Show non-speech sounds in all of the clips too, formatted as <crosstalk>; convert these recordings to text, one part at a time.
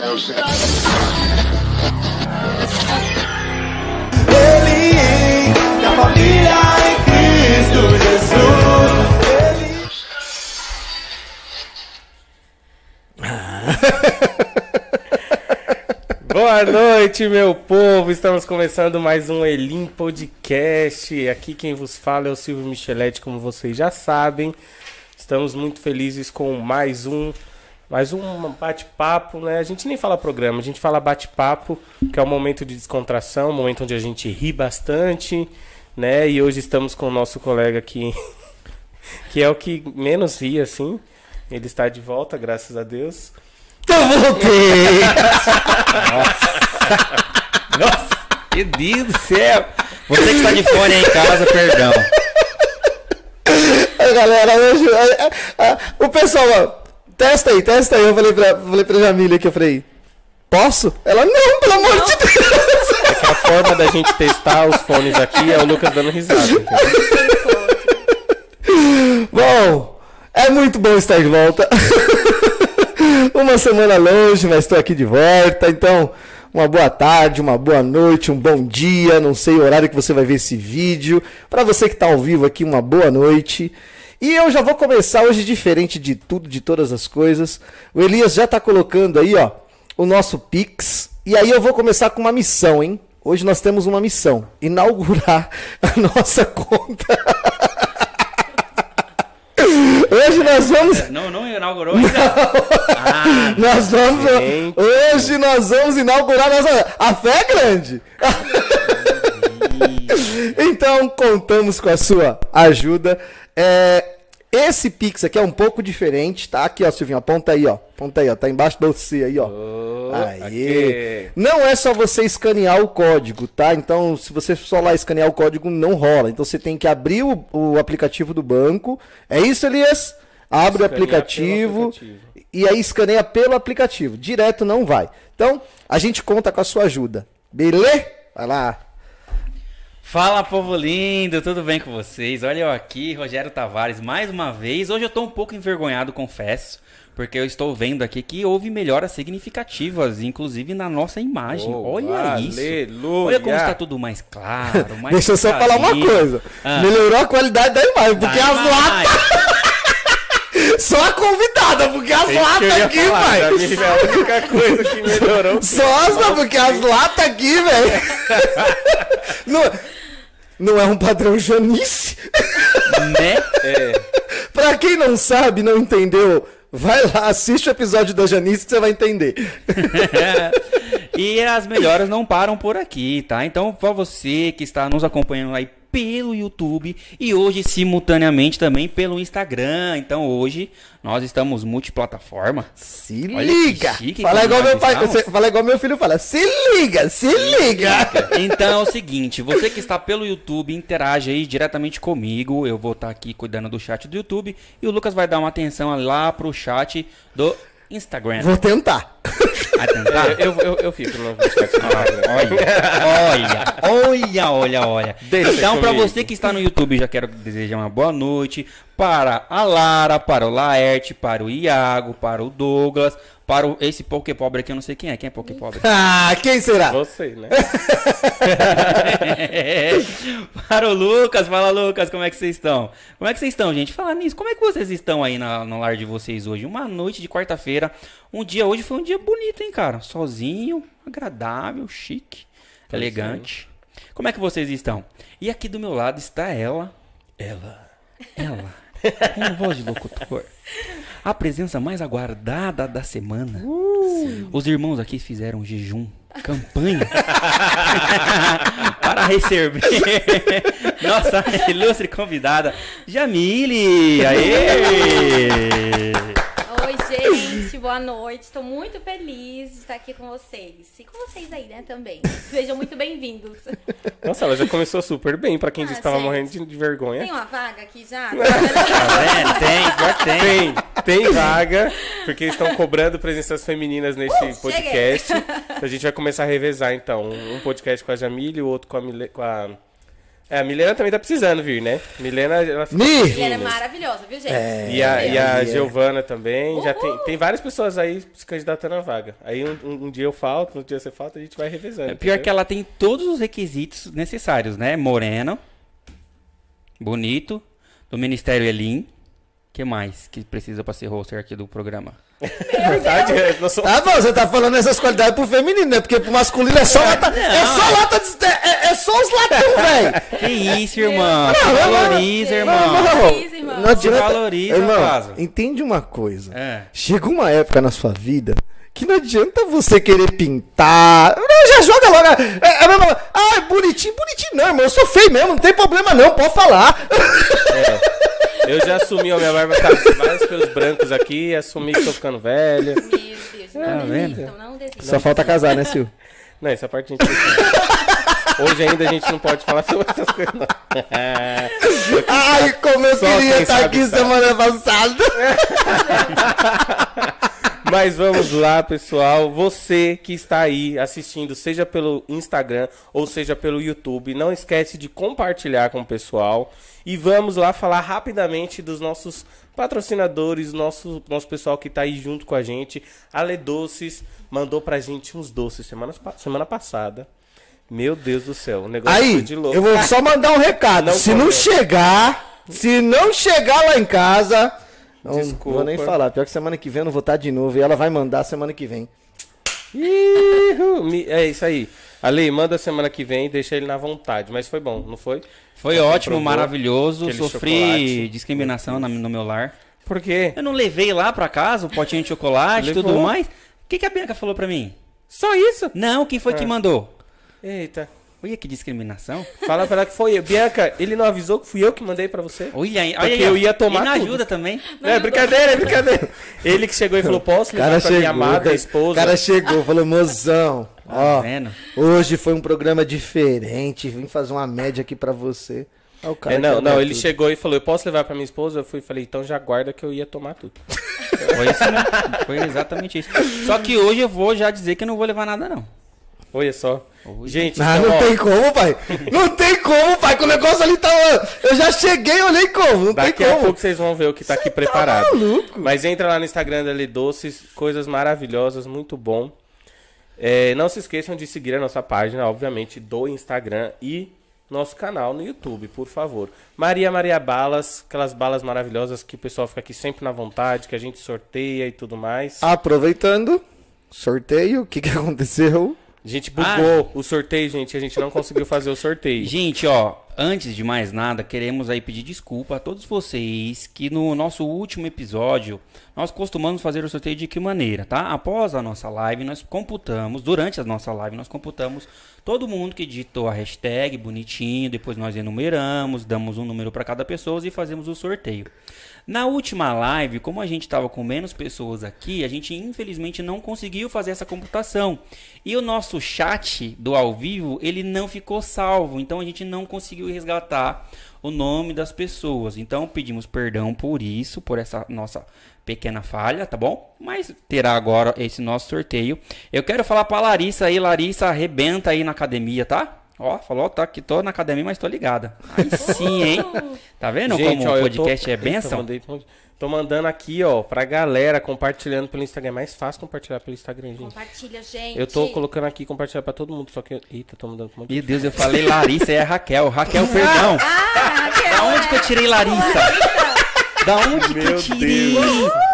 Ele, da família em Cristo Jesus. <laughs> Boa noite, meu povo. Estamos começando mais um Elim Podcast. Aqui quem vos fala é o Silvio Micheletti, como vocês já sabem. Estamos muito felizes com mais um mais um bate-papo, né? A gente nem fala programa, a gente fala bate-papo, que é um momento de descontração, um momento onde a gente ri bastante, né? E hoje estamos com o nosso colega aqui, <laughs> que é o que menos ri, assim. Ele está de volta, graças a Deus. Eu voltei! Nossa, meu Deus do céu! Você que está de fone aí em casa, perdão. Galera, hoje. o pessoal, testa aí, testa aí. Eu falei pra, falei pra Jamília aqui, eu falei, posso? Ela, não, pelo amor de Deus! É que a forma da gente testar os fones aqui é o Lucas dando risada. <laughs> Bom, é muito bom estar de volta. <laughs> uma semana longe, mas estou aqui de volta. Então, uma boa tarde, uma boa noite, um bom dia. Não sei o horário que você vai ver esse vídeo. Para você que está ao vivo aqui, uma boa noite. E eu já vou começar hoje diferente de tudo, de todas as coisas. O Elias já está colocando aí, ó, o nosso Pix. E aí eu vou começar com uma missão, hein? Hoje nós temos uma missão: inaugurar <laughs> a nossa conta. <laughs> Hoje nós vamos. Não, não inaugurou ainda? Ah, Nós vamos. Gente. Hoje nós vamos inaugurar a nossa. A fé é grande. <laughs> Então contamos com a sua ajuda. É, esse Pix aqui é um pouco diferente, tá? Aqui, ó, Silvinho, aponta aí, ó. Aponta aí, ó. Tá embaixo do C aí, ó. Aê. aqui. Não é só você escanear o código, tá? Então, se você só lá escanear o código, não rola. Então, você tem que abrir o, o aplicativo do banco. É isso, Elias? Abre o aplicativo, aplicativo. e aí escaneia pelo aplicativo. Direto não vai. Então, a gente conta com a sua ajuda. Beleza? Vai lá. Fala, povo lindo, tudo bem com vocês? Olha eu aqui, Rogério Tavares, mais uma vez. Hoje eu tô um pouco envergonhado, confesso, porque eu estou vendo aqui que houve melhoras significativas, inclusive na nossa imagem. Oh, Olha isso. aleluia. Olha como está tudo mais claro, <laughs> mais Deixa eu só falar uma coisa. Ah. Melhorou a qualidade da imagem, porque as latas. <laughs> Só a convidada, porque as Isso latas aqui, pra mim é a única coisa que melhorou. <laughs> Só as, porque as latas aqui, velho. Não, é um padrão Janice? né? É, pra quem não sabe, não entendeu, vai lá, assiste o episódio da Janice que você vai entender. <laughs> e as melhoras não param por aqui, tá? Então, pra você que está nos acompanhando aí pelo YouTube e hoje simultaneamente também pelo Instagram. Então, hoje nós estamos multiplataforma. Se Olha liga! chique Fala igual, meu pai, você- fala igual meu filho fala. Se liga, se liga! <laughs> Então é o seguinte, você que está pelo YouTube, interage aí diretamente comigo. Eu vou estar aqui cuidando do chat do YouTube e o Lucas vai dar uma atenção lá pro chat do Instagram. Vou tentar. Vai tentar? é, eu, eu, eu fico no Instagram. Olha, olha, olha, olha, olha. Deixa então, pra comigo. você que está no YouTube, já quero desejar uma boa noite para a Lara, para o Laerte, para o Iago, para o Douglas, para o, esse Poké Pobre aqui, eu não sei quem é. Quem é Poké Pobre? <laughs> Ah, quem será? Você, né? <laughs> para o Lucas, fala Lucas, como é que vocês estão? Como é que vocês estão, gente? Fala nisso, como é que vocês estão aí na, no lar de vocês hoje? Uma noite de quarta-feira, um dia hoje foi um dia bonito, hein, cara? Sozinho, agradável, chique, Pois elegante. Como é que vocês estão? E aqui do meu lado está ela. Ela. Ela. Com voz de locutor. A presença mais aguardada da semana. Os irmãos aqui fizeram jejum, campanha, <laughs> para receber <laughs> nossa ilustre convidada, Jamile. Aê! Gente, boa noite. Estou muito feliz de estar aqui com vocês. E com vocês aí, né, também. Sejam muito bem-vindos. Nossa, ela já começou super bem pra quem Ah, disse que tava gente. morrendo de, de vergonha. Tem uma vaga aqui já? <laughs> Tá vendo? Tem, pior que tem. Tem, tem vaga, porque estão cobrando presenças femininas neste Uh, podcast. <laughs> A gente vai começar a revezar, então. Um podcast com a Jamile, o outro com a, Mile, com a É, a Milena também tá precisando vir, né? Milena, ela fica Mi! Ele é maravilhosa, viu, gente? É. E a, e a É. Giovana também. Já tem, Uhul. tem várias pessoas aí se candidatando à vaga. Aí um, um- um dia eu falto, um dia você falta, a gente vai revezando. É pior que entendeu? ela tem todos os requisitos necessários, né? Moreno, bonito, do Ministério Elim. que mais que precisa pra ser hoster aqui do programa? É verdade, é, Ah, você tá falando essas qualidades pro feminino, né? Porque pro masculino é só lata. É só lata de. É, é só os latão, <laughs> velho. Que isso, irmão? Não, não. valoriza, irmão. Valoriza, irmão. Não adianta. valoriza, irmão, entende uma coisa. É. Chega uma época na sua vida que não adianta você querer pintar. Não, já joga logo. É, é ah, é bonitinho, bonitinho. Não, irmão, eu sou feio mesmo, não tem problema não, pode falar. Eu já assumi, ó, minha barba tá vários pelos brancos aqui, assumi que tô ficando velho. Meu Deus, não Tá vendo? desistam, não desistam. Só falta casar, né, Sil? Não, essa parte a gente. Hoje ainda a gente não pode falar sobre essas coisas. não. <laughs> Ai, como eu Só queria estar aqui sabe. semana passada. <laughs> Mas vamos lá, pessoal. Você que está aí assistindo, seja pelo Instagram ou seja pelo YouTube, não esquece de compartilhar com o pessoal. E vamos lá falar rapidamente dos nossos patrocinadores, nosso, nosso pessoal que está aí junto com a gente. Ale Doces mandou pra gente uns doces semana, semana passada. Meu Deus do céu, o negócio Aí, de louco. eu vou só mandar um recado. Não se não chegar, se não chegar lá em casa, não Desculpa. vou nem falar. Pior que semana que vem eu não vou estar de novo e ela vai mandar semana que vem. É isso aí. Ale, manda semana que vem, deixa ele na vontade. Mas foi bom, não foi? Foi Você ótimo, maravilhoso. Sofri chocolate. discriminação na- no meu lar. Por quê? Eu não levei lá pra casa o potinho de chocolate e tudo mais. O que, que a Bianca falou pra mim? Só isso? Não, quem foi que mandou? Eita. Olha que discriminação. Fala pra ela que foi eu. Bianca, ele não avisou que fui eu que mandei pra você? Olha aí. Porque olha aí, eu ó. ia tomar E não tudo. ajuda também. Não, é brincadeira, é brincadeira. Ele que chegou e falou, posso cara pra minha chegou, amada cara, esposa? o cara chegou, falou, mozão, ó, Tá vendo? hoje foi um programa diferente, vim fazer uma média aqui pra você. Cara É, não, não, ele tudo. chegou e falou, eu posso levar pra minha esposa? Eu fui e falei, então já guarda que eu ia tomar tudo. Foi isso mesmo. Foi exatamente isso. Só que hoje eu vou já dizer que eu não vou levar nada, não. Olha só. Gente, Ah, então, não ó, tem como, pai. Não tem como, pai. Que o negócio ali tava. Eu já cheguei, olhei como. Não daqui tem a como. pouco vocês vão ver o que tá aqui preparado. maluco. Mas entra lá no Instagram da Doces, coisas maravilhosas, muito bom. É, não se esqueçam de seguir a nossa página, obviamente, do Instagram e nosso canal no YouTube, por favor. Maria Maria Balas, aquelas balas maravilhosas que o pessoal fica aqui sempre na vontade, que a gente sorteia e tudo mais. Aproveitando, sorteio, o que que <laughs> aconteceu? A gente bugou o sorteio, gente, a gente não conseguiu fazer o sorteio. Gente, ó, antes de mais nada, queremos aí pedir desculpa a todos vocês que no nosso último episódio nós costumamos fazer o sorteio de que maneira, tá? Após a nossa live, nós computamos, durante a nossa live, nós computamos todo mundo que digitou a hashtag bonitinho, depois nós enumeramos, damos um número para cada pessoa e fazemos o sorteio. Na última live, como a gente estava com menos pessoas aqui, a gente infelizmente não conseguiu fazer essa computação. E o nosso chat do ao vivo, ele não ficou salvo, então a gente não conseguiu resgatar o nome das pessoas. Então pedimos perdão por isso, por essa nossa pequena falha, tá bom? Mas terá agora esse nosso sorteio. Eu quero falar pra Larissa aí, Larissa, arrebenta aí na academia, tá? Ó, falou, tá que tô na academia, mas tô ligada. Aí sim, hein? <laughs> Tá vendo como ó, o podcast tô- é benção? Tô mandando aqui, ó, pra galera, compartilhando pelo Instagram. É mais fácil compartilhar pelo Instagram, gente. Compartilha, gente. Eu tô colocando aqui compartilhar pra todo mundo, só que. Eita, tô mandando pra um monte Meu Deus, eu falei Larissa, é a Raquel. Raquel, <laughs> perdão. Ah, Raquel, Da onde que eu tirei Larissa? Da onde que eu Meu tirei?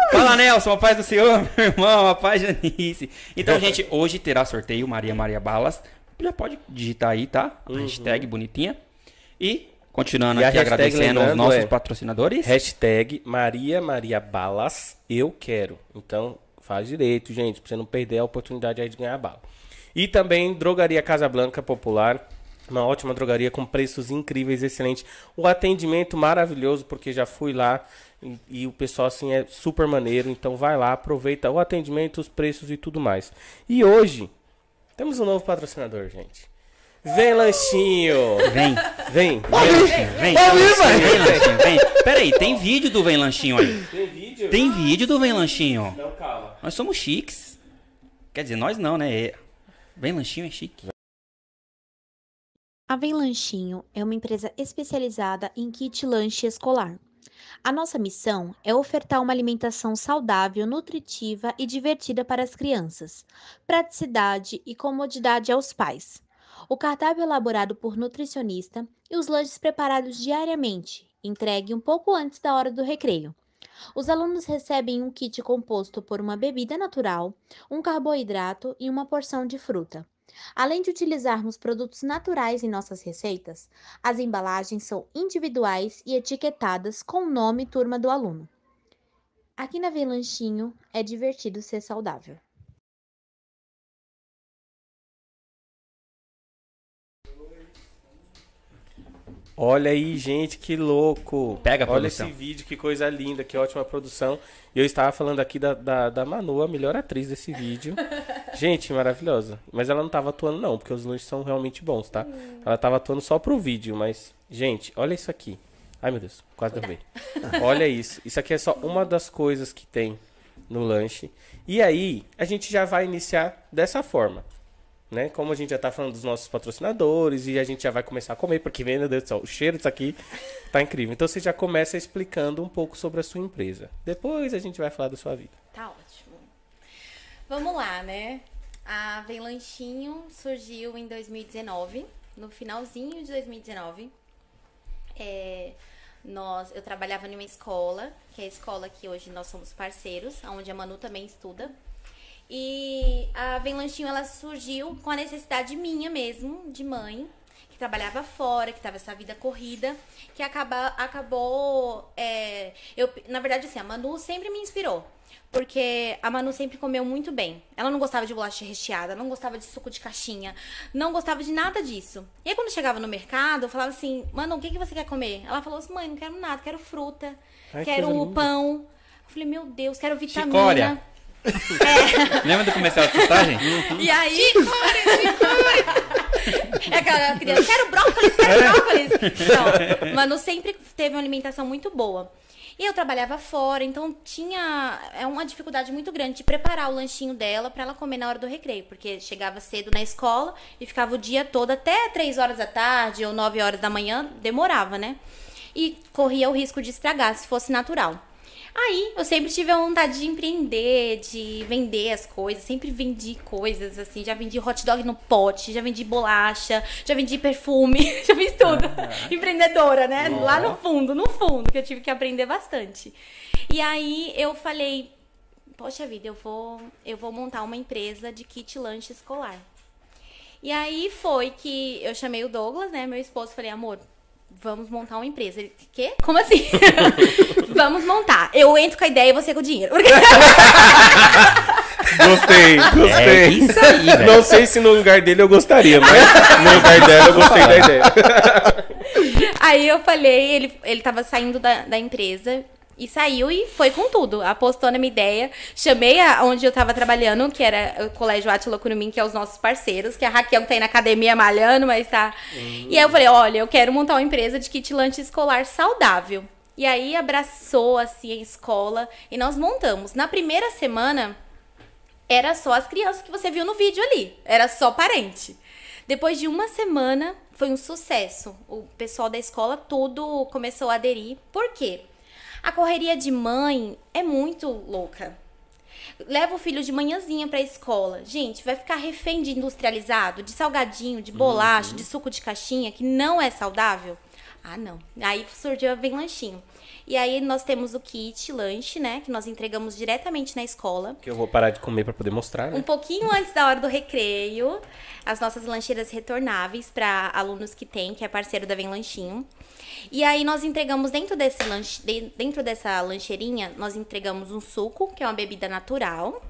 Fala, Nelson, a paz do Senhor, <laughs> meu irmão, a paz Janice. Então, gente, hoje terá sorteio Maria Maria Balas. Já pode digitar aí, tá? A Hashtag bonitinha. E, continuando Uhum. E aqui agradecendo aos nossos é- patrocinadores. Hashtag Maria Maria Balas, eu quero. Então, faz direito, gente, pra você não perder a oportunidade aí de ganhar bala. E também Drogaria Casa Blanca Popular. Uma ótima drogaria com preços incríveis, excelente. O atendimento maravilhoso, porque já fui lá e, e o pessoal assim é super maneiro. Então vai lá, aproveita o atendimento, os preços e tudo mais. E hoje temos um novo patrocinador, gente. Vem lanchinho. Vem, Vem. vem. Vai. Vem, lanchinho, vem. Pera aí, tem vídeo do Vem Lanchinho aí. Tem vídeo? Tem vídeo do Vem Lanchinho. Não, calma. Nós somos chiques. Quer dizer, nós não, né? É- Vem Lanchinho é chique. A Vem Lanchinho é uma empresa especializada em kit lanche escolar. A nossa missão é ofertar uma alimentação saudável, nutritiva e divertida para as crianças, praticidade e comodidade aos pais. O cardápio é elaborado por nutricionista e os lanches preparados diariamente, entregue um pouco antes da hora do recreio. Os alunos recebem um kit composto por uma bebida natural, um carboidrato e uma porção de fruta. Além de utilizarmos produtos naturais em nossas receitas, as embalagens são individuais e etiquetadas com o nome e turma do aluno. Aqui na Vem Lanchinho é divertido ser saudável. Olha aí, gente, que louco. Pega a Olha produção. esse vídeo, que coisa linda, que ótima produção. E eu estava falando aqui da, da, da Manu, a melhor atriz desse vídeo. <laughs> gente, maravilhosa. Mas ela não estava atuando, não, porque os lanches são realmente bons, tá? Ela estava atuando só pro vídeo, mas, gente, olha isso aqui. Ai, meu Deus, quase derrubei. <laughs> olha isso. Isso aqui é só uma das coisas que tem no lanche. E aí, a gente já vai iniciar dessa forma né? Como a gente já tá falando dos nossos patrocinadores e a gente já vai começar a comer, porque, meu Deus do céu, o cheiro disso aqui tá incrível. Então você já começa explicando um pouco sobre a sua empresa. Depois a gente vai falar da sua vida. Tá ótimo. Vamos lá, né? A Vem Lanchinho surgiu em 2019, no finalzinho de 2019. É, nós, eu trabalhava em uma escola, que é a escola que hoje nós somos parceiros, onde a Manu também estuda. E a Vem Lanchinho, ela surgiu com a necessidade minha mesmo, de mãe, que trabalhava fora, que tava essa vida corrida, que acaba, acabou. é, eu, na verdade, assim, a Manu sempre me inspirou. Porque a Manu sempre comeu muito bem. Ela não gostava de bolacha recheada, não gostava de suco de caixinha, não gostava de nada disso. E aí, quando chegava no mercado, eu falava assim: Manu, o que, que você quer comer? Ela falou assim: mãe, não quero nada, quero fruta, Ai, que quero linda. pão. Eu falei: meu Deus, quero vitamina. Chicória. Lembra do comercial de postagem? E aí. é aquela criança, quero brócolis, quero brócolis. Não, Manu sempre teve uma alimentação muito boa. E eu trabalhava fora, então tinha é uma dificuldade muito grande de preparar o lanchinho dela pra ela comer na hora do recreio, porque chegava cedo na escola e ficava o dia todo até 3 horas da tarde ou 9 horas da manhã, demorava, né? E corria o risco de estragar se fosse natural. Aí eu sempre tive a vontade de empreender, de vender as coisas, sempre vendi coisas assim, já vendi hot dog no pote, já vendi bolacha, já vendi perfume, <laughs> já fiz tudo. Empreendedora, né? Lá no fundo, no fundo, que eu tive que aprender bastante. E aí eu falei, poxa vida, eu vou, eu vou montar uma empresa de kit lanche escolar. E aí foi que eu chamei o Douglas, né, meu esposo, falei, amor, vamos montar uma empresa. Ele, quê? Como assim? <laughs> vamos montar. Eu entro com a ideia e você com o dinheiro. <laughs> Gostei, É gostei. isso aí, velho. Não sei se no lugar dele eu gostaria, mas no lugar dela eu gostei da ideia. Aí eu falei, ele, ele tava saindo da, da empresa e saiu e foi com tudo. Apostou na minha ideia. Chamei a, onde eu tava trabalhando, que era o Colégio Atila Curumim, que é os nossos parceiros, que a Raquel que tá aí na academia malhando, mas tá. E aí eu falei, olha, eu quero montar uma empresa de kit lanche escolar saudável. E aí abraçou assim a escola e nós montamos. Na primeira semana, era só as crianças que você viu no vídeo ali. Era só parente. Depois de uma semana, foi um sucesso. O pessoal da escola todo começou a aderir. Por quê? A correria de mãe é muito louca. Leva o filho de manhãzinha pra escola. Gente, vai ficar refém de industrializado, de salgadinho, de bolacha, de suco de caixinha, que não é saudável? Ah, não. Aí surgiu a Vem Lanchinho. E aí nós temos o kit lanche, né? Que nós entregamos diretamente na escola. Que eu vou parar de comer pra poder mostrar, Um né? pouquinho antes da hora do recreio, as nossas lancheiras retornáveis para alunos que tem, que é parceiro da Vem Lanchinho. E aí nós entregamos dentro desse lanche, de- dentro dessa lancheirinha, nós entregamos um suco, que é uma bebida natural.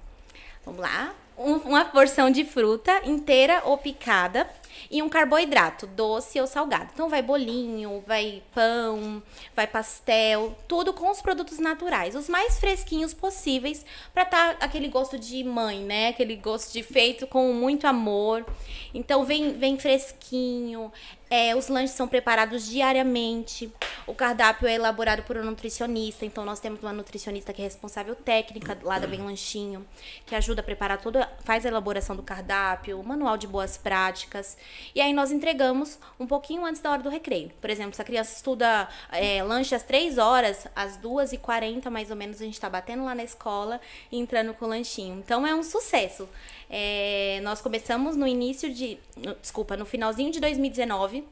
Vamos lá. Um- uma porção de fruta inteira ou picada e um carboidrato, doce ou salgado. Então vai bolinho, vai pão, vai pastel, tudo com os produtos naturais, os mais fresquinhos possíveis para tá aquele gosto de mãe, né? Aquele gosto de feito com muito amor. Então vem vem fresquinho, É, os lanches são preparados diariamente. O cardápio é elaborado por um nutricionista. Então, nós temos uma nutricionista que é responsável técnica lá da Bem Lanchinho, que ajuda a preparar toda, faz a elaboração do cardápio, o manual de boas práticas. E aí, nós entregamos um pouquinho antes da hora do recreio. Por exemplo, se a criança estuda é, lanche às 3 horas, às 2h40 mais ou menos, a gente está batendo lá na escola e entrando com o lanchinho. Então, é um sucesso. É, nós começamos no início de. no- desculpa, no finalzinho de 2019.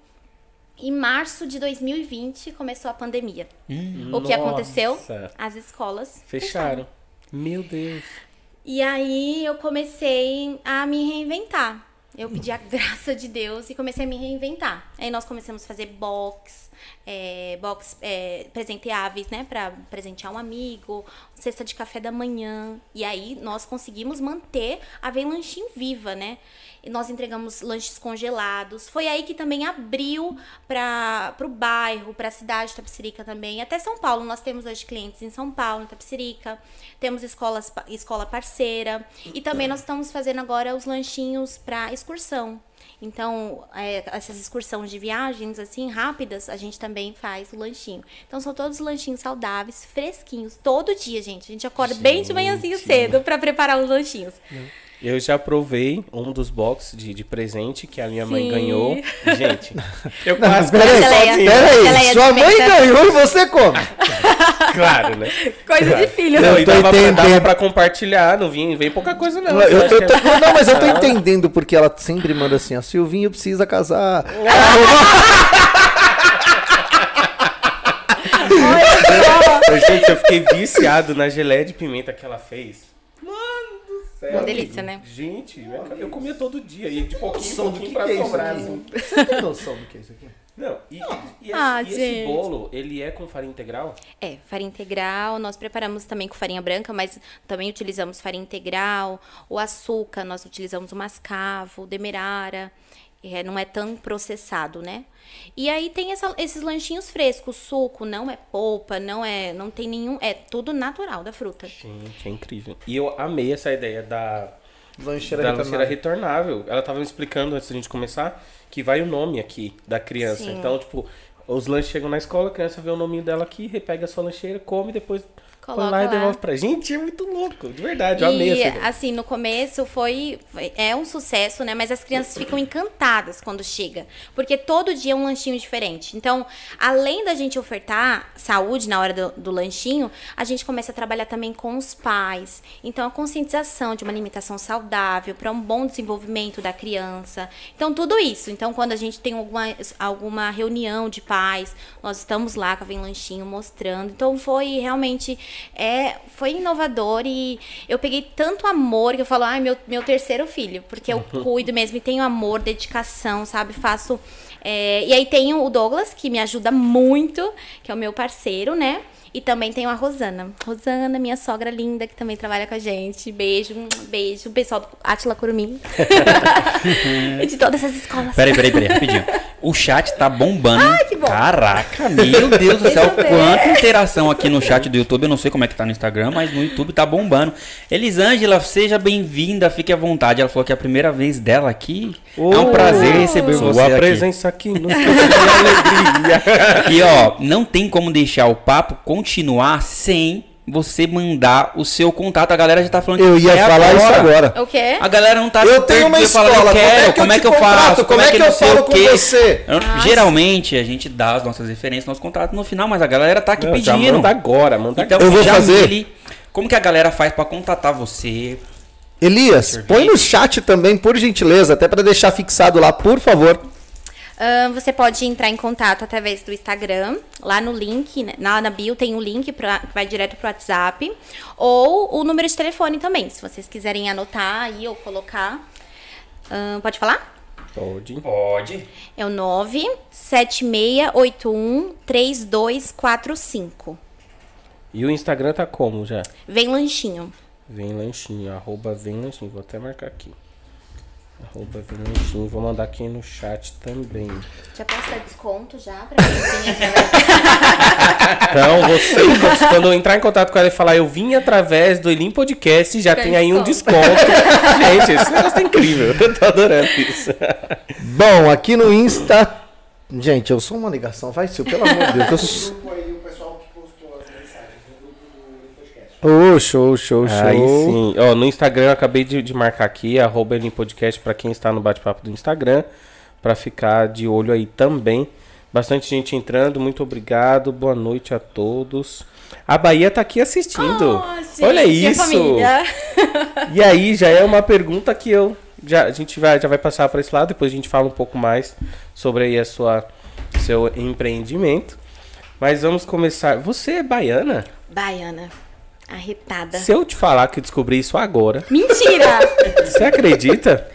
Em março de 2020 começou a pandemia. O que aconteceu? Nossa. As escolas Fecharam. Meu Deus. E aí eu comecei a me reinventar. Eu pedi a <laughs> graça de Deus e comecei a me reinventar. Aí nós começamos a fazer box, é, box é, presenteáveis, né? Pra presentear um amigo, cesta de café da manhã. E aí nós conseguimos manter a Vem Lanchinho viva, né? E nós entregamos lanches congelados. Foi aí que também abriu para o bairro, para a cidade de Tapicirica também. Até São Paulo, nós temos hoje clientes em São Paulo, em. Temos escolas, escola parceira. E também nós estamos fazendo agora os lanchinhos para excursão. Então, é, essas excursões de viagens, assim, rápidas, a gente também faz o lanchinho. Então, são todos lanchinhos saudáveis, fresquinhos, todo dia, gente. A gente acorda bem de manhãzinho cedo para preparar os lanchinhos. Eu já provei um dos boxes de, de presente que a minha mãe Sim. ganhou. Gente, <laughs> eu Não, quase peraí, peraí. de Sua mãe ganhou e você come. <laughs> Claro, né? Coisa de filho. Não, Eu e tô dava, pra, entendendo. dava pra compartilhar, não vem, vem pouca coisa não. Eu, eu acha tô- que é- não, mas eu tô entendendo porque ela sempre manda assim, a Silvinho precisa casar. <laughs> Ô, Gente, eu fiquei viciado na geleia de pimenta que ela fez. Céu. Uma delícia, né? Gente, eu, eu comia todo dia. E de pouquinho em Noção do pouquinho que, pra que é isso sobrar. aqui? assim. Você tem noção do que é isso aqui? Não, e, e esse, Ah, e esse bolo, ele é com farinha integral? É, farinha integral, nós preparamos também com farinha branca, mas também utilizamos farinha integral, o açúcar, nós utilizamos o mascavo, o demerara, é, não é tão processado, né? E aí tem essa- esses lanchinhos frescos, suco, não é polpa, não é, não tem nenhum, é tudo natural da fruta. Gente, é incrível. E eu amei essa ideia da, Lancheira da retornável. lancheira retornável. Ela tava me explicando antes da gente começar que vai o nome aqui da criança. Sim. Então, tipo, os lanches chegam na escola, a criança vê o nominho dela aqui, repega a sua lancheira, come e depois põe Coloca lá e lá. devolve pra gente. É muito louco, de verdade. Eu amei essa E assim, no começo foi, foi- é um sucesso, né? Mas as crianças ficam encantadas quando chega, porque todo dia é um lanchinho diferente. Então, além da gente ofertar saúde na hora do, do lanchinho, a gente começa a trabalhar também com os pais. Então, a conscientização de uma alimentação saudável para um bom desenvolvimento da criança. Então, tudo isso. Então, quando a gente tem alguma, alguma reunião de pais, nós estamos lá com a Vem Lanchinho mostrando. Então, foi realmente é, foi inovador e eu peguei tanto amor que eu falo, ai, meu, meu terceiro filho, porque eu <laughs> cuido mesmo e tenho amor, dedicação, sabe? Faço. é, e aí tenho o Douglas, que me ajuda muito, que é o meu parceiro, né? E também tenho a Rosana. Rosana, minha sogra linda, que também trabalha com a gente. Beijo, beijo. O pessoal do Atila Curumim. e <laughs> de todas essas escolas. Peraí, peraí, peraí, rapidinho. O chat tá bombando. Ai, que bom. Caraca, <laughs> meu Deus do céu. Quanta interação aqui no chat do YouTube. Eu não sei como é que tá no Instagram, mas no YouTube tá bombando. Elisângela, seja bem-vinda, fique à vontade. Ela falou que é a primeira vez dela aqui. é um prazer receber você Sua aqui. presença aqui nos <laughs> de alegria. E ó, não tem como deixar o papo continuar sem você mandar o seu contato. A galera já tá falando Eu que ia falar isso agora. O quê? A galera não tá Eu tenho uma escola, falando, como é que eu como é que eu faço, Como é que não eu falo o com quê. você? Eu- Geralmente a gente dá as nossas referências, nossos contatos no final, mas a galera tá aqui Não, já pedindo. manda agora, manda Então, Eu vou fazer. Como que a galera faz pra contatar você? Elias, põe no chat também, por gentileza, até pra deixar fixado lá, por favor. Você pode entrar em contato através do Instagram, lá no link, né, na, na bio tem um link pra, que vai direto pro WhatsApp, ou o número de telefone também, se vocês quiserem anotar aí ou colocar. Ahn, pode falar? Pode. Pode. É o 976813245. E o Instagram tá como já? Vem lanchinho. Vem lanchinho, arroba vem lanchinho. Vou até marcar aqui. Arroba vem lanchinho. Vou mandar aqui no chat também. Já posso dar desconto já pra Então, você, quando eu entrar em contato com ela e falar eu vim através do Elim Podcast, já Tem tem aí um desconto. <laughs> Gente, esse negócio tá incrível. Eu tô adorando isso. Bom, aqui no Insta Gente, eu sou uma negação. Vai, seu, pelo amor de Deus. Eu Ô, show, show, show. Aí sim. Ó, no Instagram eu acabei de, de marcar aqui, arroba Elim Podcast, pra quem está no bate-papo do Instagram, pra ficar de olho aí também. Bastante gente entrando, muito obrigado, boa noite a todos. A Bahia tá aqui assistindo. Oh, gente, Olha isso! E aí já é uma pergunta que eu já a gente vai já vai passar para esse lado, depois a gente fala um pouco mais sobre aí a sua seu empreendimento. Mas vamos começar. Você é baiana? Baiana. Arretada. Se eu te falar que eu descobri isso agora, Mentira! <laughs> você acredita?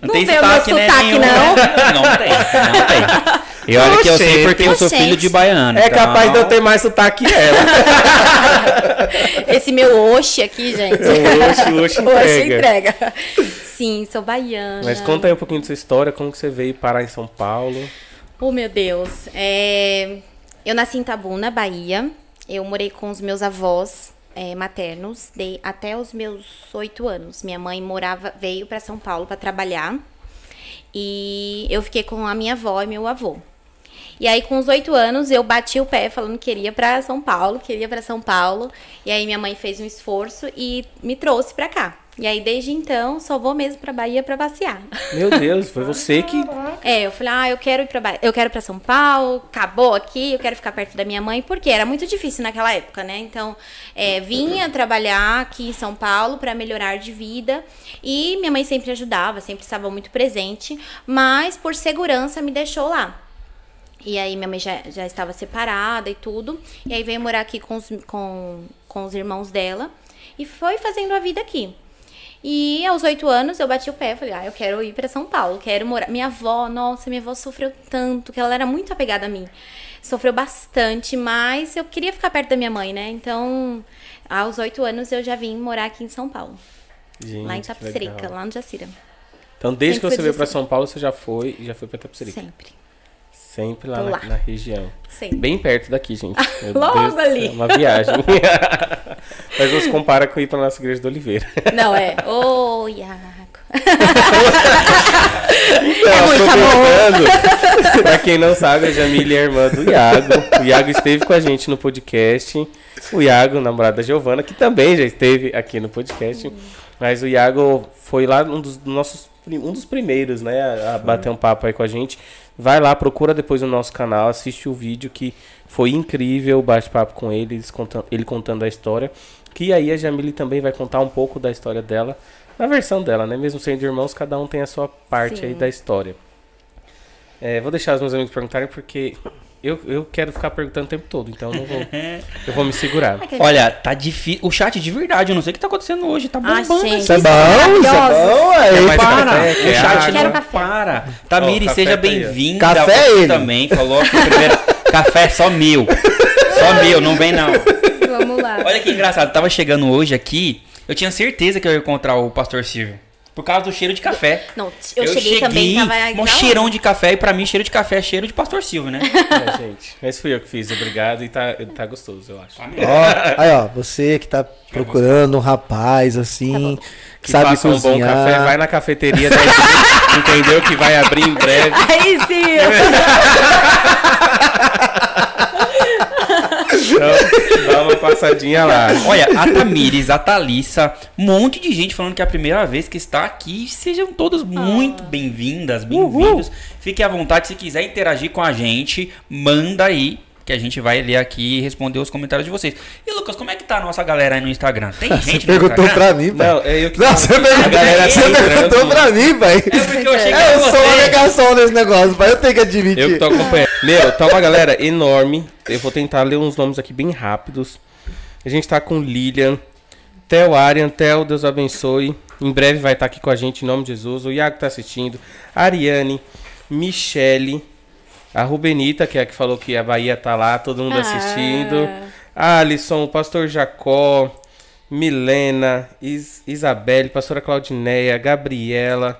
Não vê o meu sotaque, nenhum, não? né? Não tem, não tem. E olha que eu sei porque eu sou Oxente. filho de baiano. É então- capaz de eu ter mais sotaque que ela. <laughs> Esse meu oxe aqui, gente. Oxe, oxe Oxe entrega. entrega. Sim, sou baiana. Mas conta aí um pouquinho da sua história, como que você veio parar em São Paulo. Oh, meu Deus. É, Eu nasci em Tabuna, Bahia. Eu morei com os meus avós é, maternos de... até os meus oito anos. Minha mãe morava, veio para São Paulo para trabalhar. E eu fiquei com a minha avó e meu avô. E aí, com os oito anos, eu bati o pé falando que queria para São Paulo, queria para São Paulo. E aí, minha mãe fez um esforço e me trouxe para cá. E aí, desde então, só vou mesmo pra Bahia para passear. Meu Deus, foi você que. <laughs> É, eu falei, ah, eu quero ir pra Bahia, eu quero pra São Paulo, acabou aqui, eu quero ficar perto da minha mãe, porque era muito difícil naquela época, né? Então, é, vinha trabalhar aqui em São Paulo pra melhorar de vida e minha mãe sempre ajudava, sempre estava muito presente, mas por segurança me deixou lá. E aí minha mãe já, já estava separada e tudo. E aí veio morar aqui com os, com, com os irmãos dela. E foi fazendo a vida aqui. E aos oito anos eu bati o pé, falei, ah, eu quero ir para São Paulo, quero morar. Minha avó, nossa, minha avó sofreu tanto, que ela era muito apegada a mim. Sofreu bastante, mas eu queria ficar perto da minha mãe, né? Então, aos oito anos eu já vim morar aqui em São Paulo, Gente, lá em que Tapicerica, lá no Jacira. Então, desde que Sempre você foi veio pra disso. São Paulo, você já foi já foi pra Tapicerica. Sempre. Sempre lá Tô na, lá. na região. Sempre. Bem perto daqui, gente. <laughs> Logo Deus ali. uma viagem. <laughs> Mas não se compara com ir pra nossa igreja do Oliveira. Não, é. Ô, Iago. É muito amor. pra quem não sabe, a Jamile é irmã do Iago. O Iago esteve com a gente no podcast. O Iago, namorado da Giovana, que também já esteve aqui no podcast. Mas o Iago foi lá um dos nossos um dos primeiros, né, a, a bater um papo aí com a gente. Vai lá, procura depois no nosso canal, assiste o vídeo que foi incrível o bate-papo com ele, ele contando a história. Que aí a Jamile também vai contar um pouco da história dela, na versão dela, né? Mesmo sendo irmãos, cada um tem a sua parte aí Sim. da história. É, vou deixar os meus amigos perguntarem porque eu, eu quero ficar perguntando o tempo todo, então eu não vou, <laughs> eu vou me segurar. Olha, tá difícil. O chat de verdade, eu não sei o que tá acontecendo hoje. Tá Ai, bombando gente. Isso é bom, isso é bom. Aí, mais para! café? o chat não café. para. Tamiri, café seja tá aí, bem-vinda. Café ele. também. Coloque o primeiro. café só meu. Só meu, não vem não. Vamos lá. Olha que engraçado. Tava chegando hoje aqui. Eu tinha certeza que eu ia encontrar o pastor Silvio. Por causa do cheiro de café. Não, eu, cheguei, também, tava um exalando. cheirão de café. E pra mim, cheiro de café é cheiro de pastor Silvio, né? <laughs> É, gente. Mas fui eu que fiz, obrigado. E tá, tá gostoso, eu acho. Ó, aí, ó, <laughs> você que tá procurando um rapaz assim, que Que sabe faça um bom cozinhar. café, vai na cafeteria da Edith, <laughs> entendeu? Que vai abrir em breve. Aí sim. Então, dá uma passadinha lá. Olha, a Tamires, a Thalissa, um monte de gente falando que é a primeira vez que está aqui. Sejam todas muito bem-vindas, bem-vindos. Fique à vontade, se quiser interagir com a gente, manda aí. Que a gente vai ler aqui e responder os comentários de vocês. E Lucas, como é que tá a nossa galera aí no Instagram? Tem Você gente no perguntou Instagram? pra mim, pai. Não, é eu que Não, você perguntou, galera você tá entrando. perguntou pra mim, pai. É porque eu achei que É, eu sou uma você. negação nesse negócio, pai. Eu tenho que admitir. Eu que tô acompanhando. Meu, tá uma galera enorme. Eu vou tentar ler uns nomes aqui bem rápidos. A gente tá com Lilian, Theo Arian, Theo, Deus abençoe. Em breve vai estar aqui com a gente, em nome de Jesus. O Iago tá assistindo. Ariane, Michele, a Rubenita, que é a que falou que a Bahia tá lá, todo mundo assistindo. Alisson, o pastor Jacó, Milena, Is Isabelle, pastora Claudineia, Gabriela,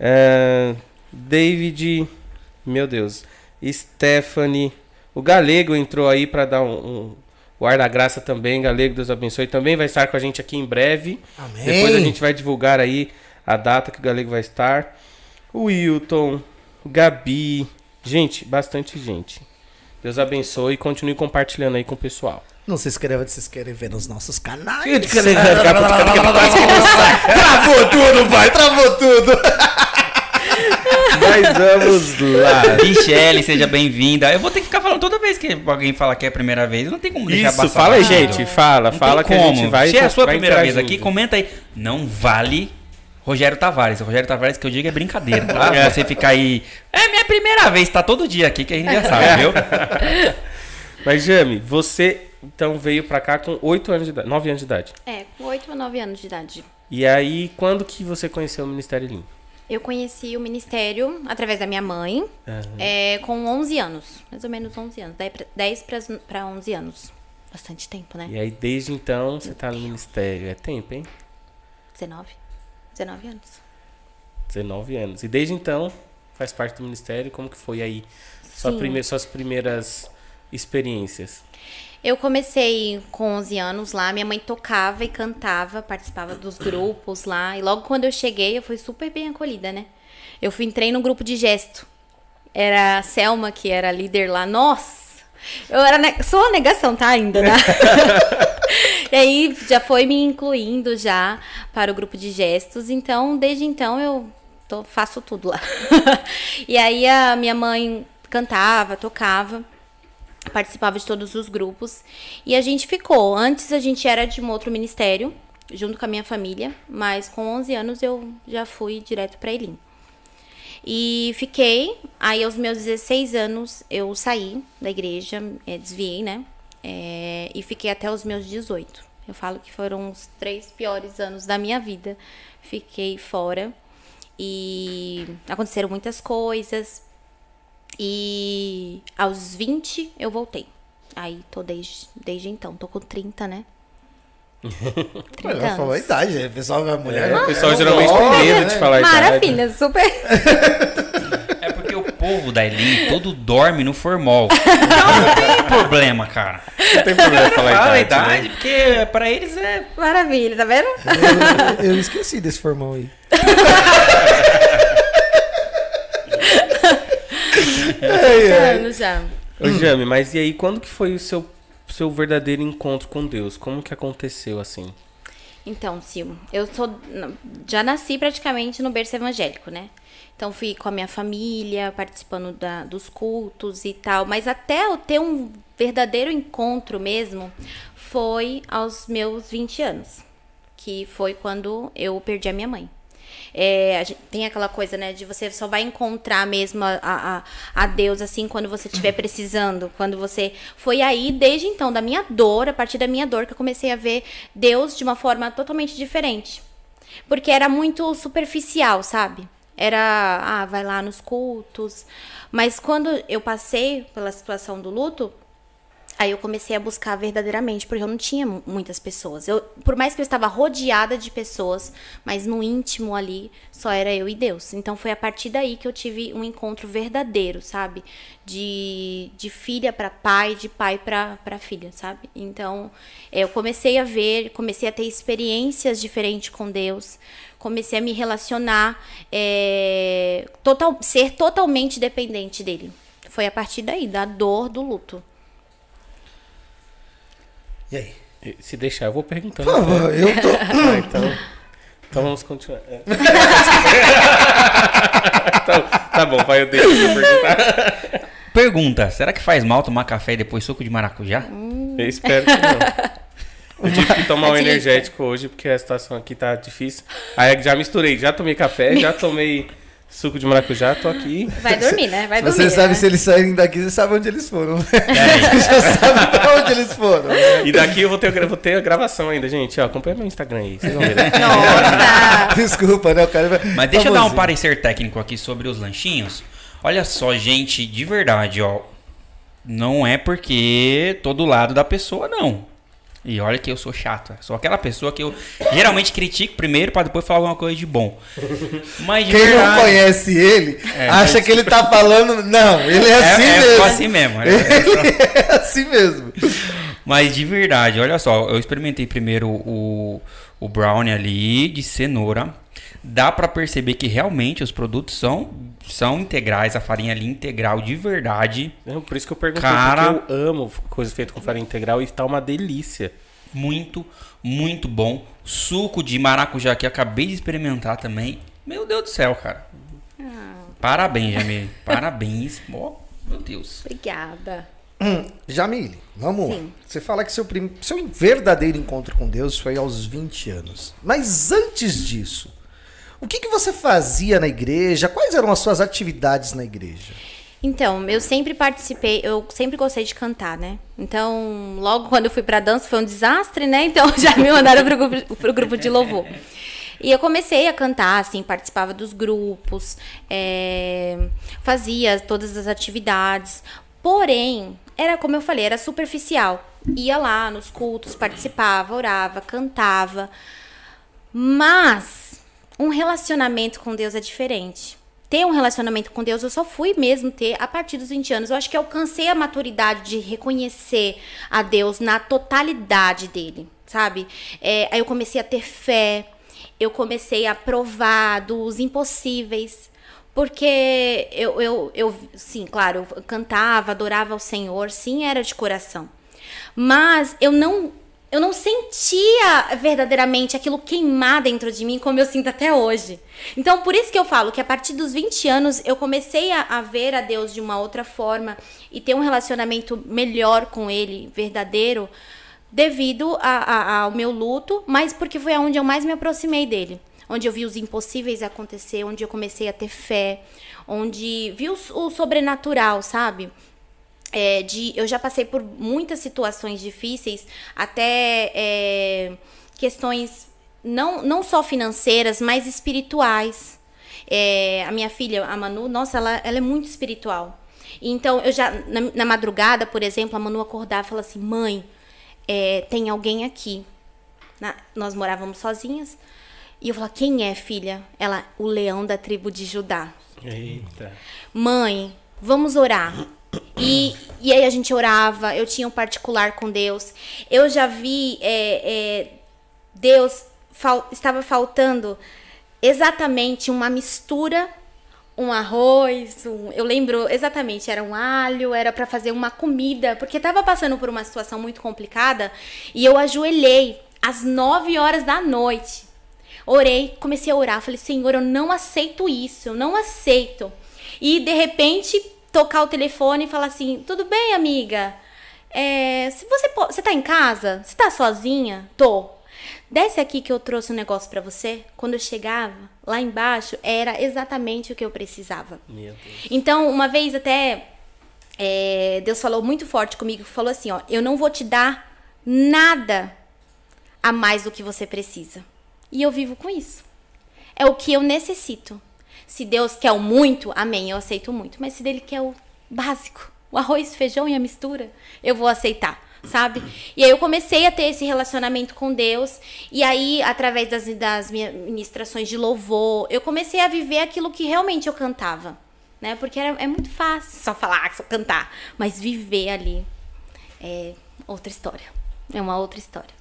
ah, David, meu Deus, Stephanie, o Galego entrou aí para dar um, um- o ar da graça também, Galego, Deus abençoe, também vai estar com a gente aqui em breve. Amém. Depois a gente vai divulgar aí a data que o Galego vai estar. O Wilton, Gabi, Gente, bastante gente. Deus abençoe e continue compartilhando aí com o pessoal. Não se inscreva se inscrever nos nossos canais. Travou tudo, pai, travou tudo. Mas vamos lá. Michele, seja bem-vinda. Eu vou ter que ficar falando toda vez que alguém fala que é a primeira vez. Não tem como deixar Isso, fala aí, gente. Fala, Não fala que tem a como. gente vai. Se é a sua primeira vez aqui, comenta aí. Não vale Rogério Tavares. O Rogério Tavares que eu digo é brincadeira, tá? <laughs> É. Você ficar aí. É minha primeira vez, tá todo dia aqui que a gente já sabe, viu? <laughs> Mas, Jami, você então veio pra cá com 8 anos de idade, 9 anos de idade. É, com 8 ou 9 anos de idade. E aí, quando que você conheceu o Ministério Lim? Eu conheci o ministério através da minha mãe, é, com 11 anos. Mais ou menos 11 anos. 10 para 11 anos. Bastante tempo, né? E aí, desde então, você tá no Ministério. É tempo, hein? 19. 19 anos. 19 anos. E desde então, faz parte do Ministério. Como que foi aí sua prime- suas primeiras experiências? Eu comecei com 11 anos lá, minha mãe tocava e cantava, participava dos grupos lá. E logo quando eu cheguei, eu fui super bem acolhida, né? Eu fui, entrei no grupo de gesto. Era a Selma, que era líder lá. Nossa! Eu era ne- sou a negação, tá? Ainda, né? <laughs> e aí já foi me incluindo já para o grupo de gestos. Então, desde então, eu tô- faço tudo lá. <laughs> e aí a minha mãe cantava, tocava participava de todos os grupos e a gente ficou. Antes a gente era de um outro ministério, junto com a minha família, mas com 11 anos eu já fui direto para Elim. E fiquei, aí aos meus 16 anos eu saí da igreja, eh, desviei, né? Eh, e fiquei até os meus 18. Eu falo que foram os três piores anos da minha vida. Fiquei fora e aconteceram muitas coisas. E aos 20 eu voltei. Aí tô desde, desde então, tô com 30, né? 30 Ela falou a idade, o pessoal, a mulher. É, o pessoal é geralmente tem medo né? de falar a idade. Maravilha, super. É porque o povo da Elim todo dorme no formol. Então <laughs> não tem problema, cara. Não tem problema falar Fala a a idade. idade, né? porque pra eles é. Maravilha, tá vendo? Eu, eu esqueci desse formão aí. <laughs> anos já. Ô, Jami, mas e aí, quando que foi o seu, seu verdadeiro encontro com Deus? Como que aconteceu assim? Então, Sil, eu sou, já nasci praticamente no berço evangélico, né? Então fui com a minha família, participando da- dos cultos e tal. Mas até eu ter um verdadeiro encontro mesmo foi aos meus 20 anos. Que foi quando eu perdi a minha mãe. É, gente- tem aquela coisa, né, de você só vai encontrar mesmo a, a, a- a Deus assim quando você estiver precisando, quando você foi aí desde então da minha dor, a partir da minha dor que eu comecei a ver Deus de uma forma totalmente diferente. Porque era muito superficial, sabe? Era, ah, vai lá nos cultos. Mas quando eu passei pela situação do luto, Aí eu comecei a buscar verdadeiramente, porque eu não tinha mu- muitas pessoas. Eu, por mais que eu estava rodeada de pessoas, mas no íntimo ali só era eu e Deus. Então foi a partir daí que eu tive um encontro verdadeiro, sabe? De, de filha para pai, de pai para filha, sabe? Então eh, eu comecei a ver, comecei a ter experiências diferentes com Deus, comecei a me relacionar, eh, total, ser totalmente dependente dele. Foi a partir daí, da dor do luto. E aí? Se deixar, eu vou perguntando. Por favor, eu tô. <laughs> Ah, então, então vamos continuar. É. <laughs> então, tá bom, vai, eu deixo eu perguntar. Pergunta: será que faz mal tomar café e depois suco de maracujá? Eu espero que não. Eu tive que tomar um difícil. energético hoje, porque a situação aqui tá difícil. Aí já misturei, já tomei café, já tomei suco de maracujá, tô aqui. Vai dormir, né? Vai dormir. Você sabe né? se eles saírem daqui, você sabe onde eles foram. <laughs> Você já sabe pra onde eles foram. né? E daqui eu vou ter, vou ter a gravação ainda, gente. Ó, acompanha meu Instagram aí, vocês vão ver. Nossa! Desculpa, né? O cara vai. Mas deixa eu dar um famosinho. parecer técnico aqui sobre os lanchinhos. Olha só, gente, de verdade, ó. Não é porque tô do lado da pessoa, não. E olha que eu sou chato. Sou aquela pessoa que eu geralmente critico primeiro pra depois falar alguma coisa de bom. Mas Quem não verdade, conhece ele, É, acha que ele tá falando. Não, ele é é, assim é mesmo. só assim mesmo. é- é só- Ele é assim mesmo. Mas de verdade, olha só, eu experimentei primeiro o, o brownie ali de cenoura. Dá pra perceber que realmente os produtos são são integrais, a farinha ali integral de verdade. Não, por isso que eu perguntei, Cara. porque eu amo coisa feita com farinha integral e tá uma delícia. Muito, muito bom. Suco de maracujá que eu acabei de experimentar também. Meu Deus do céu, cara. Parabéns, Jamile. <laughs> Parabéns. Ó, meu Deus. Obrigada. Jamile, vamos lá. Sim. Você fala que seu, prim... seu verdadeiro encontro com Deus foi aos 20 anos. Mas antes disso, o que, que você fazia na igreja? Quais eram as suas atividades na igreja? Então, eu sempre participei, eu sempre gostei de cantar, né? Então, logo quando eu fui pra dança foi um desastre, né? Então <laughs> já me mandaram pro grupo, pro grupo de louvor. E eu comecei a cantar, assim, participava dos grupos, é, fazia todas as atividades. Porém, era como eu falei, era superficial. Ia lá nos cultos, participava, orava, cantava. Mas um relacionamento com Deus é diferente. Ter um relacionamento com Deus eu só fui mesmo ter a partir dos 20 anos. Eu acho que alcancei a maturidade de reconhecer a Deus na totalidade dele, sabe? É, aí eu comecei a ter fé, eu comecei a provar dos impossíveis. Porque eu, eu, eu, sim, claro, eu cantava, adorava ao Senhor, sim, era de coração. Mas eu não eu não sentia verdadeiramente aquilo queimar dentro de mim como eu sinto até hoje. Então, por isso que eu falo que a partir dos 20 anos eu comecei a, a ver a Deus de uma outra forma e ter um relacionamento melhor com Ele, verdadeiro, devido a- a- ao meu luto, mas porque foi aonde eu mais me aproximei dele. Onde eu vi os impossíveis acontecer, onde eu comecei a ter fé, onde vi o, o sobrenatural, sabe? É, de, eu já passei por muitas situações difíceis, até é, questões não, não só financeiras, mas espirituais. É, a minha filha, a Manu, nossa, ela, ela é muito espiritual. Então, eu já, na, na madrugada, por exemplo, a Manu acordava e falava assim: mãe, é, tem alguém aqui. Na- nós morávamos sozinhas. E eu falava: quem é, filha? Ela, o leão da tribo de Judá Eita. mãe, vamos orar. E, e aí a gente orava, eu tinha um particular com Deus. Eu já vi é, é, Deus fal- estava faltando exatamente uma mistura, um arroz, um- eu lembro exatamente, era um alho, era para fazer uma comida, porque estava passando por uma situação muito complicada e eu ajoelhei às 9 horas da noite. Orei, comecei a orar, falei: "Senhor, eu não aceito isso, eu não aceito". E de repente tocar o telefone e falar assim: "Tudo bem, amiga? É, se você você tá em casa? Você tá sozinha? Tô. Desce aqui que eu trouxe um negócio pra você. Quando eu chegava lá embaixo, era exatamente o que eu precisava. Então, uma vez até é, Deus falou muito forte comigo, falou assim, ó, eu não vou te dar nada a mais do que você precisa. E eu vivo com isso. É o que eu necessito. Se Deus quer o muito, amém, eu aceito muito. Mas se Ele quer o básico, o arroz, feijão e a mistura, eu vou aceitar, sabe? E aí eu comecei a ter esse relacionamento com Deus. E aí, através das, das minhas ministrações de louvor, eu comecei a viver aquilo que realmente eu cantava. Né? Porque era, é muito fácil só falar, só cantar. Mas viver ali é outra história. É uma outra história.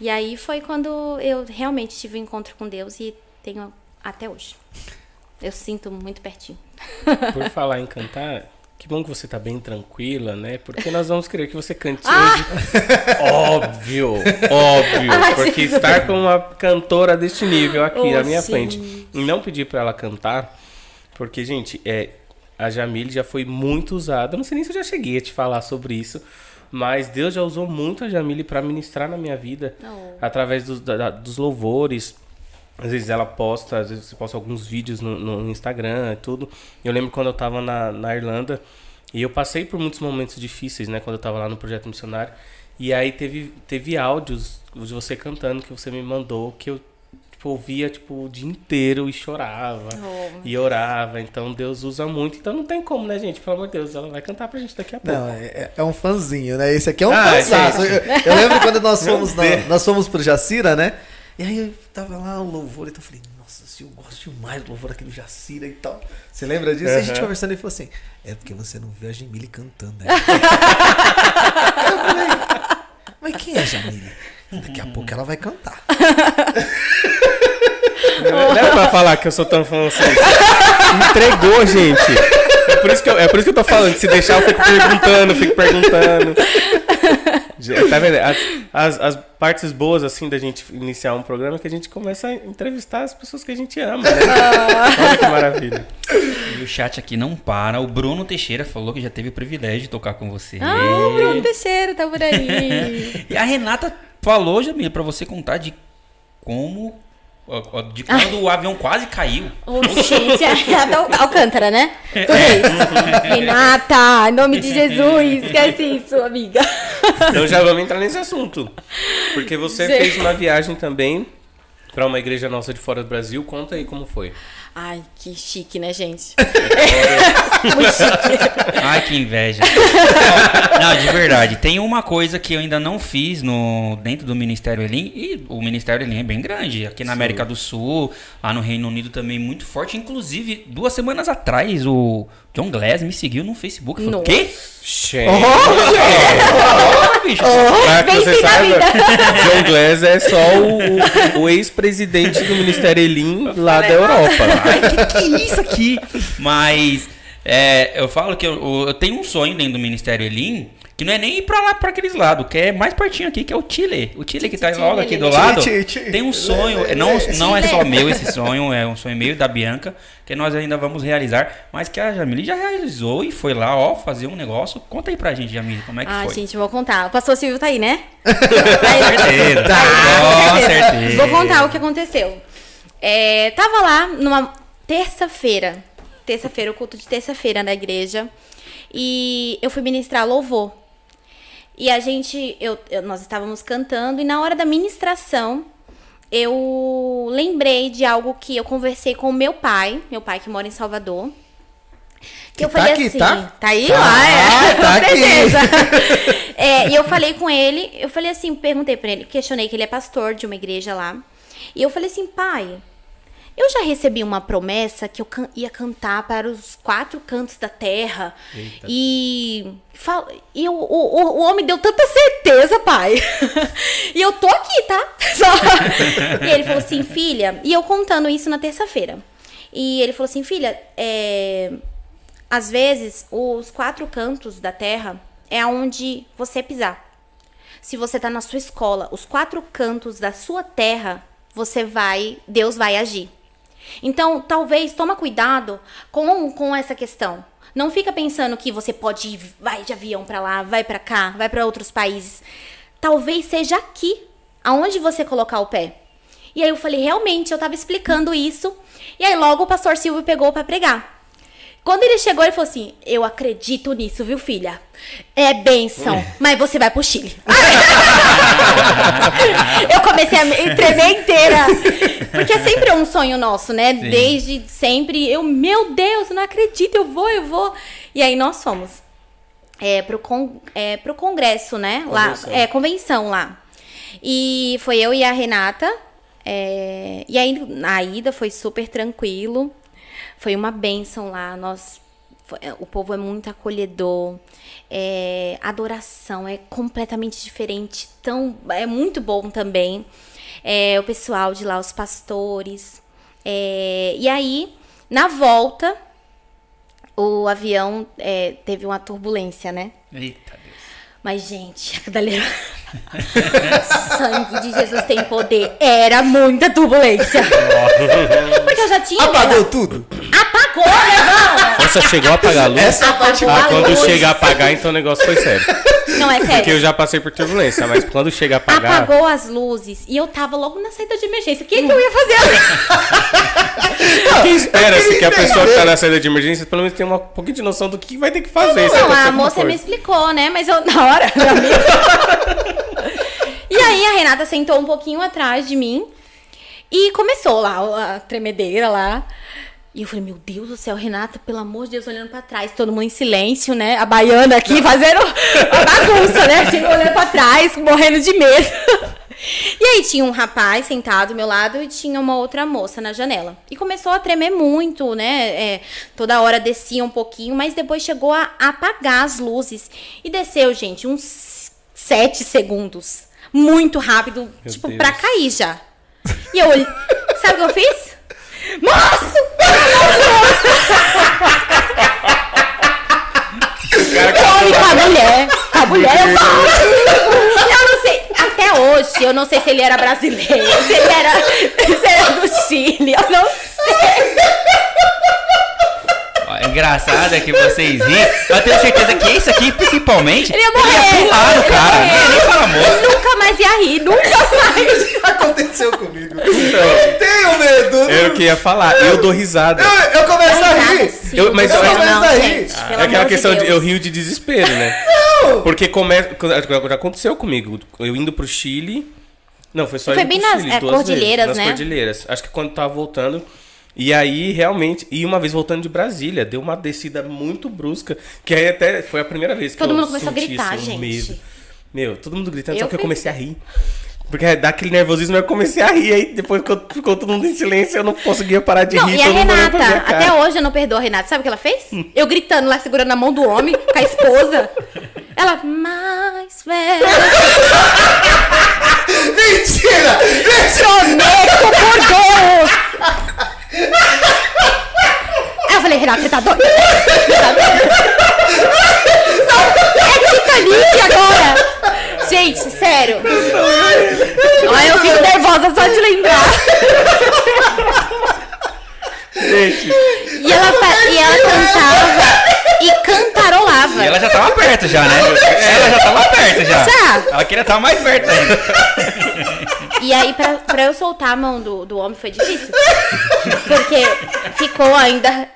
E aí foi quando eu realmente tive um encontro com Deus e tenho até hoje. Eu sinto muito pertinho. Por <laughs> falar em cantar, que bom que você tá bem tranquila, né? Porque nós vamos querer que você cante Ah! hoje. Óbvio, óbvio. <laughs> Ai, porque Jesus. estar com uma cantora deste nível aqui Oh, na minha sim. frente e não pedir pra ela cantar, porque, gente, é, a Jamile já foi muito usada. Eu Não sei nem se eu já cheguei a te falar sobre isso. Mas Deus já usou muito a Jamile pra ministrar na minha vida. Oh. Através dos, da- dos louvores. Às vezes ela posta, às vezes você posta alguns vídeos no, no Instagram e tudo. Eu lembro quando eu tava na, na Irlanda e eu passei por muitos momentos difíceis, né? Quando eu tava lá no projeto missionário. E aí teve, teve áudios de você cantando que você me mandou que eu tipo, ouvia tipo, o dia inteiro e chorava Oh. e orava. Então Deus usa muito. Então não tem como, né, gente? Pelo amor de Deus, ela vai cantar pra gente daqui a pouco. Não, é, é um fãzinho, né? Esse aqui é um Ah. Eu, eu lembro quando nós fomos, na- nós fomos pro Jacira, né? E aí eu tava lá o louvor, então eu falei, nossa, se eu gosto demais do louvor aqui do Jacira e tal. Você lembra disso? E a gente conversando e falou assim: é porque você não viu a Jamile cantando, né? <laughs> eu falei, mas quem é a Jamile? Daqui a pouco ela vai cantar. Não é pra falar que eu sou tão francês. Entregou, gente. É por, isso que eu, é por isso que eu tô falando. Se deixar, eu fico perguntando, fico perguntando. Tá vendo? As, as, as partes boas, assim, da gente iniciar um programa é que a gente começa a entrevistar as pessoas que a gente ama, né? Olha que maravilha. E o chat aqui não para. O Bruno Teixeira falou que já teve o privilégio de tocar com você. Ah, o Bruno Teixeira tá por aí. <laughs> E a Renata falou, Jamila, pra você contar de como. De quando o <laughs> avião quase caiu. <laughs> É Renata Al- Alcântara, né? Tudo isso. <laughs> Renata, em nome de Jesus, esquece isso, amiga. Então já vamos entrar nesse assunto. Porque você Gente. fez uma viagem também pra uma igreja nossa de fora do Brasil. Conta aí como foi. Ai, que chique, né, gente? <laughs> Muito chique. Ai, que inveja. não, de verdade. Tem uma coisa que eu ainda não fiz no, dentro do Ministério Elim. E o Ministério Elim é bem grande. Aqui na América do Sul, lá no Reino Unido também muito forte. Inclusive, duas semanas atrás, o John Glass me seguiu no Facebook. Eu falei, quê? Ah, bicho. Pra que você saiba, John Glass é só o, o- o <laughs> ex-presidente do Ministério Elim lá da Europa. Ai, que que é <laughs> isso aqui? Mas é, eu falo que eu, eu tenho um sonho dentro do Ministério Elim, que não é nem ir pra lá, pra aqueles lados, que é mais pertinho aqui, que é o Chile. O Chile que tá logo aqui do lado. Tem um sonho, é, não, não é só meu esse sonho, é um sonho meio da Bianca, que nós ainda vamos realizar, mas que a Jamile já realizou e foi lá, ó, fazer um negócio. Conta aí pra gente, Jamile, como é que Ai, foi? gente, eu vou contar. O pastor Silvio tá aí, né? <laughs> certeza. Ah, Com certeza. Vou contar o que aconteceu. É, tava lá numa terça-feira. Terça-feira, o culto de terça-feira na igreja. E eu fui ministrar louvor. E a gente, eu, eu- nós estávamos cantando, e na hora da ministração, eu lembrei de algo que eu conversei com o meu pai, meu pai que mora em Salvador. Que eu tá falei aqui, assim, tá? aí, Tá, é, <laughs> tá com certeza. <laughs> É, e eu falei com ele, eu falei assim, perguntei pra ele, questionei que ele é pastor de uma igreja lá. E eu falei assim, pai, eu já recebi uma promessa que eu can- ia cantar para os quatro cantos da terra. E, fal- e eu- o, o, o homem deu tanta certeza, pai. <laughs> e eu tô aqui, tá? <laughs> Só- e ele falou assim, filha, e eu contando isso na terça-feira. E ele falou assim, filha, é, às vezes os quatro cantos da terra é aonde você pisar. Se você tá na sua escola, os quatro cantos da sua terra, você vai, Deus vai agir. Então, talvez toma cuidado com, com essa questão. Não fica pensando que você pode ir, vai de avião pra lá, vai pra cá, vai pra outros países. Talvez seja aqui, aonde você colocar o pé. E aí eu falei, realmente, eu tava explicando isso. E aí logo o pastor Silvio pegou pra pregar. Quando ele chegou, ele falou assim: Eu acredito nisso, viu, filha? É benção, mas você vai pro Chile. <laughs> eu comecei a me tremer inteira. Porque é sempre um sonho nosso, né? Desde sempre. Eu, meu Deus, eu não acredito, eu vou, eu vou. E aí nós fomos é, pro, con é, pro congresso, né? Lá, Convenção. é, convenção lá. E foi eu e a Renata. é, e aí, a ida foi super tranquilo. Foi uma benção lá. Nós, foi- o povo é muito acolhedor. É, adoração é completamente diferente. Tão, é muito bom também. É, o pessoal de lá, os pastores. É, e aí, na volta, o avião é, teve uma turbulência, né? Eita. Mas, gente, dali... <laughs> sangue de Jesus tem poder. Era muita turbulência. Porque eu já tinha. Apagou tudo? Apagou, né, Essa chegou a apagar a luz? Essa a parte Apagou Ah, a quando luz. chega a apagar, então o negócio foi sério. Não, é Porque eu sério. já passei por turbulência, mas quando chega a apagar. Apagou as luzes e eu tava logo na saída de emergência. O que, que eu ia fazer ali? <laughs> Quem espera-se que a pessoa que tá na saída de emergência pelo menos tenha um pouquinho de noção do que vai ter que fazer. Não, acontecer a moça me coisa. explicou, né? Mas eu, <laughs> na hora. <laughs> E aí a Renata sentou um pouquinho atrás de mim e começou lá a tremedeira lá. E eu falei, meu Deus do céu, Renata, pelo amor de Deus, olhando pra trás, todo mundo em silêncio, né? A baiana aqui fazendo a bagunça, né? Assim, olhando pra trás, morrendo de medo. E aí tinha um rapaz sentado do meu lado e tinha uma outra moça na janela. E começou a tremer muito, né? É, toda hora descia um pouquinho, mas depois chegou a apagar as luzes. E desceu, gente, uns sete segundos. Muito rápido, Meu tipo, Deus. pra cair já. E eu olhei. Sabe o que eu fiz? Moço! Come com a mulher. Com a mulher eu falo. Eu não sei. Até hoje, eu não sei se ele era brasileiro, se ele era, se ele era do Chile. Eu não sei. Ó, é engraçado é que vocês riem. Eu tenho certeza que esse aqui, principalmente, Ele ia morrer. ia pular no ele ia cara. morrer. Nem, nem fala moço. Nunca mais ia rir, nunca mais. <laughs> Aconteceu comigo. Eu tenho medo. Eu que ia falar, eu dou risada. Eu, eu começo a rir. Sim, Eu- mas não, eu- não, mas aí- gente, É aquela amor de questão de, Deus. eu rio de desespero, né? Porque começa. Já aconteceu comigo. Eu indo pro Chile. Não, foi só Foi indo bem pro nas, Chile, é, cordilheiras, vezes, nas né? cordilheiras. Acho que quando tava voltando. E aí, realmente, e uma vez voltando de Brasília, deu uma descida muito brusca. Que aí até foi a primeira vez que Todo eu mundo começou a gritar, assim, gente. medo. Meu, todo mundo gritando, Eu só que eu comecei a rir. Porque dá aquele nervosismo, eu comecei a rir. Aí depois eu- ficou todo mundo em silêncio, eu não conseguia parar de Não, rir. e a Renata, até hoje eu não perdoo a Renata. Sabe o que ela fez? Eu gritando lá, segurando a mão do homem, com a esposa. Ela, mais velho. <laughs> Mentira! Prometo por Deus! Aí eu falei, Renata, você tá doida? Você tá doida? Não, é Titanic agora! Gente, sério. Olha, eu fico nervosa só de lembrar. Gente, E ela, e ela cantava e cantarolava. E ela já tava perto já, né? Ela já tava perto já. Já. Ela queria estar mais perto ainda. <laughs> E aí, pra, pra eu soltar a mão do, do homem foi difícil. Porque ficou ainda.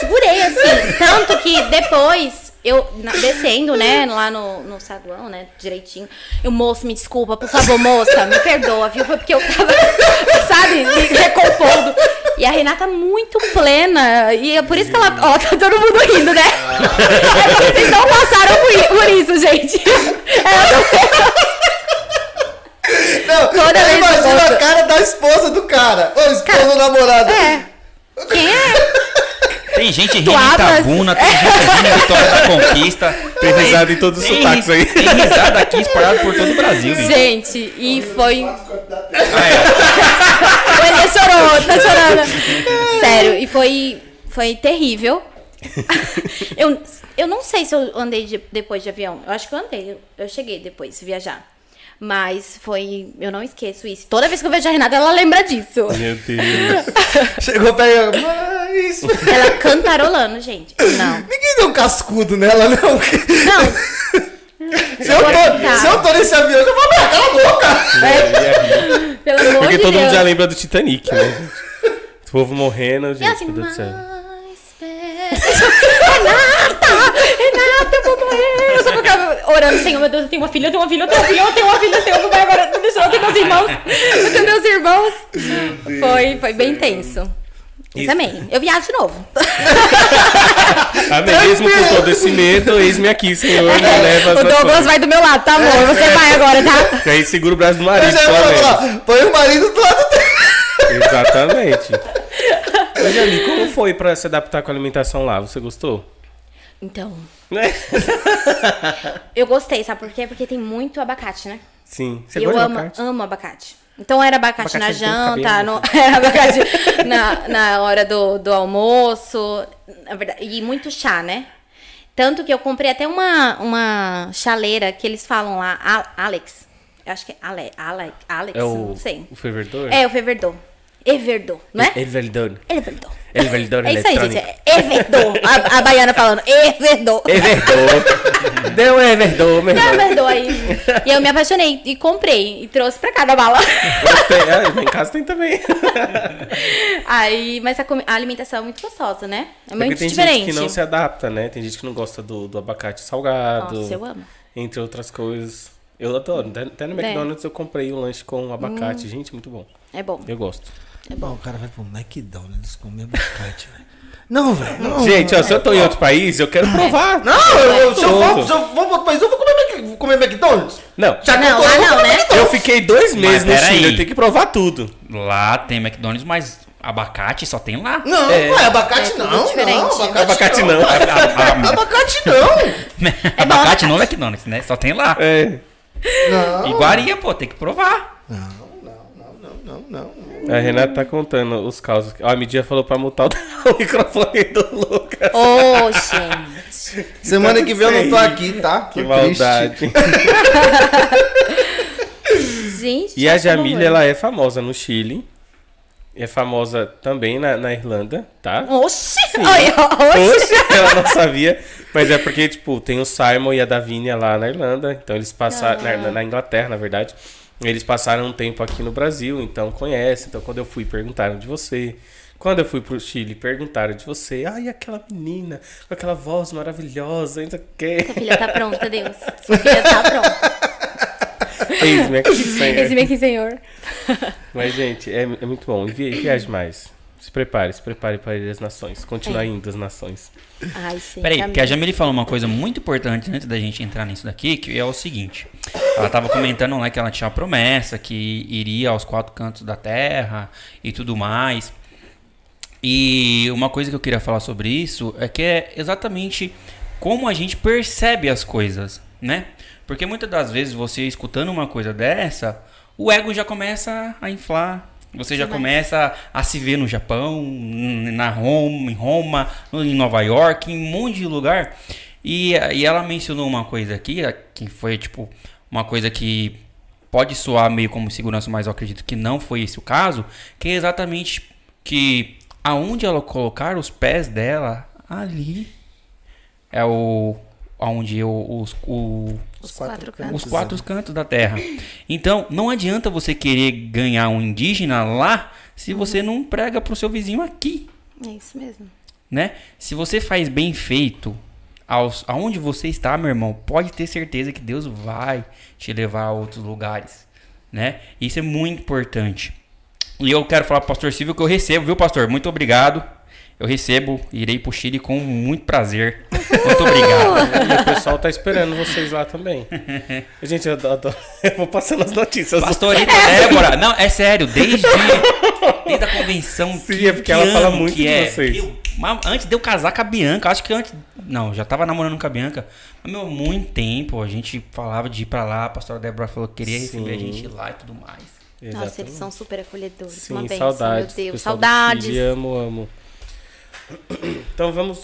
Segurei assim. Tanto que depois, eu na- descendo, né, lá no, no saguão, né, direitinho. Eu, moço, me desculpa, por favor, moça, me perdoa, viu? Foi porque eu tava, sabe, me recompondo. E a Renata muito plena. E é por isso que ela. Ó, tá todo mundo rindo, né? É porque vocês não passaram por, isso, gente. É, <laughs> Não, Toda eu vez volto- a cara da esposa do cara. Ô, esposa Cara, do namorado. É. Quem é? Tem gente rindo em abras- Itabuna, tem gente rindo em Vitória da Conquista. Tem risada em todos os Tem- sotaques aí. Tem risada aqui espalhado por todo o Brasil, bicho. Gente, e foi. Ah, é. O Elias chorou, tá chorando. Sério, e foi, foi terrível. <laughs> Eu, eu não sei se eu andei de- depois de avião. Eu acho que eu andei. Eu, eu cheguei depois de viajar. Mas foi. Eu não esqueço isso. Toda vez que eu vejo a Renata, ela lembra disso. Meu Deus. <laughs> Chegou pega. Mas. Ela cantarolando, gente. Não. Ninguém deu um cascudo nela, não. Não. <laughs> Se eu, tô, se eu tô nesse avião, eu vou abrir cala a boca. <laughs> Pelo amor Porque de todo Deus. mundo já lembra do Titanic, né, gente? O povo morrendo, gente. assim, meu Deus do céu. Renata! Eu vou morrer! Eu só ficava orando, Senhor, meu Deus, eu tenho uma filha, eu tenho uma filha, eu tenho uma filha, eu tenho uma filha, Senhor, não vai agora, não deixa eu ter meus irmãos, eu tenho meus irmãos. Foi, foi bem tenso. Mas Isso. amém. Eu viajo de novo. Amém. Mesmo com todo esse medo, eis-me aqui, Senhor, me leva O Douglas vai do meu lado, tá, amor? Você <laughs> vai agora, tá? E aí segura o braço do Eu marido, falar, põe o marido do lado dele. Exatamente. Mas como foi pra se adaptar com a alimentação lá? Você gostou? Então, Né? <laughs> eu gostei, sabe por quê? Porque tem muito abacate, né? Sim. Você eu gosta de amo, abacate? amo abacate. Então era abacate, Abacate na é janta, cabelo, no, <laughs> era abacate na, na hora do, do almoço, verdade, e muito chá, né? Tanto que eu comprei até uma, uma chaleira que eles falam lá, A- Alex. Eu acho que é Ale, Ale, Alex, É o, não sei. o fervedor? É, o Feverdor. Everdor, não é? Evervedor. Everdor. Evervedor É isso aí, gente. É. A, a baiana falando, Everdor. Evervedor. Deu um Evervedor, meu Não, irmão. Everdor aí. E eu me apaixonei e comprei e trouxe pra cá da mala. Tem, é, em casa tem também. Aí, mas a, a alimentação é muito gostosa, né? É muito tem diferente. gente que não se adapta, né? Tem gente que não gosta do, do abacate salgado. Nossa, eu amo. Entre outras coisas. Eu adoro. Até- no É. McDonald's eu comprei um lanche com abacate. Gente, muito bom. É bom. Eu gosto. Bom, o cara vai pro McDonald's comer abacate, velho. Não, velho. Não, Gente, ó, se eu tô em outro país, eu quero provar. Não, eu, eu- se eu for, se eu for pra outro país, eu vou comer, Mac- vou comer McDonald's. Não. Já que Não, eu tô lá eu vou não, comer né? McDonald's. Eu fiquei dois meses no peraí. Chile, eu tenho que provar tudo. Lá tem McDonald's, mas abacate só tem lá. Não, É. ué, abacate É tudo não, diferente. não, abacate, Abacate não. não. A- a- Abacate não. abacate não <laughs> é McDonald's, né? Só tem lá. É. Não, Iguaria, pô, tem que provar. não, não, não, não, não. A Renata tá contando os causos. Ó, a Midia falou pra mutar <laughs> o microfone do Lucas. Ô, gente. Semana que vem eu não tô aqui, tá? Que Tô maldade. <laughs> Gente. E a Jamília, mano. ela é famosa no Chile. É famosa também na, na Irlanda, tá? Oxi! Olha, oxi! <laughs> Ela não sabia. Mas é porque, tipo, tem o Simon e a Davinia lá na Irlanda. Então eles passaram. Na, na Inglaterra, na verdade. Eles passaram um tempo aqui no Brasil, então conhecem. Então quando eu fui, perguntaram de você. Quando eu fui pro Chile, perguntaram de você. Ai, aquela menina com aquela voz maravilhosa, o quê. Sua filha tá pronta, Deus. <laughs> Sua filha tá pronta. Eis-me aqui, <laughs> Senhor. Esse aqui, Senhor. Mas, gente, é, é muito bom. E vi- viaje mais. Se prepare, se prepare para ir às nações. Continuar indo às nações. Ai, gente. Peraí, porque a Jamile falou uma coisa muito importante antes da gente entrar nisso daqui, que é o seguinte. Ela tava comentando lá que ela tinha uma promessa, que iria aos quatro cantos da terra e tudo mais. E uma coisa que eu queria falar sobre isso é que é exatamente como a gente percebe as coisas, né? Porque muitas das vezes você escutando uma coisa dessa, o ego já começa a inflar. Você já começa a se ver no Japão, na Roma, em Roma, em Nova York, em um monte de lugar. E, e ela mencionou uma coisa aqui, que foi tipo uma coisa que pode soar meio como segurança, mas eu acredito que não foi esse o caso, que é exatamente que aonde ela colocar os pés dela, ali é o aonde eu, os, o, Os quatro os cantos. quatro cantos da terra. Então, não adianta você querer ganhar um indígena lá se você não prega pro seu vizinho aqui, É isso mesmo. né? Se você faz bem feito aos, aonde você está, meu irmão, pode ter certeza que Deus vai te levar a outros lugares, né? Isso é muito importante. E eu quero falar pro pastor Silvio que eu recebo, viu, pastor? Muito obrigado. Eu recebo, irei pro Chile com muito prazer. Muito obrigado. E o pessoal tá esperando vocês lá também. <laughs> Gente, eu adoro. Eu vou passando as notícias. Pastorita Débora, não, é sério, desde, desde a convenção. Sim, é porque ela fala muito que de é. vocês. Eu- mas antes de eu casar com a Bianca, acho que antes. Não, já tava namorando com a Bianca. Mas, meu, muito tempo a gente falava de ir pra lá. A pastora Débora falou que queria receber a Sim. gente lá e tudo mais. Nossa, Exatamente. eles são super acolhedores. Sim, uma benção, saudades. meu Deus. Saudades. Chile, amo, amo. Então vamos.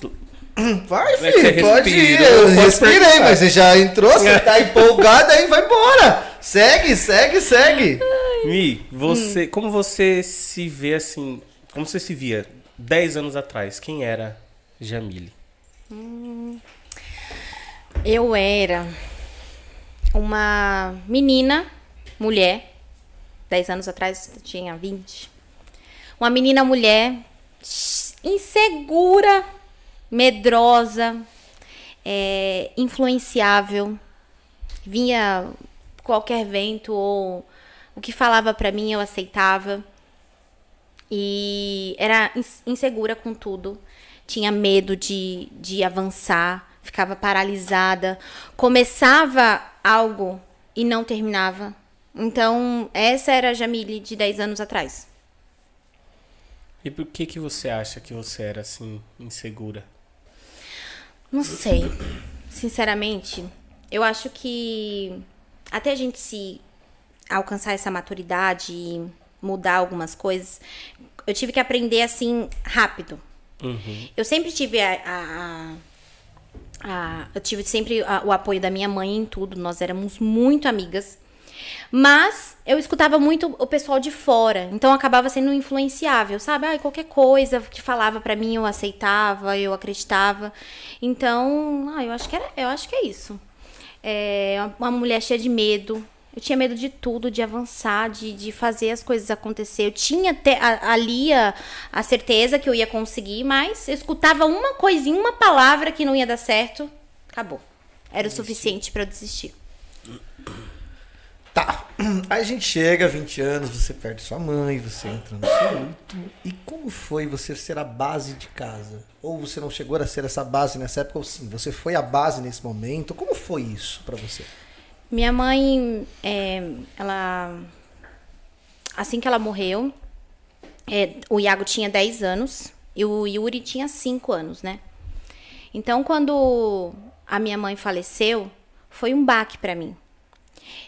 <clears throat> Vai, É filho, pode ir. Eu respirei, mas você já entrou, você <laughs> tá empolgado, aí vai embora. Segue, segue, segue. Mi, Hum. você, como você se vê assim, como você se via 10 anos atrás? Quem era Jamile? Eu era uma menina, mulher. 10 anos atrás eu tinha 20. Uma menina mulher insegura, medrosa, é, influenciável. Vinha qualquer vento ou o que falava pra mim eu aceitava. E era ins- insegura com tudo. Tinha medo de, de avançar, ficava paralisada. Começava algo e não terminava. Então, essa era a Jamile de 10 anos atrás. E por que que você acha que você era assim insegura? Não sei. Sinceramente, eu acho que até a gente se alcançar essa maturidade e mudar algumas coisas, eu tive que aprender assim rápido. Eu sempre tive a, a- a- eu tive sempre a- o apoio da minha mãe em tudo. Nós éramos muito amigas. Mas eu escutava muito o pessoal de fora, então acabava sendo influenciável, sabe? Ai, qualquer coisa que falava pra mim eu aceitava, eu acreditava. Então, ah, eu acho que era, eu acho que é isso. É uma mulher cheia de medo. Eu tinha medo de tudo, de avançar, de, de fazer as coisas acontecer. Eu tinha te- a- ali a, a certeza que eu ia conseguir, mas eu escutava uma coisinha, uma palavra que não ia dar certo, acabou. Era o suficiente pra eu desistir. Tá. <clears throat> Aí a gente chega, 20 anos, você perde sua mãe, você entra no seu luto. E como foi você ser a base de casa? Ou você não chegou a ser essa base nessa época, ou sim, você foi a base nesse momento? Como foi isso pra você? Minha mãe, é, ela. Assim que ela morreu, é, o Iago tinha 10 anos e o Yuri tinha 5 anos, né? Então, quando a minha mãe faleceu, foi um baque pra mim.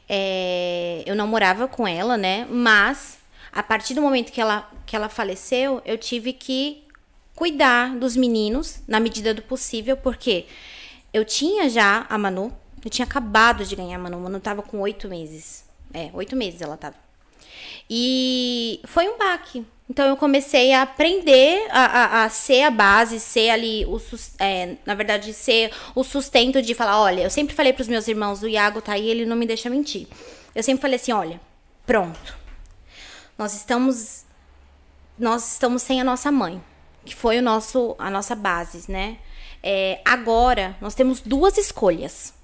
É, eu não morava com ela, né? Mas a partir do momento que ela, que ela faleceu, eu tive que cuidar dos meninos na medida do possível, porque eu tinha já a Manu, eu tinha acabado de ganhar a Manu, a Manu tava com oito meses. É, oito meses ela tava. E foi um baque. Então eu comecei a aprender a, a, a ser a base, ser ali o é, na verdade ser o sustento de falar, olha, eu sempre falei pros meus irmãos, o Iago tá aí, ele não me deixa mentir. Eu sempre falei assim, olha, pronto. Nós estamos nós estamos sem a nossa mãe, que foi o nosso a nossa base, né? É, agora nós temos duas escolhas.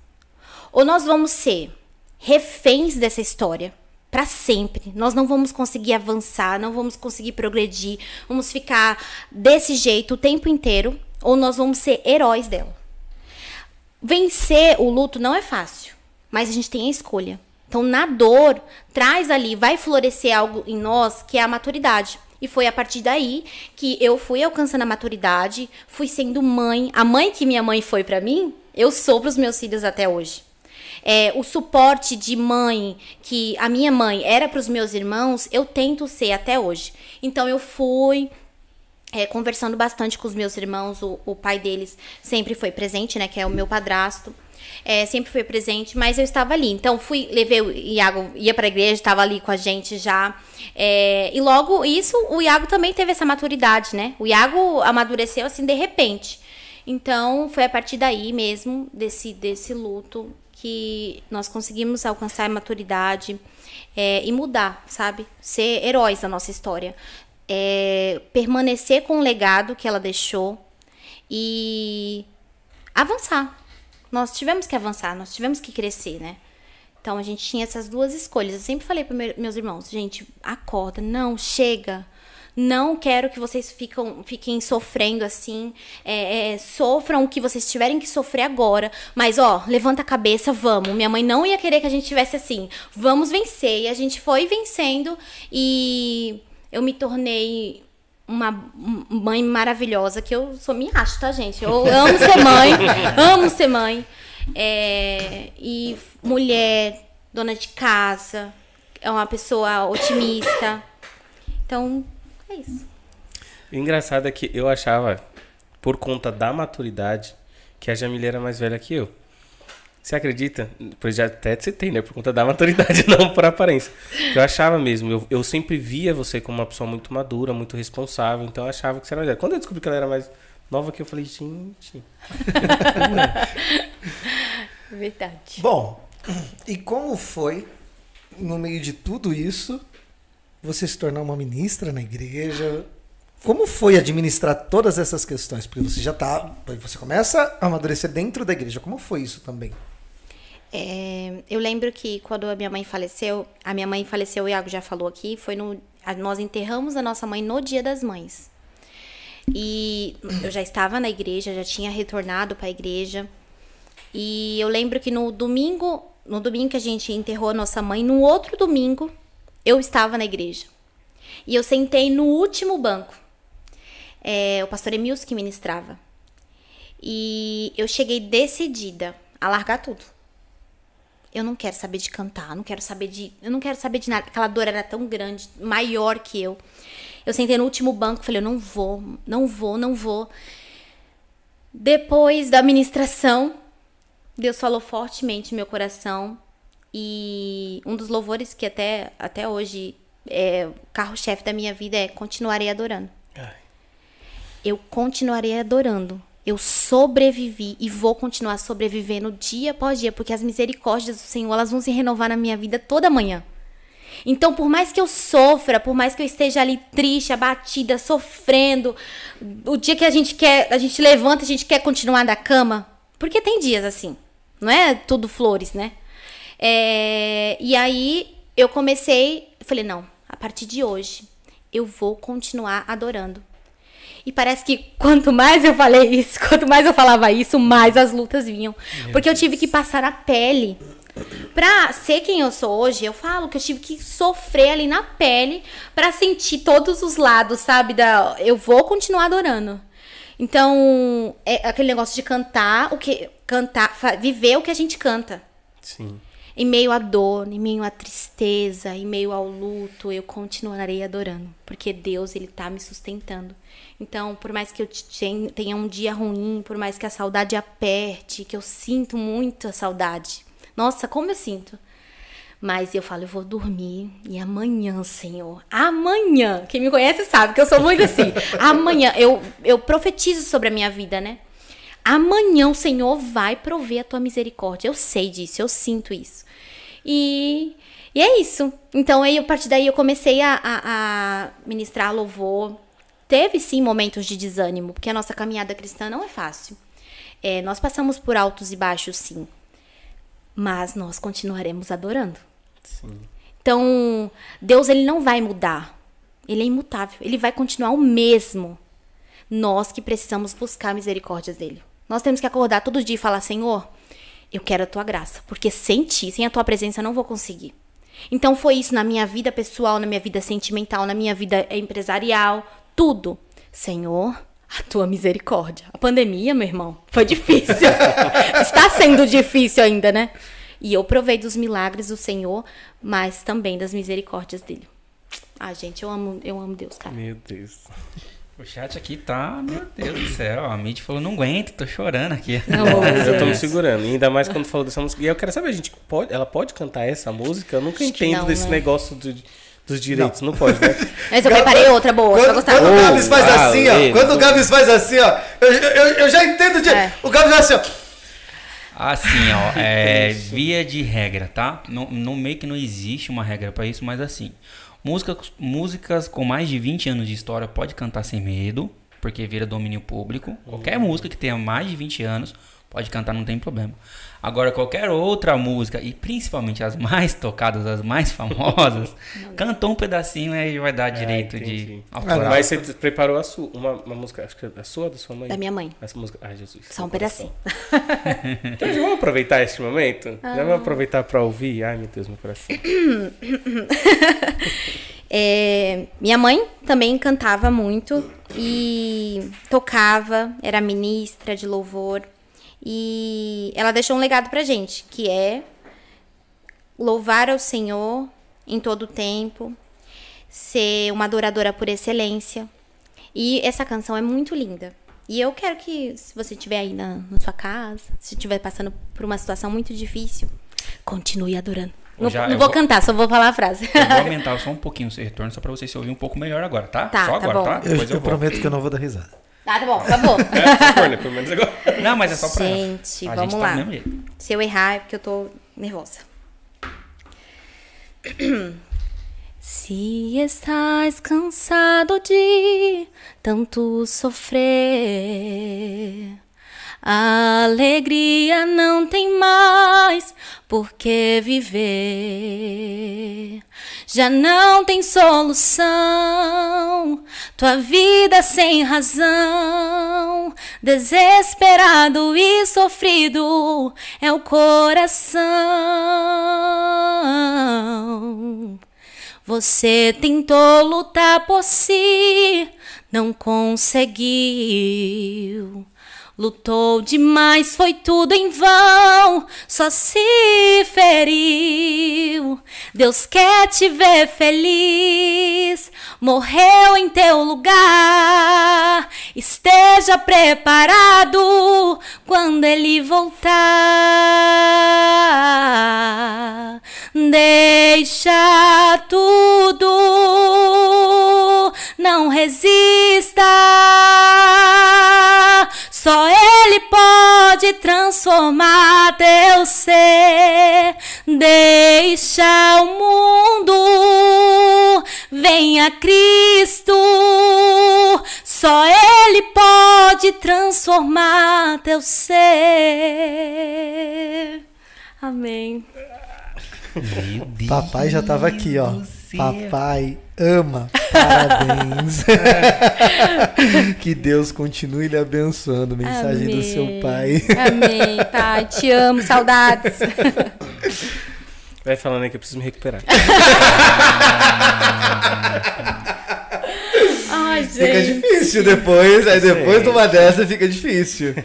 Ou nós vamos ser reféns dessa história para sempre. Nós não vamos conseguir avançar, não vamos conseguir progredir, vamos ficar desse jeito o tempo inteiro, ou nós vamos ser heróis dela. Vencer o luto não é fácil, mas a gente tem a escolha. Então, na dor, traz ali, vai florescer algo em nós que é a maturidade. E foi a partir daí que eu fui alcançando a maturidade, fui sendo mãe. A mãe que minha mãe foi para mim, eu sou para os meus filhos até hoje. É, o suporte de mãe que a minha mãe era para os meus irmãos, eu tento ser até hoje. Então eu fui é, conversando bastante com os meus irmãos, o, o pai deles sempre foi presente, né? Que é o meu padrasto. É, sempre foi presente, mas eu estava ali. Então fui, levei o Iago, ia para a igreja, estava ali com a gente já. É, e logo isso, o Iago também teve essa maturidade, né? O Iago amadureceu assim de repente. Então foi a partir daí mesmo desse desse luto que nós conseguimos alcançar a maturidade é, e mudar, sabe? Ser heróis da nossa história. É, permanecer com o legado que ela deixou e avançar. Nós tivemos que avançar, nós tivemos que crescer, né? Então a gente tinha essas duas escolhas. Eu sempre falei para meus irmãos, gente, acorda, não, chega. Não quero que vocês ficam, fiquem sofrendo assim. É, é, sofram o que vocês tiverem que sofrer agora. Mas, ó, levanta a cabeça, vamos. Minha mãe não ia querer que a gente tivesse assim. Vamos vencer. E a gente foi vencendo. E eu me tornei uma mãe maravilhosa. Que eu sou me acho, tá, gente? Eu amo ser mãe. <laughs> amo ser mãe. É, e mulher, dona de casa. É uma pessoa otimista. Então, é isso. O engraçado é que eu achava, por conta da maturidade, que a Jamile era mais velha que eu. Você acredita? Pois já até citei, né? Por conta da <laughs> maturidade, <laughs> não por aparência. Eu achava mesmo, eu, eu sempre via você como uma pessoa muito madura, muito responsável, então eu achava que você era mais velha. Quando eu descobri que ela era mais nova que eu falei, gente. <laughs> Verdade. Bom, e como foi, no meio de tudo isso, você se tornar uma ministra na igreja? Como foi administrar todas essas questões? Porque você já tá. Você começa a amadurecer dentro da igreja. Como foi isso também? É, eu lembro que quando a minha mãe faleceu, a minha mãe faleceu, o Iago já falou aqui, foi no. Nós enterramos a nossa mãe no dia das mães. E eu já estava na igreja, já tinha retornado para a igreja. E eu lembro que no domingo, no domingo que a gente enterrou a nossa mãe, no outro domingo, eu estava na igreja. E eu sentei no último banco. É, o pastor Emilson que ministrava. E eu cheguei decidida a largar tudo. Eu não quero saber de cantar, não quero saber de. Eu não quero saber de nada. Aquela dor era tão grande, maior que eu. Eu sentei no último banco falei, eu não vou, não vou, não vou. Depois da ministração, Deus falou fortemente no meu coração. E um dos louvores que até, até hoje é carro-chefe da minha vida é Continuarei Adorando. Ai. Eu continuarei adorando. Eu sobrevivi e vou continuar sobrevivendo dia após dia, porque as misericórdias do Senhor, elas vão se renovar na minha vida toda manhã. Então, por mais que eu sofra, por mais que eu esteja ali triste, abatida, sofrendo, o dia que a gente quer, a gente levanta, a gente quer continuar da cama, porque tem dias assim, não é tudo flores, né? É, e aí eu comecei, falei, não, a partir de hoje eu vou continuar adorando. E parece que quanto mais eu falei isso, <laughs> quanto mais eu falava isso, mais as lutas vinham. Porque eu tive que passar a pele. Pra ser quem eu sou hoje, eu falo que eu tive que sofrer ali na pele pra sentir todos os lados, sabe? Da, eu vou continuar adorando. Então, é aquele negócio de cantar, o que cantar, viver o que a gente canta. Sim. Em meio à dor, em meio à tristeza, em meio ao luto, eu continuarei adorando, porque Deus ele tá me sustentando. Então, por mais que eu te- tenha um dia ruim, por mais que a saudade aperte, que eu sinto muito a saudade. Nossa, como eu sinto. Mas eu falo, eu vou dormir e amanhã, Senhor, amanhã, quem me conhece sabe que eu sou muito assim. <laughs> amanhã, eu, eu profetizo sobre a minha vida, né? Amanhã o Senhor vai prover a tua misericórdia. Eu sei disso, eu sinto isso. E, e é isso. Então, aí, a partir daí, eu comecei a, a, a ministrar louvor. Teve, sim, momentos de desânimo, porque a nossa caminhada cristã não é fácil. É, nós passamos por altos e baixos, sim. Mas nós continuaremos adorando. Então, Deus ele não vai mudar. Ele é imutável. Ele vai continuar o mesmo. Nós que precisamos buscar misericórdias dele. Nós temos que acordar todo dia e falar: Senhor, eu quero a tua graça, porque sem ti, sem a tua presença, eu não vou conseguir. Então foi isso na minha vida pessoal, na minha vida sentimental, na minha vida empresarial, tudo. Senhor, a tua misericórdia. A pandemia, meu irmão, foi difícil. <laughs> Está sendo difícil ainda, né? E eu provei dos milagres do Senhor, mas também das misericórdias dele. Ah, gente, eu amo, eu amo Deus, cara. Meu Deus. O chat aqui tá, meu Deus do céu. A Mid falou, não aguento, tô chorando aqui. <laughs> Não, Eu tô me Jesus. segurando. E ainda mais quando falou dessa música. E eu quero saber, a gente pode, ela pode cantar essa música? Eu nunca Acho entendo não, desse né? negócio do- dos direitos. Não, pode, né? <laughs> Mas eu preparei outra boa, você vai Quando, gostar. quando o Oh, Gabs faz ah, assim, ó. Quando o Gabs faz assim, ó. Eu, eu, eu já entendo de. É. O Gabs faz assim, ó. Assim, ó, <laughs> é via de regra, tá? No, no meio que não existe uma regra pra isso, mas assim, músicas, músicas com mais de 20 anos de história pode cantar sem medo, porque vira domínio público. Qualquer música que tenha mais de 20 anos pode cantar, não tem problema. Agora, qualquer outra música, e principalmente as mais tocadas, as mais famosas, <laughs> cantou um pedacinho aí vai dar direito de entendi. autoral. Mas você preparou a sua, uma, uma música, acho que é da sua, da sua mãe? Da minha mãe. Essa música. Ai, Jesus. Só um pedacinho. <laughs> Então já vamos aproveitar este momento? Ah. Já vamos aproveitar pra ouvir? Ai, meu Deus, meu coração. <coughs> É, minha mãe também cantava muito e tocava, era ministra de louvor. E ela deixou um legado pra gente, que é louvar ao Senhor em todo o tempo, ser uma adoradora por excelência. E essa canção é muito linda. E eu quero que, se você estiver aí na, na sua casa, se estiver passando por uma situação muito difícil, continue adorando. Eu Não, já- não eu vou vou- cantar, só vou falar a frase. Eu vou <laughs> aumentar só um pouquinho o seu retorno, só pra você se ouvir um pouco melhor agora, tá? Tá, só tá agora, bom. tá? Eu, Depois eu, eu volto. prometo que eu não vou dar risada. Ah, tá bom, acabou. É, por favor, né? Pelo menos agora. Não, mas é só pra Gente, a vamos gente tá lá. do mesmo jeito. Se eu errar é porque eu tô nervosa. <clears throat> Se estás cansado de tanto sofrer, a alegria não tem mais por que viver. Já não tem solução, tua vida sem razão, desesperado e sofrido é o coração. Você tentou lutar por si, não conseguiu. Lutou demais, foi tudo em vão, só se feriu. Deus quer te ver feliz, morreu em teu lugar. Esteja preparado quando ele voltar. Deixa tudo, não resista. Só Ele pode transformar teu ser. Deixa o mundo, venha Cristo. Só Ele pode transformar teu ser. Amém. Meu Deus Papai já tava aqui, ó. Papai ama. Parabéns. <laughs> que Deus continue lhe abençoando. Mensagem do seu Amém. pai. Amém, pai. Te amo, saudades. Vai falando aí que eu preciso me recuperar. Ai, Fica gente. difícil depois. Aí depois de uma dessa fica difícil. <laughs>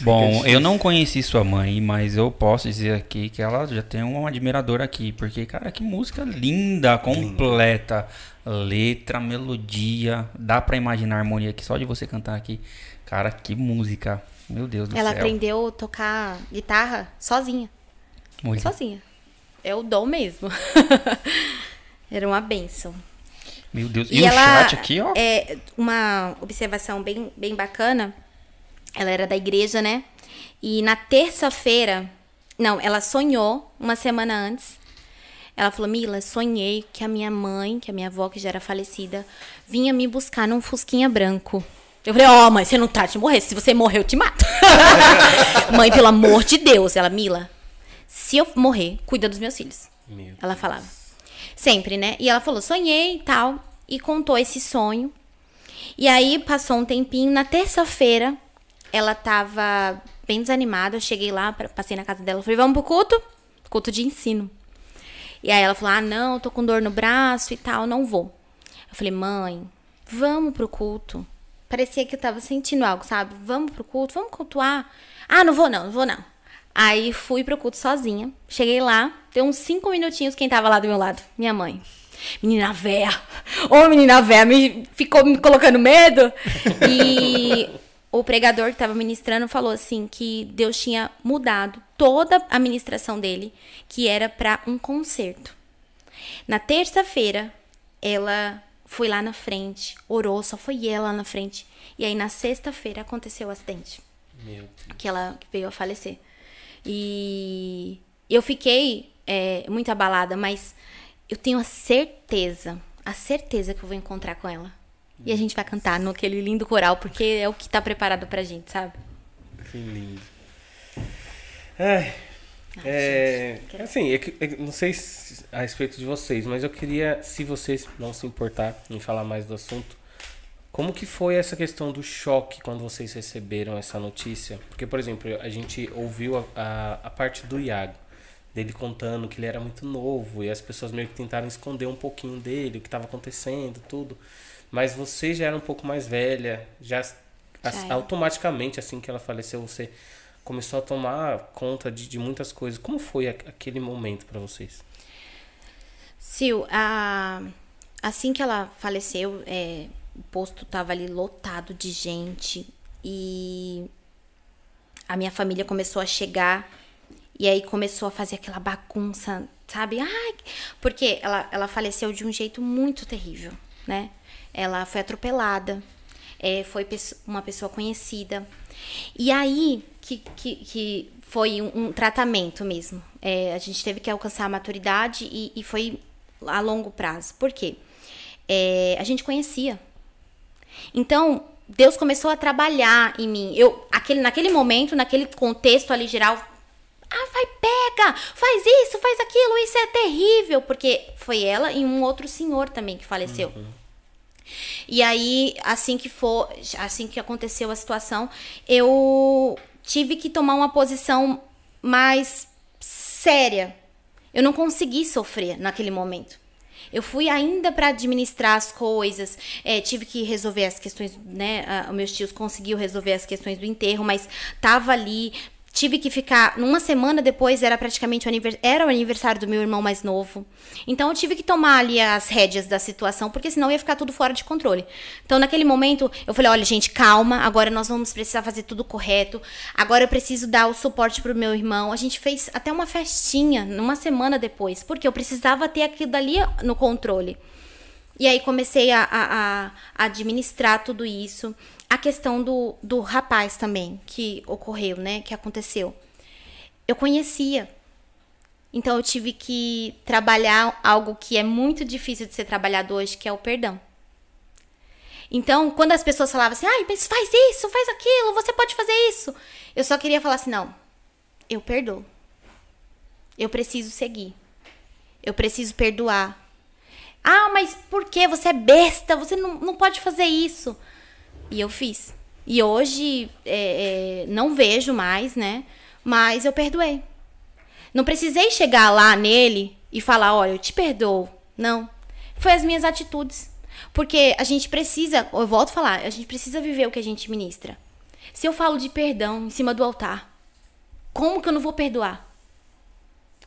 Bom, eu não conheci sua mãe, mas eu posso dizer aqui que ela já tem um admirador aqui, porque, cara, que música linda, completa. Letra, melodia, dá pra imaginar a harmonia aqui só de você cantar aqui. Cara, que música. Meu Deus do Ela céu. aprendeu a tocar guitarra sozinha. Muito. Sozinha. É o dom mesmo. <laughs> Era uma benção. Meu Deus. E, o chat aqui, ó. É uma observação bem, bem bacana. Ela era da igreja, né? E na terça-feira, não, ela sonhou uma semana antes. Ela falou: Mila, sonhei que a minha mãe, que a minha avó, que já era falecida, vinha me buscar num fusquinha branco. Eu falei: Ó, mãe, você não tá de morrer. Se você morrer, eu te mato. <laughs> mãe, pelo amor de Deus. Ela, Mila, se eu morrer, cuida dos meus filhos. Meu Ela falava. Sempre, né? E ela falou, sonhei e tal. E contou esse sonho. E aí passou um tempinho. Na terça-feira, ela tava bem desanimada. Eu cheguei lá, passei na casa dela. Falei, vamos pro culto? Culto de ensino. E aí ela falou, ah, não, tô com dor no braço e tal, não vou. Eu falei, mãe, vamos pro culto. Parecia que eu tava sentindo algo, sabe? Vamos pro culto, vamos cultuar. Ah, não vou não, não vou não. Aí fui pro culto sozinha. Cheguei lá, deu uns cinco minutinhos quem tava lá do meu lado? Minha mãe. Menina véia. Ô, menina véia, me ficou me colocando medo. E o pregador que tava ministrando falou assim que Deus tinha mudado toda a ministração dele, que era para um concerto. Na terça-feira, ela foi lá na frente, orou, só foi ela lá na frente. E aí na sexta-feira aconteceu o acidente Meu que ela veio a falecer. E eu fiquei é, muito abalada, mas eu tenho a certeza, a certeza que eu vou encontrar com ela. E a gente vai cantar naquele lindo coral, porque é o que tá preparado pra gente, sabe? Que lindo. Ai, é, assim, é que- é que não sei se- a respeito de vocês, mas eu queria, se vocês não se importar em falar mais do assunto, como que foi essa questão do choque quando vocês receberam essa notícia? Porque, por exemplo, a gente ouviu a, a, a parte do Iago, dele contando que ele era muito novo e as pessoas meio que tentaram esconder um pouquinho dele, o que estava acontecendo, tudo. Mas você já era um pouco mais velha, já, as- era. automaticamente assim que ela faleceu, você começou a tomar conta de, de muitas coisas. Como foi a- aquele momento pra vocês? Sil, a... assim que ela faleceu, é, o posto tava ali lotado de gente e a minha família começou a chegar e aí começou a fazer aquela bagunça, sabe? Ai, porque ela, ela faleceu de um jeito muito terrível, né? Ela foi atropelada, é, foi uma pessoa conhecida. E aí que, que, que foi um, um tratamento mesmo. É, a gente teve que alcançar a maturidade e, e foi a longo prazo. Por quê? É, a gente conhecia. Então, Deus começou a trabalhar em mim. Eu, aquele, naquele momento, naquele contexto ali geral, ah, vai, pega, faz isso, faz aquilo, isso é terrível. Porque foi ela e um outro senhor também que faleceu. E aí, assim que for, assim que aconteceu a situação, eu tive que tomar uma posição mais séria. Eu não consegui sofrer naquele momento. Eu fui ainda para administrar as coisas, é, tive que resolver as questões, né? ah, meus tios conseguiu resolver as questões do enterro, mas tava ali, tive que ficar. Numa semana depois era praticamente o aniversário, era o aniversário do meu irmão mais novo. Então eu tive que tomar ali as rédeas da situação, porque senão ia ficar tudo fora de controle. Então naquele momento eu falei: olha, gente, calma, agora nós vamos precisar fazer tudo correto. Agora eu preciso dar o suporte pro meu irmão. A gente fez até uma festinha numa semana depois, porque eu precisava ter aquilo dali no controle. E aí comecei a, a- a administrar tudo isso. A questão do, do rapaz também, que ocorreu, né? Que aconteceu. Eu conhecia. Então eu tive que trabalhar algo que é muito difícil de ser trabalhado hoje, que é o perdão. Então, quando as pessoas falavam assim, ai, mas faz isso, faz aquilo, você pode fazer isso. Eu só queria falar assim, não, eu perdoo. Eu preciso seguir. Eu preciso perdoar. Ah, mas por que? Você é besta, você não, não pode fazer isso. E eu fiz. E hoje é, é, não vejo mais, né? Mas eu perdoei. Não precisei chegar lá nele e falar, olha, eu te perdoo. Não. Foi as minhas atitudes. Porque a gente precisa, eu volto a falar, a gente precisa viver o que a gente ministra. Se eu falo de perdão em cima do altar, como que eu não vou perdoar?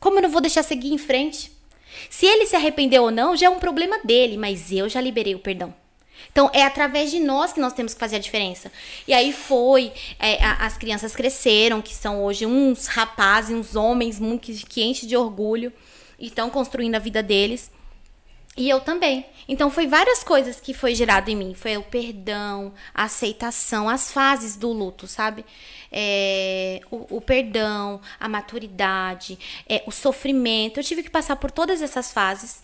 Como eu não vou deixar seguir em frente? Se ele se arrependeu ou não, já é um problema dele, mas eu já liberei o perdão. Então, é através de nós que nós temos que fazer a diferença. E aí foi, é, a- as crianças cresceram, que são hoje uns rapazes, uns homens muito, que, que enchem de orgulho e estão construindo a vida deles. E eu também. Então foi várias coisas que foi gerado em mim. Foi o perdão, a aceitação, as fases do luto, sabe? É, o, o perdão, a maturidade, é, o sofrimento. Eu tive que passar por todas essas fases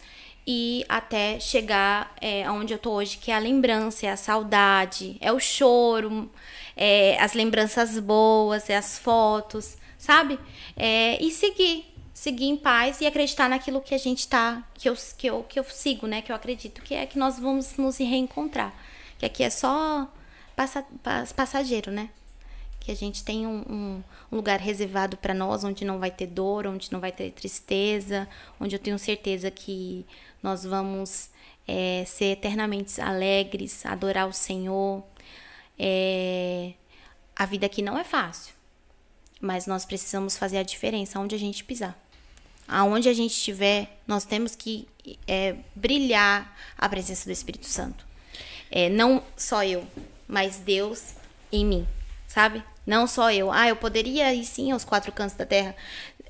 e até chegar é, aonde eu tô hoje, que é a lembrança, é a saudade, é o choro, é as lembranças boas, é as fotos, sabe? É, e seguir, seguir em paz e acreditar naquilo que a gente tá, que eu, que eu, que eu sigo, né? Que eu acredito que é que nós vamos nos reencontrar. Que aqui é só passa, pas- passageiro, né? Que a gente tem um, um- um lugar reservado para nós, onde não vai ter dor, onde não vai ter tristeza, onde eu tenho certeza que nós vamos é, ser eternamente alegres, adorar o Senhor. É, a vida aqui não é fácil, mas nós precisamos fazer a diferença onde a gente pisar. Aonde a gente estiver, nós temos que é, brilhar a presença do Espírito Santo. É, não só eu, mas Deus em mim, sabe? Não só eu. Ah, eu poderia ir sim aos quatro cantos da terra.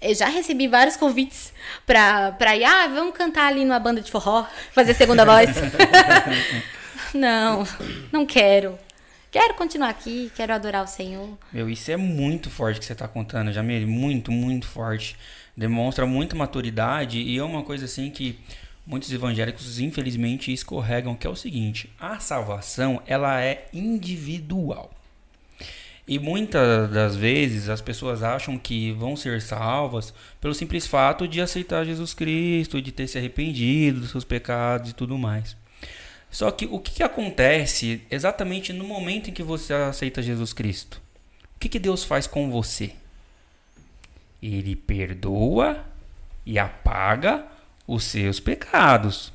Eu já recebi vários convites pra, pra ir. Ah, vamos cantar ali numa banda de forró, fazer segunda voz. <laughs> não, não quero. Quero continuar aqui, quero adorar o Senhor. Meu, isso é muito forte que você tá contando, Jamile. Muito, muito forte. Demonstra muita maturidade e é uma coisa assim que muitos evangélicos, infelizmente, escorregam, que é o seguinte. A salvação, ela é individual. E muitas das vezes as pessoas acham que vão ser salvas pelo simples fato de aceitar Jesus Cristo, de ter se arrependido dos seus pecados e tudo mais. Só que o que, que acontece exatamente no momento em que você aceita Jesus Cristo? O que, que Deus faz com você? Ele perdoa e apaga os seus pecados.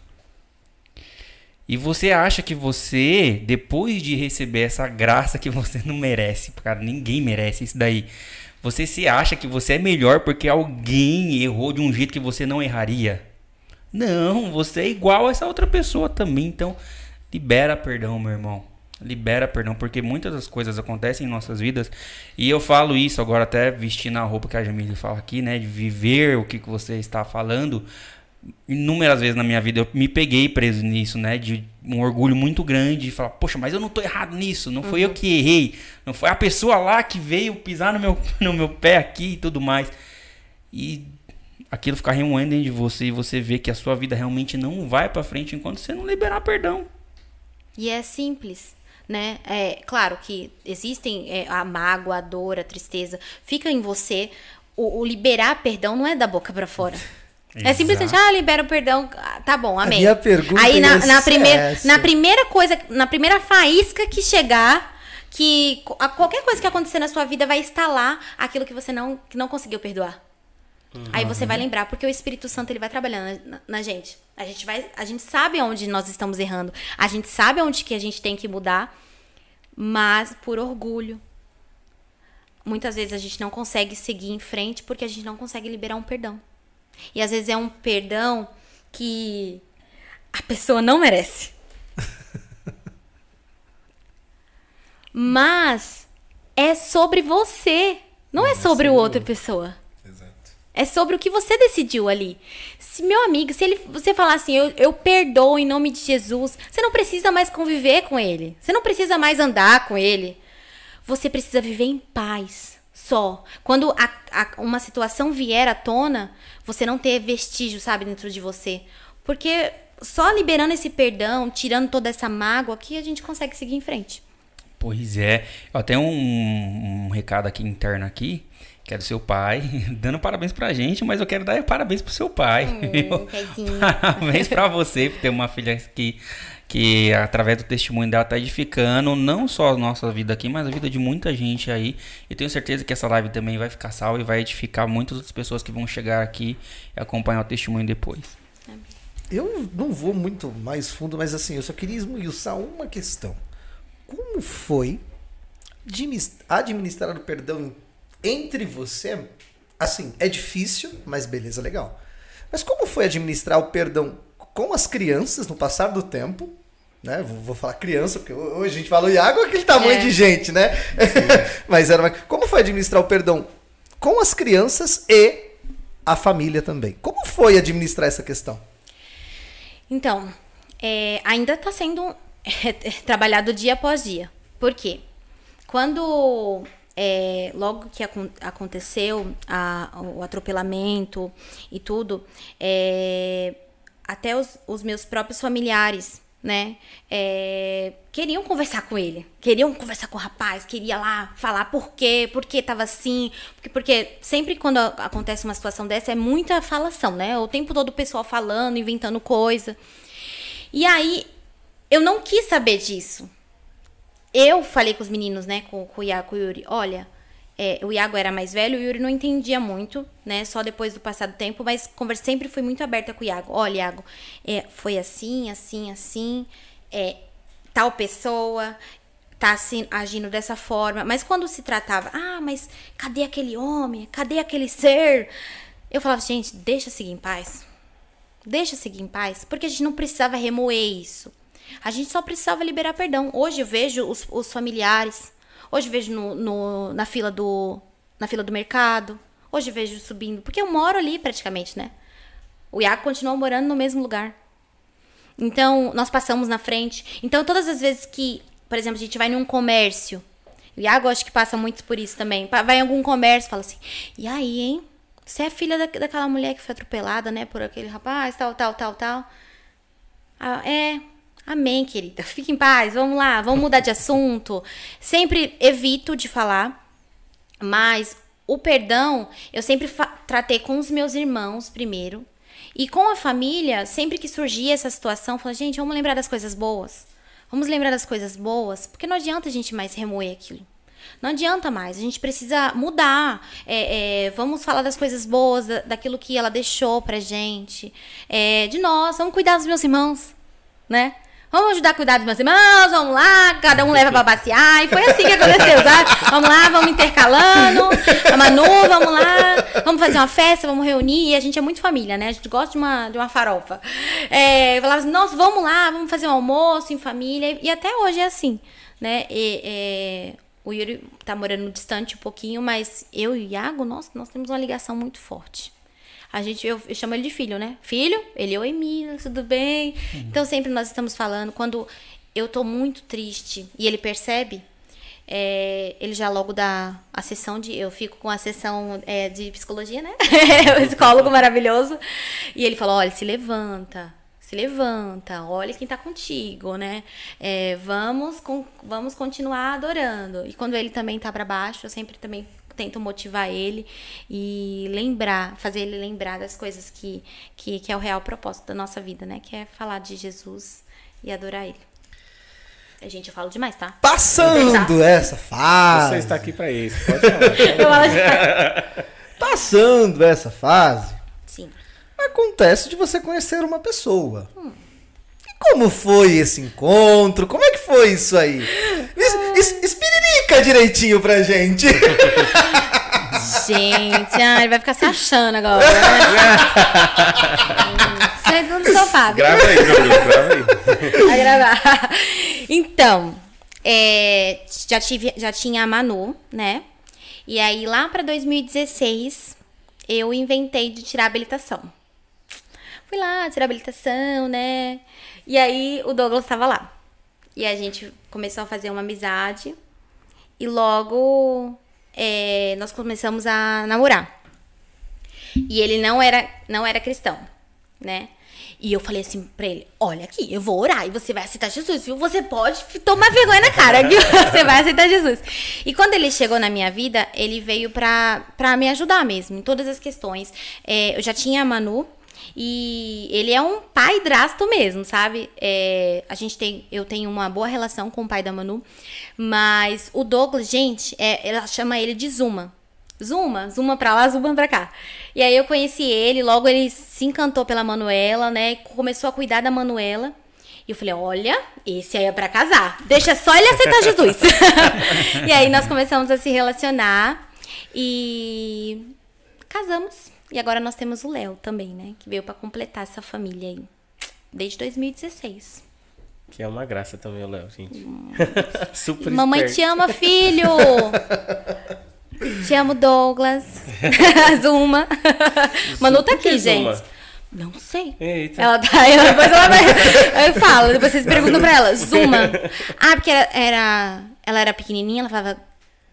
E você acha que você, depois de receber essa graça que <laughs> você não merece, cara, ninguém merece isso daí. Você se acha que você é melhor porque alguém errou de um jeito que você não erraria? Não, você é igual a essa outra pessoa também. Então, libera perdão, meu irmão. Libera perdão, porque muitas das coisas acontecem em nossas vidas. E eu falo isso agora, até vestindo a roupa que a Jamile fala aqui, né? De viver o que, que você está falando. Inúmeras vezes na minha vida eu me peguei preso nisso, né? De um orgulho muito grande. De falar, poxa, mas eu não tô errado nisso. Não foi eu que errei. Não foi a pessoa lá que veio pisar no meu, <laughs> no meu pé aqui e tudo mais. E aquilo ficar remoendo dentro de você e você ver que a sua vida realmente não vai pra frente enquanto você não liberar perdão. E é simples, né? É claro que existem é, a mágoa, a dor, a tristeza, fica em você. O, o liberar perdão não é da boca pra fora. <laughs> É simplesmente, ah, libera o perdão, ah, tá bom, amém. minha pergunta Aí na, ia na primeira, na primeira coisa, na primeira faísca que chegar, que a- qualquer coisa que acontecer na sua vida vai instalar aquilo que você não, que não conseguiu perdoar. Aí você vai lembrar, porque o Espírito Santo ele vai trabalhando na, na gente. A gente vai, a gente sabe onde nós estamos errando. A gente sabe onde que a gente tem que mudar, mas por orgulho. Muitas vezes a gente não consegue seguir em frente porque a gente não consegue liberar um perdão. E às vezes é um perdão que a pessoa não merece. <laughs> Mas é sobre você, não é sobre o outra pessoa. É sobre o que você decidiu ali. Se meu amigo, se ele, você falar assim, eu, eu perdoo em nome de Jesus, você não precisa mais conviver com ele. Você não precisa mais andar com ele. Você precisa viver em paz. Só. Quando a- a- uma situação vier à tona, você não ter vestígio, sabe, dentro de você. Porque só liberando esse perdão, tirando toda essa mágoa, que a gente consegue seguir em frente. Pois é. Eu tenho um, um recado aqui interno aqui, que é do seu pai, <laughs> dando parabéns pra gente, mas eu quero dar parabéns pro seu pai. pezinho. <laughs> parabéns pra você por ter uma filha que, que através do testemunho dela tá edificando não só a nossa vida aqui, mas a vida de muita gente aí. E tenho certeza que essa live também vai ficar salva e vai edificar muitas outras pessoas que vão chegar aqui e acompanhar o testemunho depois. Eu não vou muito mais fundo, mas assim, eu só queria esmiuçar uma questão. Como foi administrar o perdão entre você, assim, é difícil, mas beleza, legal. Mas como foi administrar o perdão com as crianças no passar do tempo? Né? Vou, vou falar criança, porque hoje a gente fala o Iago é aquele tamanho É. de gente, né? <laughs> mas era uma... Como foi administrar o perdão com as crianças e a família também? Como foi administrar essa questão? Então, é, ainda está sendo é, trabalhado dia após dia. Por quê? Quando é, logo que acon- aconteceu a- o atropelamento e tudo, é, até os, os meus próprios familiares, né, é, queriam conversar com ele, queriam conversar com o rapaz, queria lá falar por quê, por que tava assim, porque, porque sempre quando acontece uma situação dessa é muita falação, né, o tempo todo o pessoal falando, inventando coisa. E aí, eu não quis saber disso. Eu falei com os meninos, né, com, com o Iago e o Yuri, olha, é, o Iago era mais velho, o Yuri não entendia muito, né, só depois do passar do tempo, mas conversa, sempre fui muito aberta com o Iago. Olha, Iago, é, foi assim, assim, assim, é, tal pessoa tá assim, agindo dessa forma, mas quando se tratava, ah, mas cadê aquele homem? Cadê aquele ser? Eu falava, gente, deixa seguir em paz. Deixa seguir em paz, porque a gente não precisava remoer isso. A gente só precisava liberar perdão. Hoje eu vejo os, os familiares, hoje vejo no, no- na fila do na fila do mercado, hoje vejo subindo, porque eu moro ali praticamente, né? O Iago continua morando no mesmo lugar. Então, nós passamos na frente. Então, todas as vezes que, por exemplo, a gente vai num comércio, o Iago acho que passa muito por isso também. Vai em algum comércio, fala assim: "E aí, hein? Você é filha da, daquela mulher que foi atropelada, né, por aquele rapaz, tal, tal, tal, tal?" Ah, é. Amém, querida. Fique em paz. Vamos lá, vamos mudar de assunto. Sempre evito de falar, mas o perdão eu sempre tratei com os meus irmãos primeiro. E com a família, sempre que surgia essa situação, falava, gente, vamos lembrar das coisas boas. Vamos lembrar das coisas boas, porque não adianta a gente mais remoer aquilo. Não adianta mais, a gente precisa mudar. É, é, vamos falar das coisas boas, da- daquilo que ela deixou pra gente. É, de nós, vamos cuidar dos meus irmãos, né? Vamos ajudar a cuidar dos meus irmãos, vamos lá, cada um leva pra passear. E foi assim que aconteceu, <laughs> sabe? Vamos lá, vamos intercalando. A Manu, vamos lá, vamos fazer uma festa, vamos reunir. E a gente é muito família, né? A gente gosta de uma, de uma farofa. É, eu falava assim, nossa, vamos lá, vamos fazer um almoço em família. E até hoje é assim, né? E, é, o Yuri tá morando distante um pouquinho, mas eu e o Iago, nossa, nós temos uma ligação muito forte. A gente, eu, eu chamo ele de filho, né? Filho, ele, oi, Mila, tudo bem? Então, sempre nós estamos falando. Quando eu tô muito triste e ele percebe, é, ele já logo dá a sessão de. Eu fico com a sessão é, de psicologia, né? <laughs> o psicólogo maravilhoso. E ele fala: olha, se levanta. Se levanta, olha quem tá contigo, né? É, vamos, com, vamos continuar adorando. E quando ele também tá para baixo, eu sempre também tento motivar ele e lembrar, fazer ele lembrar das coisas que, que, que é o real propósito da nossa vida, né? Que é falar de Jesus e adorar ele. A gente, eu falo demais, tá? Passando essa fase. Você está aqui pra isso. Pode falar. Demais. <laughs> Passando essa fase, Sim. acontece de você conhecer uma pessoa. E como foi esse encontro? Como é que foi isso aí? Es, es, espiririca direitinho pra gente. Gente, ele vai ficar se achando agora, né? <laughs> No sofá, viu? Grava aí, grava aí. Vai gravar. Então, é, já, tive, já tinha a Manu, né? E aí, lá pra 2016, eu inventei de tirar a habilitação. Fui lá, tirar habilitação, né? E aí, o Douglas tava lá. E a gente começou a fazer uma amizade. E logo, é, nós começamos a namorar. E ele não era, não era cristão, né? E eu falei assim pra ele: Olha aqui, eu vou orar e você vai aceitar Jesus, viu? Você pode tomar vergonha na cara, que <laughs> você vai aceitar Jesus. E quando ele chegou na minha vida, ele veio pra, pra me ajudar mesmo, em todas as questões. É, eu já tinha a Manu. E ele é um pai drasto mesmo, sabe? É, a gente tem, eu tenho uma boa relação com o pai da Manu, mas o Douglas, gente, é, ela chama ele de Zuma. Zuma, Zuma pra lá, Zuma pra cá. E aí eu conheci ele, logo ele se encantou pela Manuela, né? Começou a cuidar da Manuela. E eu falei, olha, esse aí é pra casar. Deixa só ele aceitar <laughs> Jesus. <laughs> e aí nós começamos a se relacionar e casamos. E agora nós temos o Léo também, né? Que veio pra completar essa família aí. Desde 2016. Que é uma graça também o Léo, gente. <laughs> Super Mamãe esperto. te ama, filho! <laughs> te amo, Douglas. <laughs> Zuma. Manu tá aqui, Zuma? gente. Não sei. Eita. Ela tá. Ela, depois ela vai. Eu falo, depois vocês perguntam pra ela. Zuma. Ah, porque era, era- ela era pequenininha, ela falava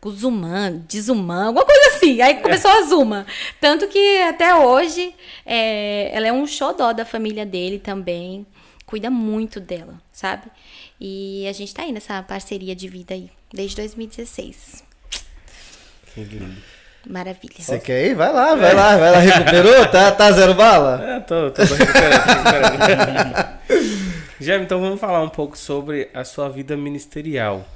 Guzumã, Dizumã, alguma coisa assim. Aí começou a Zuma. Tanto que até hoje é, ela é um xodó da família dele também. Cuida muito dela, sabe? E a gente tá aí nessa parceria de vida aí, desde 2016. Que lindo. Maravilha. Você quer ir? Vai lá, vai lá, vai lá. Recuperou? <laughs> Tá, tá zero bala? É, tô, tô recuperando, tô recuperando. <laughs> Gem, então vamos falar um pouco sobre a sua vida ministerial.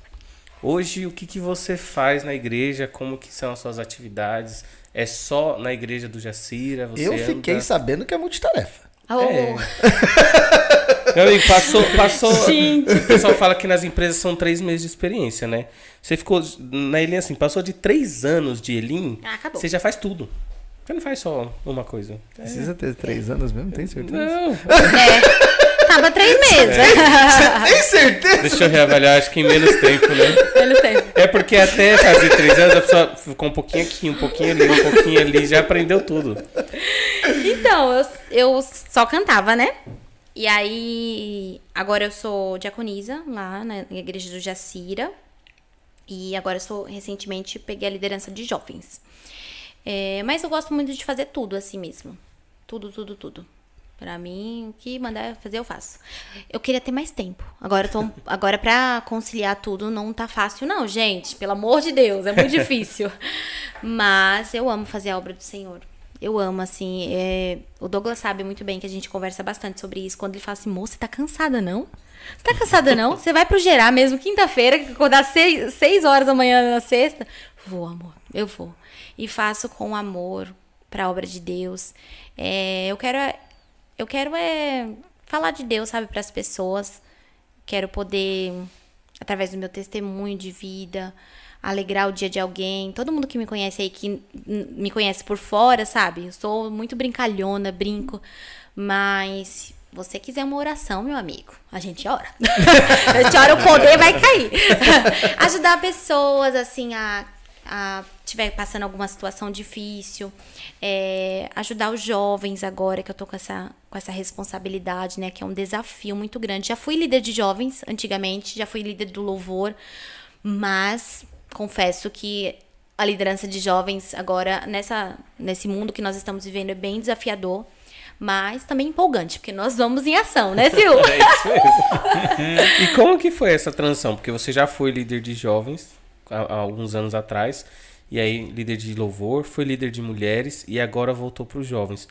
Hoje, o que, que você faz na igreja? Como que são as suas atividades? É só na igreja do Jacira? Você Eu fiquei anda... sabendo que é multitarefa. Oh, É. <laughs> Meu amigo, passou, passou. O pessoal fala que nas empresas são três meses de experiência, né? Você ficou na Elim assim, passou de três anos de Elim, Ah, acabou. você já faz tudo. Você não faz só uma coisa. Precisa ter três anos mesmo, tem certeza? Não. É. <laughs> Tava três meses. Tem <laughs> certeza? Deixa eu reavaliar, acho que em menos tempo, né? Eles têm. É porque até fazer três anos a pessoa ficou um pouquinho aqui, um pouquinho ali, um pouquinho ali, já aprendeu tudo. Então, eu, eu só cantava, né? E aí, agora eu sou diaconisa lá na igreja do Jacira. E agora eu sou, recentemente, peguei a liderança de jovens. É, mas eu gosto muito de fazer tudo assim mesmo. Tudo, tudo, tudo. Pra mim, o que mandar fazer, eu faço. Eu queria ter mais tempo. Agora, tô, agora pra conciliar tudo, não tá fácil, não, gente. Pelo amor de Deus, é muito <laughs> difícil. Mas eu amo fazer a obra do Senhor. Eu amo, assim. é, O Douglas sabe muito bem que a gente conversa bastante sobre isso. Quando ele fala assim, moça, você tá cansada, não? Você tá cansada, não? Você vai pro gerar mesmo quinta-feira, acordar seis, seis horas da manhã na sexta? Vou, amor, eu vou. E faço com amor pra obra de Deus. É, eu quero, eu quero é falar de Deus, sabe, para as pessoas. Quero poder, através do meu testemunho de vida, alegrar o dia de alguém. Todo mundo que me conhece aí, que me conhece por fora, sabe? Eu sou muito brincalhona, brinco. Mas você quiser uma oração, meu amigo, a gente ora. <laughs> a gente ora, o poder vai cair. <laughs> Ajudar pessoas, assim, a a tiver passando alguma situação difícil, é, ajudar os jovens agora que eu tô com essa, com essa responsabilidade, né? Que é um desafio muito grande. Já fui líder de jovens antigamente, já fui líder do louvor, mas confesso que a liderança de jovens agora nessa nesse mundo que nós estamos vivendo é bem desafiador. Mas também empolgante, porque nós vamos em ação, né, <laughs> Sil? É isso mesmo. <laughs> e como que foi essa transição? Porque você já foi líder de jovens há, há alguns anos atrás, e aí líder de louvor, foi líder de mulheres e agora voltou para os jovens.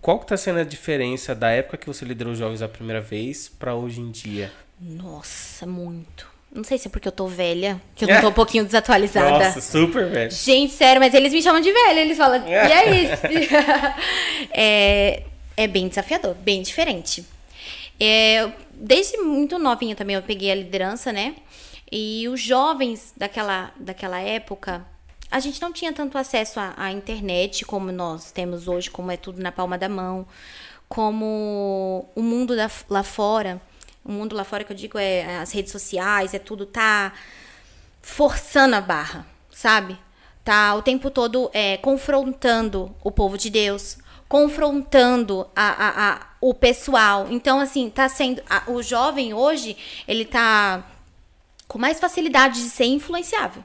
Qual que tá sendo a diferença da época que você liderou os jovens a primeira vez para hoje em dia? Nossa, muito. Não sei se é porque eu tô velha, que eu não tô um <laughs> pouquinho desatualizada. Nossa, super, velho. Gente, sério, mas eles me chamam de velha. Eles falam, e aí? <laughs> <laughs> é, é bem desafiador, bem diferente. É, desde muito novinha também eu peguei a liderança, né? E os jovens daquela, daquela época, a gente não tinha tanto acesso à, à internet como nós temos hoje, como é tudo na palma da mão, como o mundo da- lá fora. O mundo lá fora que eu digo é as redes sociais, é tudo tá forçando a barra, sabe? Tá o tempo todo é, confrontando o povo de Deus, confrontando a, a, a- o pessoal. Então, assim, tá sendo. o jovem hoje, ele tá com mais facilidade de ser influenciável.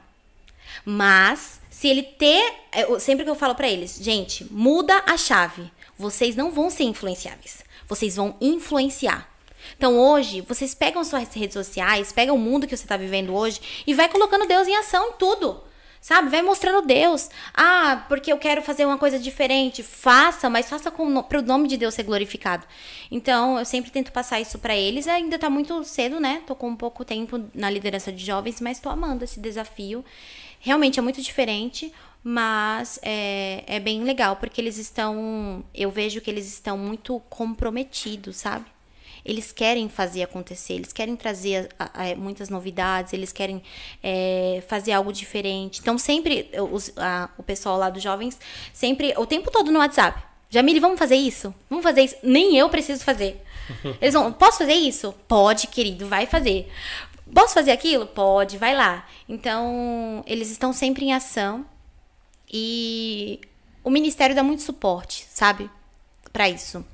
Mas, se ele ter. eu- sempre que eu falo pra eles, gente, muda a chave. Vocês não vão ser influenciáveis. Vocês vão influenciar. Então hoje, vocês pegam suas redes sociais, pegam o mundo que você tá vivendo hoje e vai colocando Deus em ação em tudo. Sabe? Vai mostrando Deus. Ah, porque eu quero fazer uma coisa diferente. Faça, mas faça para o nome de Deus ser glorificado. Então, eu sempre tento passar isso para eles. Ainda tá muito cedo, né? Tô com pouco tempo na liderança de jovens, mas tô amando esse desafio. Realmente é muito diferente, mas é, é bem legal, porque eles estão. Eu vejo que eles estão muito comprometidos, sabe? Eles querem fazer acontecer, eles querem trazer a- a- muitas novidades, eles querem é, fazer algo diferente. Então, sempre, os- a- o pessoal lá dos jovens, sempre, o tempo todo no WhatsApp. Jamile, vamos fazer isso? Vamos fazer isso? Nem eu preciso fazer. <laughs> Eles vão, posso fazer isso? Pode, querido, vai fazer. Posso fazer aquilo? Pode, vai lá. Então, eles estão sempre em ação e o ministério dá muito suporte, sabe? Pra isso.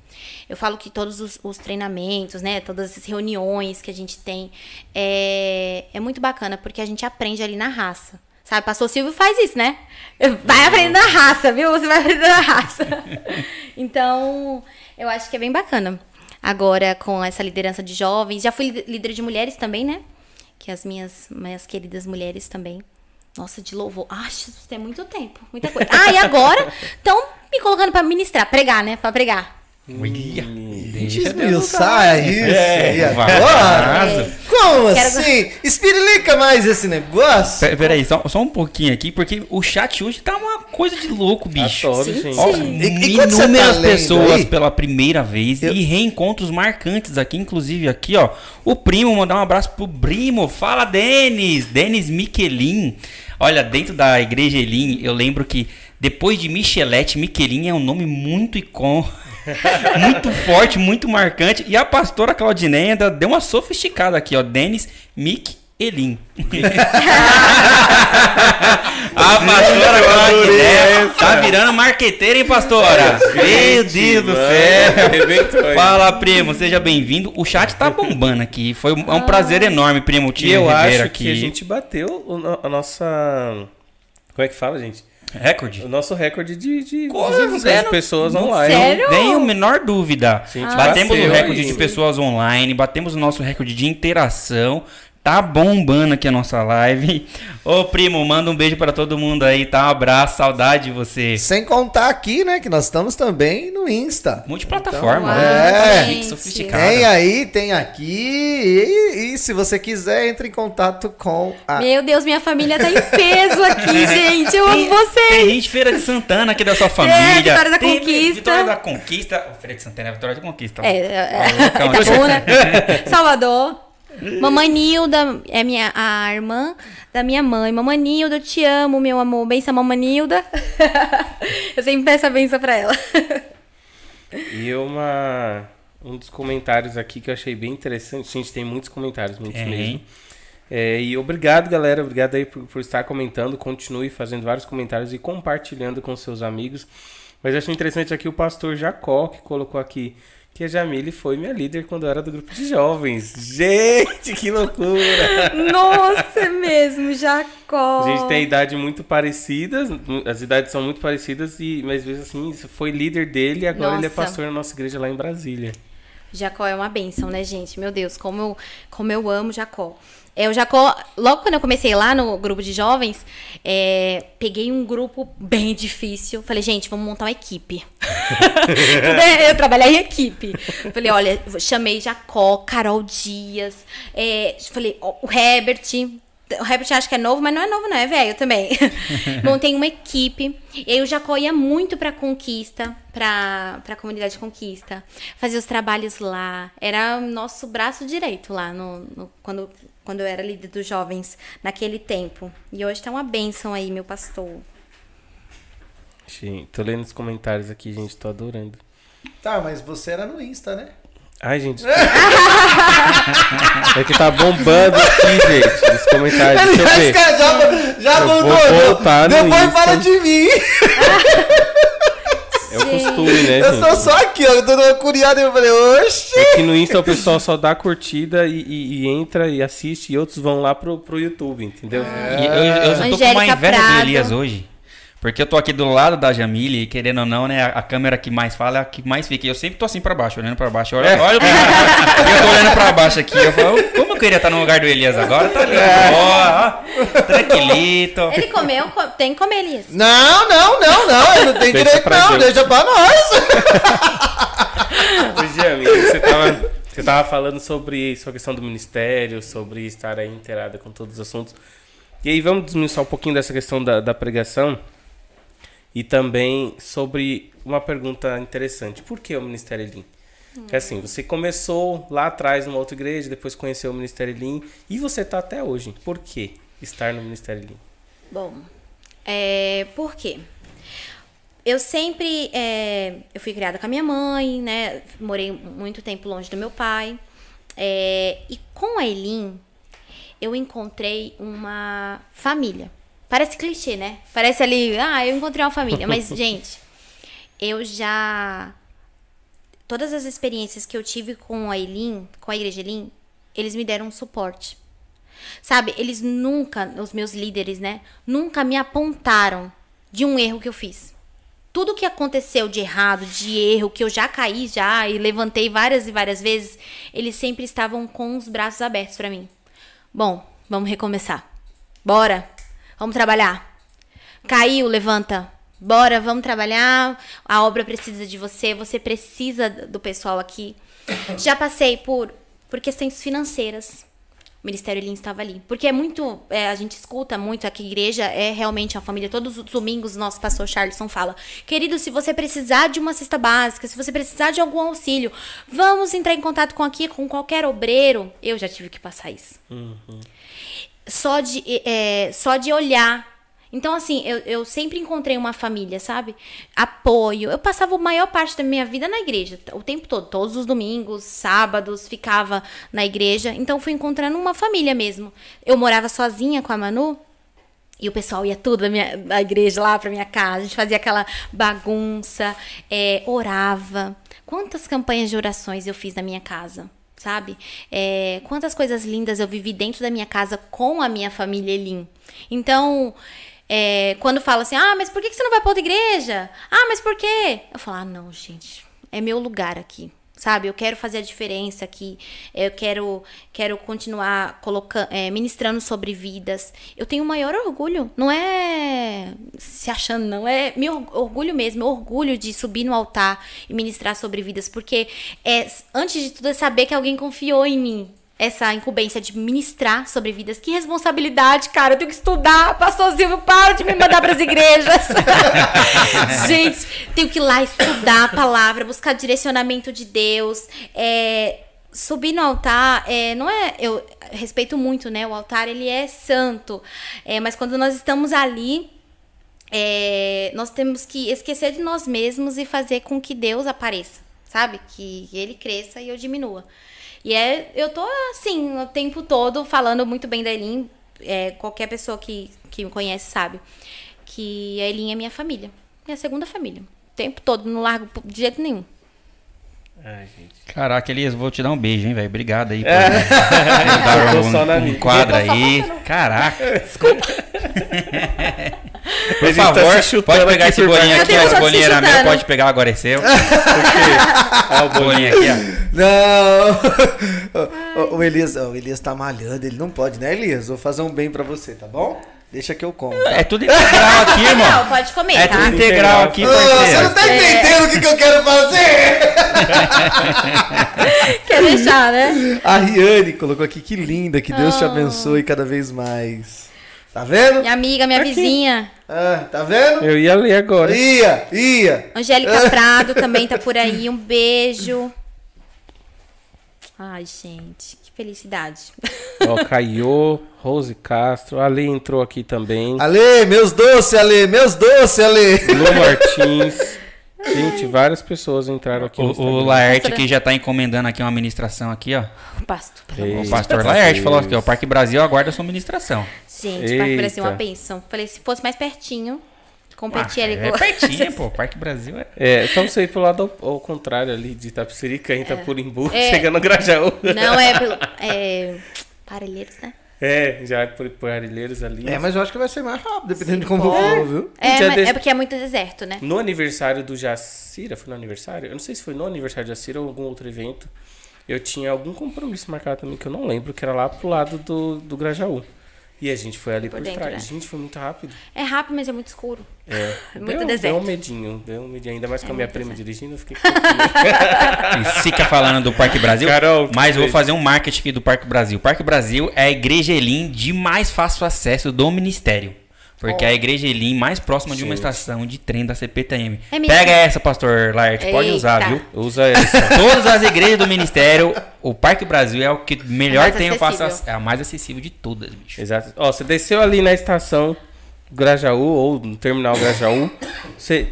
Eu falo que todos os, os treinamentos, né? Todas as reuniões que a gente tem é, é muito bacana porque a gente aprende ali na raça. Sabe, pastor Silvio faz isso, né? Vai aprendendo na raça, viu? Você vai aprendendo na raça. <laughs> Então, eu acho que é bem bacana. Agora, com essa liderança de jovens, já fui líder de mulheres também, né? Que as minhas, minhas queridas mulheres também. Nossa, de louvor. Acho que tem muito tempo, muita coisa. Ah, e agora estão me colocando pra ministrar, pregar, né? Pra pregar. Esmiuçar isso É, e agora? Como assim? Espirilica mais esse negócio? Pe- Peraí, só, só um pouquinho aqui, porque o chat hoje tá uma coisa de louco, bicho. Adoro, Sim. Ó, sim. E- e tá pessoas aí- pela primeira vez Eu- e reencontros marcantes aqui, inclusive aqui, ó. O primo, mandar um abraço pro primo. Fala, Denis! Denis Miquelin. Olha, dentro da igreja Elim, eu lembro que depois de Michelete, Miquelin é um nome muito icônico. <laughs> muito forte, muito marcante. E a pastora Claudineia ainda deu uma sofisticada aqui, ó. Denis Miquelin. <laughs> a pastora Claudineia tá virando marqueteira, hein, pastora? Meu Deus do céu. <laughs> Fala, primo, seja bem-vindo. O chat tá bombando aqui. Foi um, é um prazer enorme, primo, E eu rever acho aqui. que a gente bateu a nossa. Como é que fala, gente? Recorde? O nosso recorde de, de Coisa, visualizações zero. de pessoas Não online. Sério? Tenho a menor dúvida. Gente, batemos bateu o recorde aí. de pessoas online, batemos o nosso recorde de interação. Tá bombando aqui a nossa live. <laughs> Ô, primo, manda um beijo pra todo mundo aí, tá? Um abraço, saudade de você. Sem contar aqui, né, que nós estamos também no Insta. Multiplataforma, Então, né? é. Chique, sofisticada. Tem aí, tem aqui. E, e se você quiser, entre em contato com a. Meu Deus, minha família tá em peso aqui, <laughs> gente. Eu amo Tem vocês. gente Feira de Santana aqui da sua família. Vitória da Tem Conquista. Vitória da Conquista. Feira de Santana é Vitória da Conquista. É, é, Ó, calma. Itabuna, Salvador. Mamãe Nilda é minha, a irmã da minha mãe. Mamãe Nilda, eu te amo, meu amor. Benção, mamãe Nilda. <laughs> eu sempre peço a benção pra ela. E uma, um dos comentários aqui que eu achei bem interessante. Gente, tem muitos comentários, muitos Tem. mesmo. É, e obrigado, galera. Obrigado aí por, por estar comentando. Continue fazendo vários comentários e compartilhando com seus amigos. Mas eu achei interessante aqui o pastor Jacó, que colocou aqui que a Jamile foi minha líder quando eu era do grupo de jovens. Gente, que loucura! Nossa, é mesmo, Jacó. A gente tem idade muito parecida, as idades são muito parecidas, e, mas às vezes assim, foi líder dele e agora ele é Nossa. pastor na nossa igreja lá em Brasília. Jacó é uma benção, né, gente? Meu Deus, como eu, como eu amo Jacó. É, o Jacó, logo quando eu comecei lá no grupo de jovens, é, peguei um grupo bem difícil. Falei, gente, vamos montar uma equipe. <laughs> É- eu trabalhar em equipe. Falei, olha, chamei Jacó, Carol Dias, é, falei, ó, o Herbert. O Herbert acho que é novo, mas não é novo, não, é velho também. <laughs> Montei uma equipe. E aí o Jacó ia muito pra conquista, pra, pra comunidade conquista. Fazia os trabalhos lá. Era o nosso braço direito lá, no, no- quando, quando eu era líder dos jovens, naquele tempo. E hoje tá uma bênção aí, meu pastor. Gente, tô lendo os comentários aqui, gente, tô adorando. Tá, mas você era no Insta, né? Ai, gente. <laughs> é que tá bombando aqui, gente, os comentários. Deixa eu ver. já, já Eu vou abandonou. voltar no Depois Insta. fala de mim. <laughs> É o costume, né, Eu tô gente? só aqui, ó. Eu tô dando curiado e eu falei, oxi. É que no Insta o pessoal só dá curtida e, e- e entra e assiste e outros vão lá pro, pro YouTube, entendeu? E eu, eu já tô com uma Angélica inveja do Prado. Elias hoje. Porque eu tô aqui do lado da Jamile e querendo ou não, né? A, a câmera que mais fala é a que mais fica. E eu sempre tô assim pra baixo, olhando pra baixo. Olha, olha pra <laughs> E eu tô olhando pra baixo aqui. Eu falo, eu queria estar no lugar do Elias agora? Tá ali, ó, ó, tranquilito. Ele comeu, co- tem que comer, Elias. Não, não, não, não. Ele não tem Deixa direito, pra não. Deus. Deixa pra nós. Ô, Jamie, você tava, você tava falando sobre, sobre a questão do ministério, sobre estar aí inteirada com todos os assuntos. E aí vamos desmiuçar um pouquinho dessa questão da, da pregação e também sobre uma pergunta interessante. Por que o Ministério É assim, você começou lá atrás numa outra igreja, depois conheceu o Ministério Lean e você tá até hoje. Por que estar no Ministério Lean? Bom, é, por quê? Eu sempre, é, eu fui criada com a minha mãe, né? Morei muito tempo longe do meu pai. É, e com a Elin, eu encontrei uma família. Parece clichê, né? Parece ali, ah, eu encontrei uma família. Mas, <laughs> gente, eu já. Todas as experiências que eu tive com a Elin, com a Igreja Elin, eles me deram um suporte. Sabe, eles nunca, os meus líderes, né? Nunca me apontaram de um erro que eu fiz. Tudo que aconteceu de errado, de erro, que eu já caí já e levantei várias e várias vezes, eles sempre estavam com os braços abertos pra mim. Bom, vamos recomeçar. Bora. Vamos trabalhar. Caiu, levanta. Bora, vamos trabalhar. A obra precisa de você, você precisa do pessoal aqui. Já passei por por questões financeiras. O Ministério Lean estava ali. Porque é muito. é, a gente escuta muito aqui, a igreja é realmente uma família. Todos os domingos, nosso pastor Charleston fala: Querido, se você precisar de uma cesta básica, se você precisar de algum auxílio, vamos entrar em contato com aqui, com qualquer obreiro. Eu já tive que passar isso. Só de, é, só de olhar. Então, assim, eu, eu sempre encontrei uma família, sabe? Apoio. Eu passava a maior parte da minha vida na igreja, o tempo todo, todos os domingos, sábados, ficava na igreja. Então, fui encontrando uma família mesmo. Eu morava sozinha com a Manu. E o pessoal ia tudo da, minha, da igreja lá pra minha casa. A gente fazia aquela bagunça, é, orava. Quantas campanhas de orações eu fiz na minha casa, sabe? É, quantas coisas lindas eu vivi dentro da minha casa com a minha família Elim. Então, é, quando fala assim, ah, mas por que você não vai pra outra igreja? Ah, mas por quê? Eu falo, ah, não, gente, é meu lugar aqui. Sabe, eu quero fazer a diferença aqui. Eu quero, quero continuar colocando, ministrando sobre vidas. Eu tenho o maior orgulho. Não é se achando, não. É meu orgulho mesmo. Orgulho de subir no altar e ministrar sobre vidas. Porque, é, antes de tudo, é saber que alguém confiou em mim. Essa incumbência de ministrar sobre vidas. Que responsabilidade, cara. Eu tenho que estudar. Pastor Silvio, para de me mandar pras igrejas. <laughs> Gente, tenho que ir lá estudar a palavra, buscar direcionamento de Deus. É, subir no altar, é, não é. Eu respeito muito, né? O altar, ele é santo. É, mas quando nós estamos ali. é, nós temos que esquecer de nós mesmos e fazer com que Deus apareça, sabe? Que ele cresça e eu diminua. E é, eu tô assim, o tempo todo falando muito bem da Elin. É, qualquer pessoa que, que me conhece sabe que a Elin é minha família. Minha segunda família. O tempo todo, não largo de jeito nenhum. Ai, gente. Caraca, Elias, vou te dar um beijo, hein, velho. Obrigado aí por É. dar <laughs> um, um quadro aí. Caraca. <laughs> <laughs> Desculpa. Por Ele tá favor, chutando pode pegar aqui esse bolinho aqui, ó. Esse bolinho era meu, pode pegar, agora é seu. Ah, o bolinho aqui, ó. Não! o, <laughs> o Elias, o Elias tá malhando, ele não pode, né, Elias? Vou fazer um bem pra você, tá bom? Deixa que eu como. tá? É tudo integral aqui, Não, irmão. pode comer, É tá? tudo integral aqui, Ô, você não tá entendendo o que, que eu quero fazer? <laughs> Quer deixar, né? A Riane colocou aqui, que linda, que Deus te abençoe cada vez mais. Tá vendo? Minha amiga, minha vizinha. Ah, tá vendo? Eu ia ler agora. Ia, ia. Angélica Prado também tá por aí. <laughs> Um beijo. Ai, gente, que felicidade. Ó, Caiô, Rose Castro, a Lê entrou aqui também. Ale, meus doces, Ale, meus doces, Ale. Lu Martins. Gente, várias pessoas entraram aqui no O, o. Laerte aqui já tá encomendando aqui uma ministração aqui, ó. Pasto. Ei. O pastor Laerte falou aqui, ó. O Parque Brasil aguarda sua ministração. Gente, Parque Brasil é uma Eita. bênção. Falei, se fosse mais pertinho, competir Ah, ali é com pertinho, <laughs> pô. Parque Brasil é... É, então você ir pro lado ao, ao contrário ali de Itapecerica, Itapurimbu, É. <laughs> chegando no Grajaú. Não, é pelo. <laughs> É. Parelheiros, né? É, já por, por Arilheiros ali. É, mas eu acho que vai ser mais rápido, dependendo de como for, viu? É, mas- desse- é porque é muito deserto, né? No aniversário do Jacira, foi no aniversário? Eu não sei se foi no aniversário do Jacira ou algum outro evento. Eu tinha algum compromisso marcado também que eu não lembro, que era lá pro lado do, do Grajaú. E a gente foi ali por, Por dentro, trás. né? Gente, foi muito rápido. É rápido, mas é muito escuro. É. <laughs> Muito deu, deserto. Deu um medinho, deu um medinho. Ainda mais com a minha prima deserto. dirigindo, eu fiquei. <laughs> E fica falando do Parque Brasil. Carol, mas eu vou fazer um marketing aqui do Parque Brasil. O Parque Brasil é a igreja Elim de mais fácil acesso do ministério. Porque a igreja Elim mais próxima de uma estação de trem da CPTM. É? Pega essa, pastor Laerte, pode usar, viu? Usa <laughs> essa. Todas as igrejas do ministério, o Parque Brasil é o que melhor tem o passo acessível. É a mais acessível de todas, bicho. Exato. Ó, você desceu ali na estação Grajaú ou no terminal Grajaú, você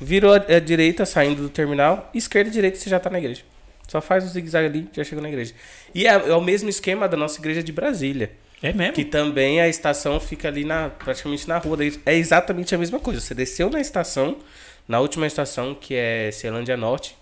virou a, a direita saindo do terminal, esquerda e direita você já tá na igreja. Só faz o zigue-zague ali, já chegou na igreja. E é, é o mesmo esquema da nossa igreja de Brasília. É mesmo? Que também a estação fica ali na, praticamente na rua. É exatamente a mesma coisa. Você desceu na estação, na última estação, que é Ceilândia Norte.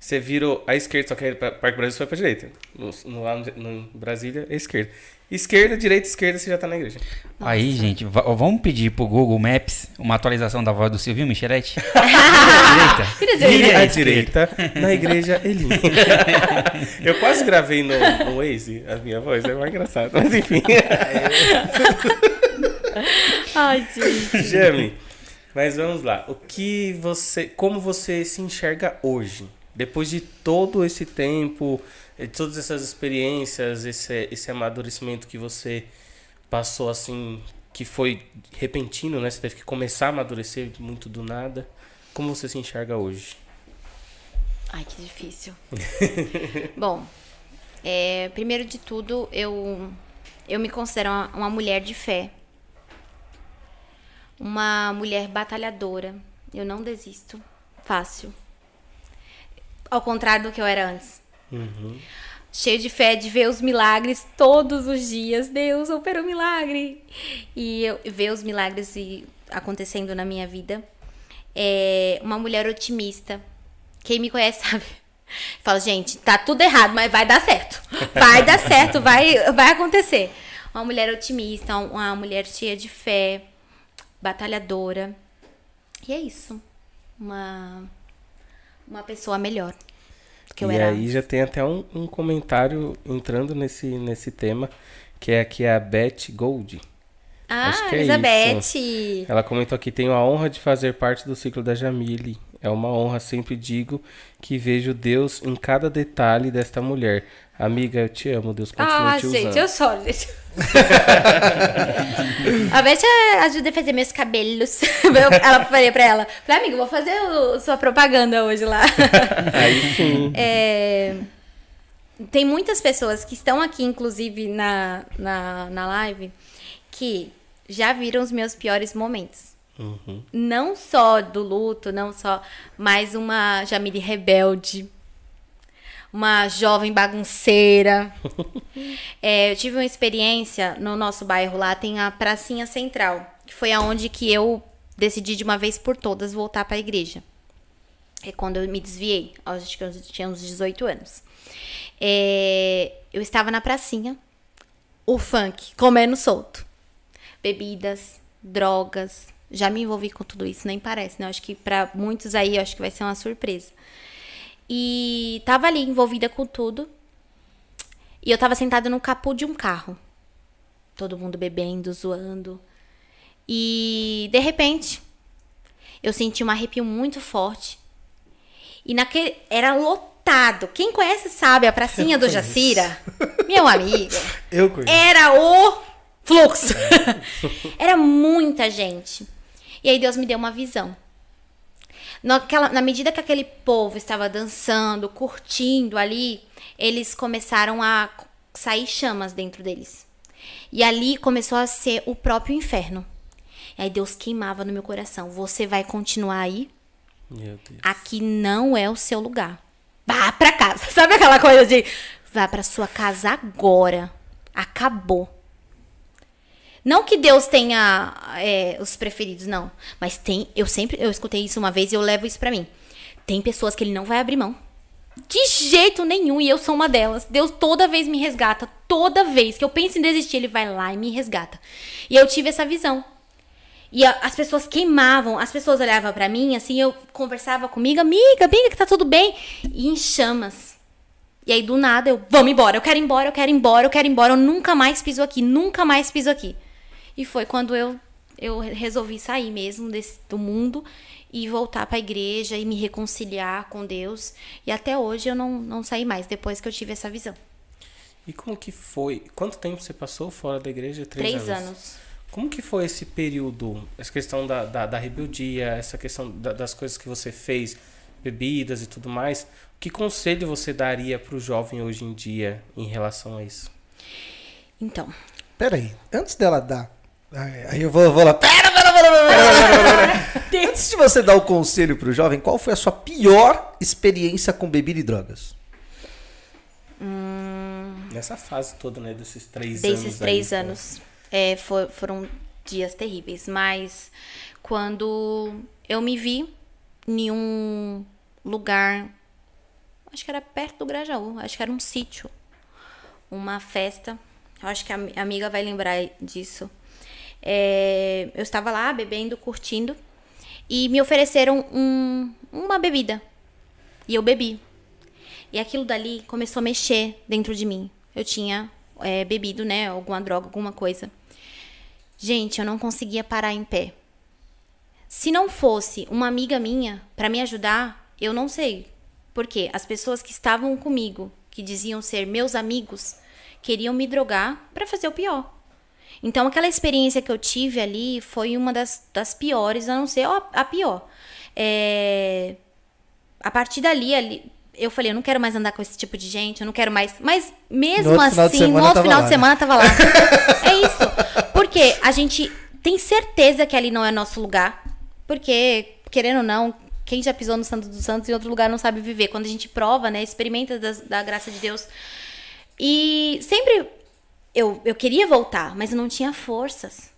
Você virou à esquerda, só que Parque Brasil foi pra direita. No, no, lá no, no Brasília é esquerda. Esquerda, direita, esquerda, você já tá na igreja. Aí, gente, va- vamos pedir pro Google Maps uma atualização da voz do Silvio Micheletti? <laughs> direita. Vira Vire à esquerda. direita, na igreja Elim. <laughs> Eu quase gravei no, no Waze a minha voz, é mais engraçado. Mas enfim. <laughs> Ai, gente. Jami, mas vamos lá. O que você. Como você se enxerga hoje? Depois de todo esse tempo, de todas essas experiências, esse, esse amadurecimento que você passou assim, que foi repentino, né? Você teve que começar a amadurecer muito do nada. Como você se enxerga hoje? Ai, que difícil. <laughs> Bom, é, primeiro de tudo, eu, eu me considero uma, uma mulher de fé. Uma mulher batalhadora. Eu não desisto fácil. Ao contrário do que eu era antes. Cheio de fé de ver os milagres todos os dias. Deus operou um milagre. E eu ver os milagres acontecendo na minha vida. É uma mulher otimista. Quem me conhece sabe. <laughs> Fala, gente, tá tudo errado, mas vai dar certo. Vai dar certo, vai, vai acontecer. Uma mulher otimista, uma mulher cheia de fé, batalhadora. E é isso. Uma, uma pessoa melhor que eu e era. aí já tem até um, um comentário entrando nesse, nesse tema, que é aqui a Beth Gold. Ah, acho que é Elizabeth. Ela comentou aqui: tenho a honra de fazer parte do ciclo da Jamile. É uma honra, sempre digo que vejo Deus em cada detalhe desta mulher. Amiga, eu te amo, Deus continue Ah, te gente, usando. eu sou, gente. <laughs> a Beth ajuda a fazer meus cabelos. <laughs> Ela falei pra ela, falei, amiga, vou fazer o- sua propaganda hoje lá. <laughs> Aí sim. É, tem muitas pessoas que estão aqui, inclusive, na, na, na live, que já viram os meus piores momentos. Não só do luto, não só, mas uma Jamile rebelde. Uma jovem bagunceira. É, eu tive uma experiência no nosso bairro lá, tem a Pracinha Central, que foi aonde que eu decidi de uma vez por todas voltar para a igreja. É quando eu me desviei, acho que eu tinha uns 18 anos. É, eu estava na pracinha, o funk comendo solto. Bebidas, drogas. Já me envolvi com tudo isso, nem parece, né? Acho que para muitos aí, acho que vai ser uma surpresa. E tava ali envolvida com tudo. E eu tava sentada no capô de um carro. Todo mundo bebendo, zoando. E de repente, eu senti um arrepio muito forte. E naquele. Era lotado. Quem conhece sabe a pracinha do Jacira? Meu amigo. <laughs> Eu conheço. Era o fluxo. <laughs> Era muita gente. E aí Deus me deu uma visão. Naquela, na medida que aquele povo estava dançando, curtindo ali, eles começaram a sair chamas dentro deles. E ali começou a ser o próprio inferno. E aí Deus queimava no meu coração. Você vai continuar aí? Aqui não é o seu lugar. Vá pra casa. <laughs> Sabe aquela coisa de vá pra sua casa agora. Acabou. Não que Deus tenha é, os preferidos, não. Mas tem, eu sempre, eu escutei isso uma vez e eu levo isso pra mim. Tem pessoas que ele não vai abrir mão. De jeito nenhum, e eu sou uma delas. Deus toda vez me resgata. Toda vez que eu penso em desistir, ele vai lá e me resgata. E eu tive essa visão. E a- as pessoas queimavam, as pessoas olhavam pra mim, assim, eu conversava comigo, amiga, amiga, que tá tudo bem. E em chamas. E aí, do nada, eu, vamos embora, eu quero ir embora, eu quero ir embora, eu quero ir embora, eu nunca mais piso aqui, nunca mais piso aqui. E foi quando eu, eu resolvi sair mesmo desse, do mundo e voltar pra igreja e me reconciliar com Deus. E até hoje eu não, não saí mais, depois que eu tive essa visão. E como que foi? Quanto tempo você passou fora da igreja? Três, Três anos. Como que foi esse período? Essa questão da, da, da rebeldia, essa questão da- das coisas que você fez, bebidas e tudo mais. Que conselho você daria para o jovem hoje em dia em relação a isso? Então, Pera aí, antes dela dar. Aí eu vou, vou lá. Pera, pera, pera, pera, pera, pera. Antes de você dar o conselho pro jovem, qual foi a sua pior experiência com bebida e drogas? Nessa fase toda, né? Desses três desses anos. três aí, anos, é, fo- foram dias terríveis. Mas quando eu me vi em um lugar, acho que era perto do Grajaú, acho que era um sítio, uma festa. Eu acho que a amiga vai lembrar disso. É, eu estava lá bebendo, curtindo, e me ofereceram um- uma bebida. E eu bebi. E aquilo dali começou a mexer dentro de mim. Eu tinha é, bebido, né? Alguma droga, alguma coisa. Gente, eu não conseguia parar em pé. Se não fosse uma amiga minha para me ajudar, eu não sei. Porque as pessoas que estavam comigo, que diziam ser meus amigos, queriam me drogar para fazer o pior. Então, aquela experiência que eu tive ali foi uma das, das piores, a não ser a, a pior. É, a partir dali, ali, eu falei, eu não quero mais andar com esse tipo de gente, eu não quero mais. Mas mesmo No assim, no outro final de né? semana tava lá. <laughs> é isso. Porque a gente tem certeza que ali não é nosso lugar. Porque, querendo ou não, quem já pisou no Santo dos Santos em outro lugar não sabe viver. Quando a gente prova, né, experimenta das- da graça de Deus. E sempre eu, eu queria voltar, mas eu não tinha forças.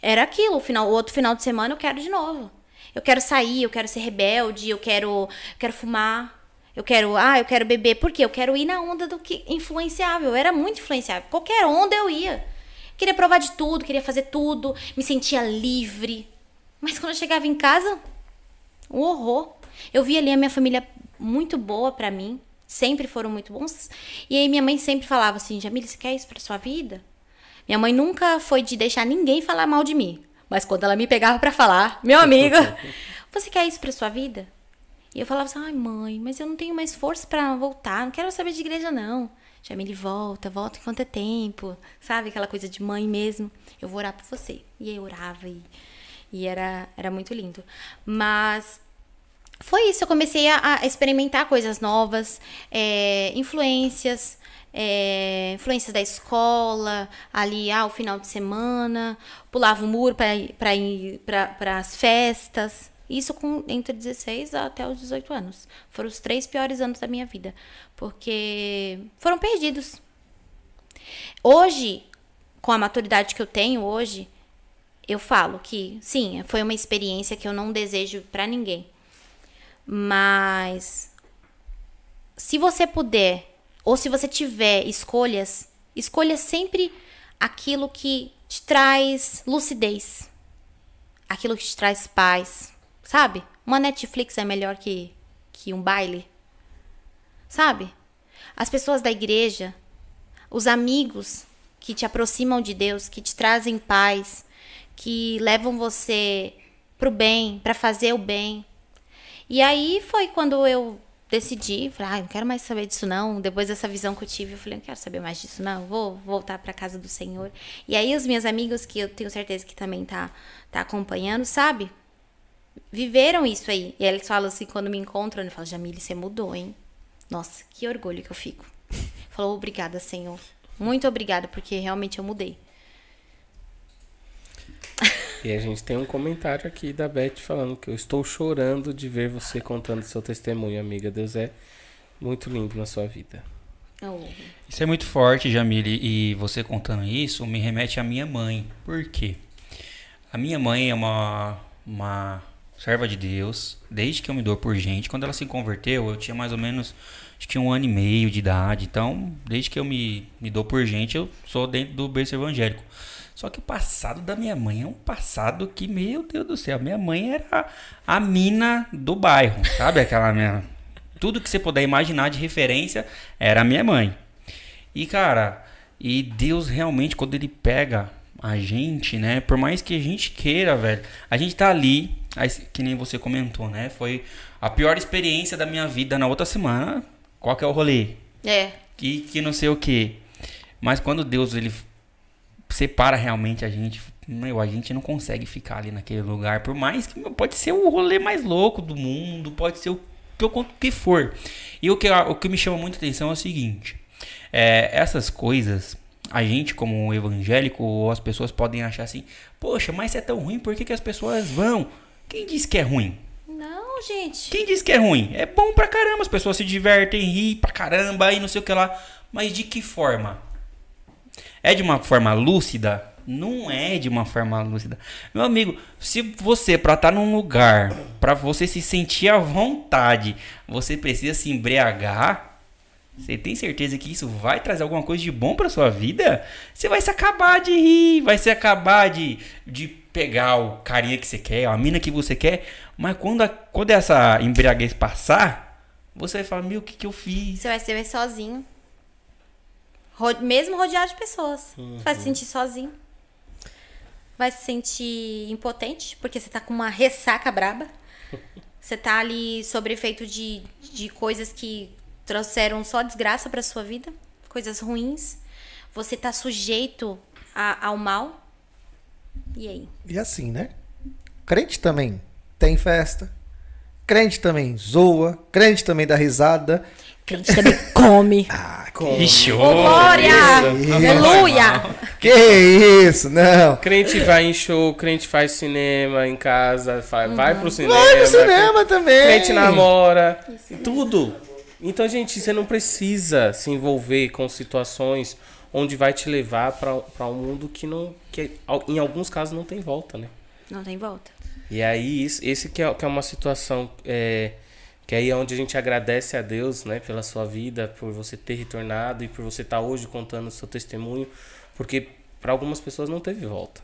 Era aquilo, o, final, o outro final de semana eu quero de novo. Eu quero sair, eu quero ser rebelde, eu quero, eu quero fumar, eu quero, ah, eu quero beber. Por quê? Eu quero ir na onda do que influenciável. Eu era muito influenciável. Qualquer onda eu ia. Queria provar de tudo, queria fazer tudo, me sentia livre. Mas quando eu chegava em casa, um horror. Eu vi ali a minha família muito boa pra mim, sempre foram muito bons. E aí minha mãe sempre falava assim: "Jamile, você quer isso pra sua vida?" Minha mãe nunca foi de deixar ninguém falar mal de mim, mas quando ela me pegava pra falar, meu amigo, <laughs> você quer isso pra sua vida? E eu falava assim: "Ai, mãe, mas eu não tenho mais força pra voltar, não quero saber de igreja não." Jamile, volta, volta enquanto é tempo. Sabe aquela coisa de mãe mesmo? Eu vou orar por você. E aí eu orava e, e era, era muito lindo. Mas foi isso, eu comecei a, a experimentar coisas novas, é, influências, é, influências da escola, ali ao final de semana, pulava o muro para ir para as festas. Isso com entre 16 até os 18 anos. Foram os três piores anos da minha vida, porque foram perdidos. Hoje, com a maturidade que eu tenho hoje, eu falo que sim, foi uma experiência que eu não desejo para ninguém. Mas se você puder, ou se você tiver escolhas, escolha sempre aquilo que te traz lucidez. Aquilo que te traz paz. Sabe? Uma Netflix é melhor que, que um baile. Sabe? As pessoas da igreja, os amigos que te aproximam de Deus, que te trazem paz, que levam você pro bem, para fazer o bem. E aí foi quando eu decidi, falei, ah, não quero mais saber disso não. Depois dessa visão que eu tive, eu falei, não quero saber mais disso não, vou voltar para casa do Senhor. E aí os meus amigos que eu tenho certeza que também tá tá acompanhando, sabe? Viveram isso aí. E eles falam assim, quando me encontram, eu falo, Jamile, você mudou, hein? Nossa, que orgulho que eu fico. Falou, obrigada, Senhor. Muito obrigada, porque realmente eu mudei. E a gente tem um comentário aqui da Beth falando que eu estou chorando de ver você contando seu testemunho, amiga. Deus é muito lindo na sua vida. Oh. Isso é muito forte, Jamile, e você contando isso me remete à minha mãe. Por quê? A minha mãe é uma, uma serva de Deus, desde que eu me dou por gente. Quando ela se converteu, eu tinha mais ou menos, acho que um ano e meio de idade. Então, desde que eu me, me dou por gente, eu sou dentro do berço evangélico. Só que o passado da minha mãe é um passado que, meu Deus do céu, minha mãe era a mina do bairro, sabe? Aquela minha. Tudo que você puder imaginar de referência era a minha mãe. E cara, e Deus realmente, quando ele pega a gente, né? Por mais que a gente queira, velho, a gente tá ali, aí, que nem você comentou, né? Foi a pior experiência da minha vida na outra semana. Qual que é o rolê? É, que, que não sei o que. Mas quando Deus ele separa realmente a gente, meu, a gente não consegue ficar ali naquele lugar. Por mais que meu, pode ser o rolê mais louco do mundo, pode ser o que, for. E o que, o que me chama muita atenção é o seguinte: é, essas coisas, a gente, como evangélico, ou as pessoas podem achar assim, poxa, mas é tão ruim, por que, que as pessoas vão? Quem disse que é ruim? Não, gente. Quem disse que é ruim? É bom pra caramba, as pessoas se divertem, riem pra caramba e não sei o que lá. Mas de que forma? É de uma forma lúcida? Não é de uma forma lúcida. Meu amigo, se você, pra estar num lugar, pra você se sentir à vontade, você precisa se embriagar, você tem certeza que isso vai trazer alguma coisa de bom pra sua vida? Você vai se acabar de rir, vai se acabar de, de pegar o carinha que você quer, a mina que você quer, mas quando, a, quando essa embriaguez passar, você vai falar, meu, o que, que eu fiz? Você vai se ver sozinho. Ro- mesmo rodeado de pessoas. Você vai se sentir sozinho. Vai se sentir impotente, porque você tá com uma ressaca braba. <laughs> Você tá ali sob efeito de, de coisas que trouxeram só desgraça pra sua vida, coisas ruins. Você tá sujeito a- ao mal. E aí? E assim, né? Crente também tem festa. Crente também zoa. Crente também dá risada. Crente também come. <laughs> Ah, como? Ixi, Ô, glória! Aleluia! Que isso? Não. Crente vai em show, crente faz cinema em casa, fa- vai pro cinema. Vai no cinema também. Crente namora, tudo. Então, gente, você não precisa se envolver com situações onde vai te levar pra pra um mundo que não que em alguns casos não tem volta, né? Não tem volta. E aí, isso- esse que é, que é uma situação é, que aí é onde a gente agradece a Deus, né, pela sua vida, por você ter retornado e por você estar hoje contando o seu testemunho, porque para algumas pessoas não teve volta.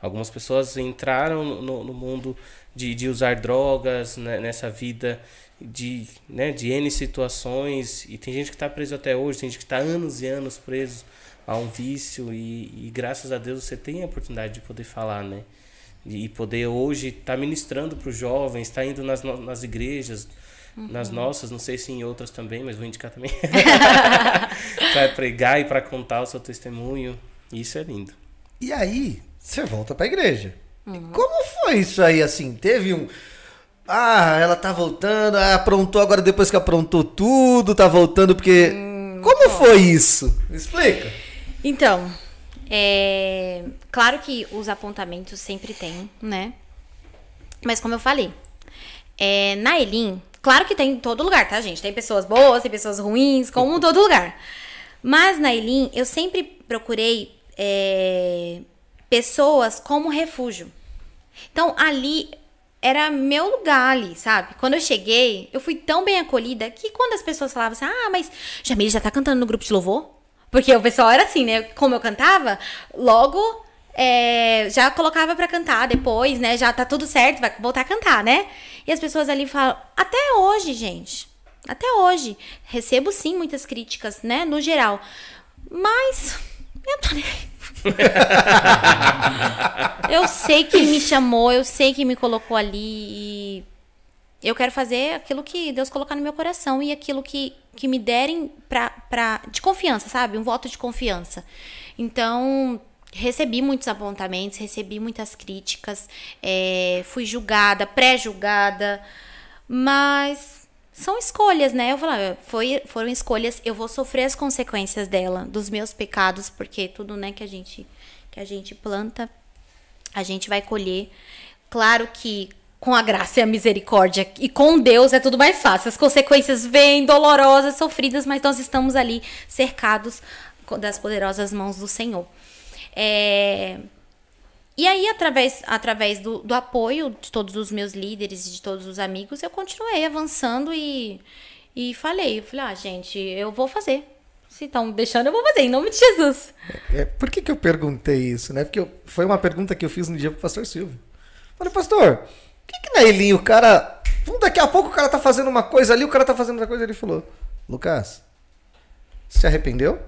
Algumas pessoas entraram no, no mundo de, de usar drogas né, nessa vida de, né, de N situações e tem gente que está preso até hoje, tem gente que está anos e anos preso a um vício e, e graças a Deus você tem a oportunidade de poder falar, né? E poder hoje estar ministrando para os jovens, estar indo nas, nas igrejas, nas nossas, não sei se em outras também, mas vou indicar também. <laughs> para pregar e para contar o seu testemunho. Isso é lindo. E aí, você volta pra igreja. E como foi isso aí, assim? Teve um... Ah, ela tá voltando, ah, aprontou agora depois que aprontou tudo, tá voltando porque... Como foi isso? Me Explica. Então, é, claro que os apontamentos sempre tem, né? Mas como eu falei, é, na Elim, claro que tem em todo lugar, tá, gente? Tem pessoas boas, tem pessoas ruins, como em todo lugar. Mas na Elim, eu sempre procurei é, pessoas como refúgio. Então, ali era meu lugar ali, sabe? Quando eu cheguei, eu fui tão bem acolhida que quando as pessoas falavam assim, ah, mas Jamile já tá cantando no grupo de louvor? Porque o pessoal era assim, né? Como eu cantava, logo é, já colocava pra cantar depois, né? Já tá tudo certo, vai voltar a cantar, né? E as pessoas ali falam, até hoje, gente. Até hoje. Recebo sim muitas críticas, né? No geral. Mas. Eu tô nem <laughs> eu sei que me chamou, eu sei que me colocou ali e eu quero fazer aquilo que Deus colocar no meu coração e aquilo que, que me derem pra, pra, de confiança, sabe? Um voto de confiança. Então, recebi muitos apontamentos, recebi muitas críticas, é, fui julgada, pré-julgada, mas são escolhas, né? Eu falo, ah, foi, foram escolhas, eu vou sofrer as consequências dela, dos meus pecados, porque tudo, né, que a gente que a gente planta, a gente vai colher. Claro que com a graça e a misericórdia e com Deus é tudo mais fácil. As consequências vêm dolorosas, sofridas, mas nós estamos ali cercados das poderosas mãos do Senhor. É, E aí, através, através do, do apoio de todos os meus líderes e de todos os amigos, eu continuei avançando e, e falei, eu falei, ah, gente, eu vou fazer. Se estão deixando, eu vou fazer, em nome de Jesus. É, por que, que eu perguntei isso, né? Porque eu- foi uma pergunta que eu fiz no dia pro pastor Silvio. Falei, pastor, que, que na Elinho o cara. Daqui a pouco o cara tá fazendo uma coisa ali, o cara tá fazendo outra coisa. Ele falou, Lucas, se arrependeu?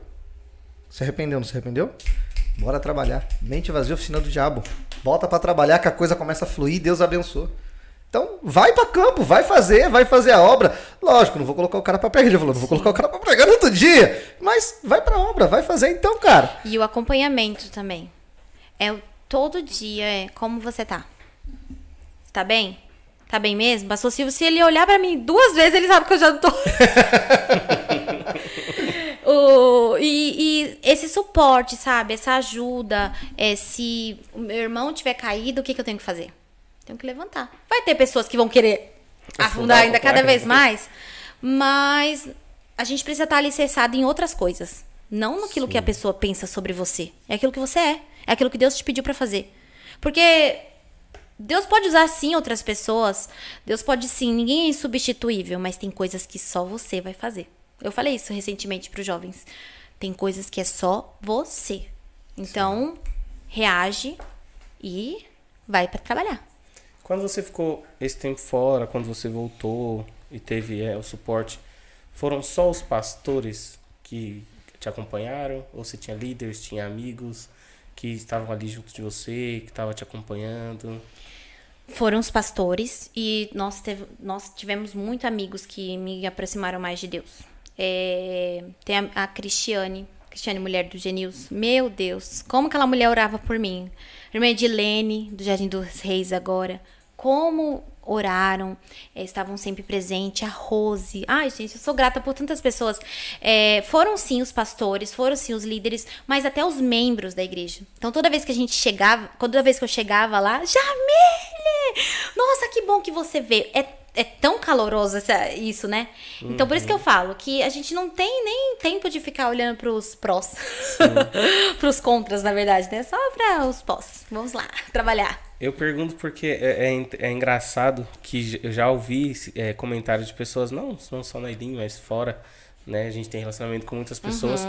Se arrependeu, não se arrependeu? Bora trabalhar. Mente vazia, oficina do diabo. Volta pra trabalhar que a coisa começa a fluir, Deus abençoa. Então, vai pra campo, vai fazer, vai fazer a obra. Lógico, não vou colocar o cara pra pregar, já falou, não vou colocar o cara pra pregar no outro dia. Mas vai pra obra, vai fazer então, cara. E o acompanhamento também. É todo dia é como você tá? Tá bem? Tá bem mesmo? Pastor Silvio, se ele olhar pra mim duas vezes, ele sabe que eu já não tô. <laughs> O- e, e esse suporte, sabe? Essa ajuda. é, se o meu irmão tiver caído, o que, que eu tenho que fazer? Tenho que levantar. Vai ter pessoas que vão querer afundar Afundar ainda cada quarto. vez mais, mas a gente precisa estar alicerçado em outras coisas. Não naquilo que a pessoa pensa sobre você. É aquilo que você é. É aquilo que Deus te pediu pra fazer. Porque Deus pode usar sim outras pessoas. Deus pode sim, ninguém é insubstituível, mas tem coisas que só você vai fazer. Eu falei isso recentemente para os jovens. Tem coisas que é só você. Então, reage e vai para trabalhar. Quando você ficou esse tempo fora, quando você voltou e teve é, o suporte, foram só os pastores que te acompanharam? Ou você tinha líderes, tinha amigos que estavam ali junto de você, que estavam te acompanhando? Foram os pastores e nós, teve- nós tivemos muitos amigos que me aproximaram mais de Deus. É, tem a, a Cristiane, Cristiane, mulher do Genils. Meu Deus, como aquela mulher orava por mim. Irmã Edilene, do Jardim dos Reis agora. Como oraram, é, estavam sempre presentes. A Rose. Ai, gente, eu sou grata por tantas pessoas. É, foram sim os pastores, foram sim os líderes, mas até os membros da igreja. Então toda vez que a gente chegava, toda vez que eu chegava lá, Jamile! Nossa, que bom que você veio. É, é tão caloroso essa- isso, né? Então por isso que eu falo que a gente não tem nem tempo de ficar olhando pros prós. <laughs> pros contras, na verdade, né? Só para os pós. Vamos lá, trabalhar. Eu pergunto porque é, é, é engraçado que eu já ouvi é, comentários de pessoas, não, não só na Elim, mas fora, né? A gente tem relacionamento com muitas pessoas.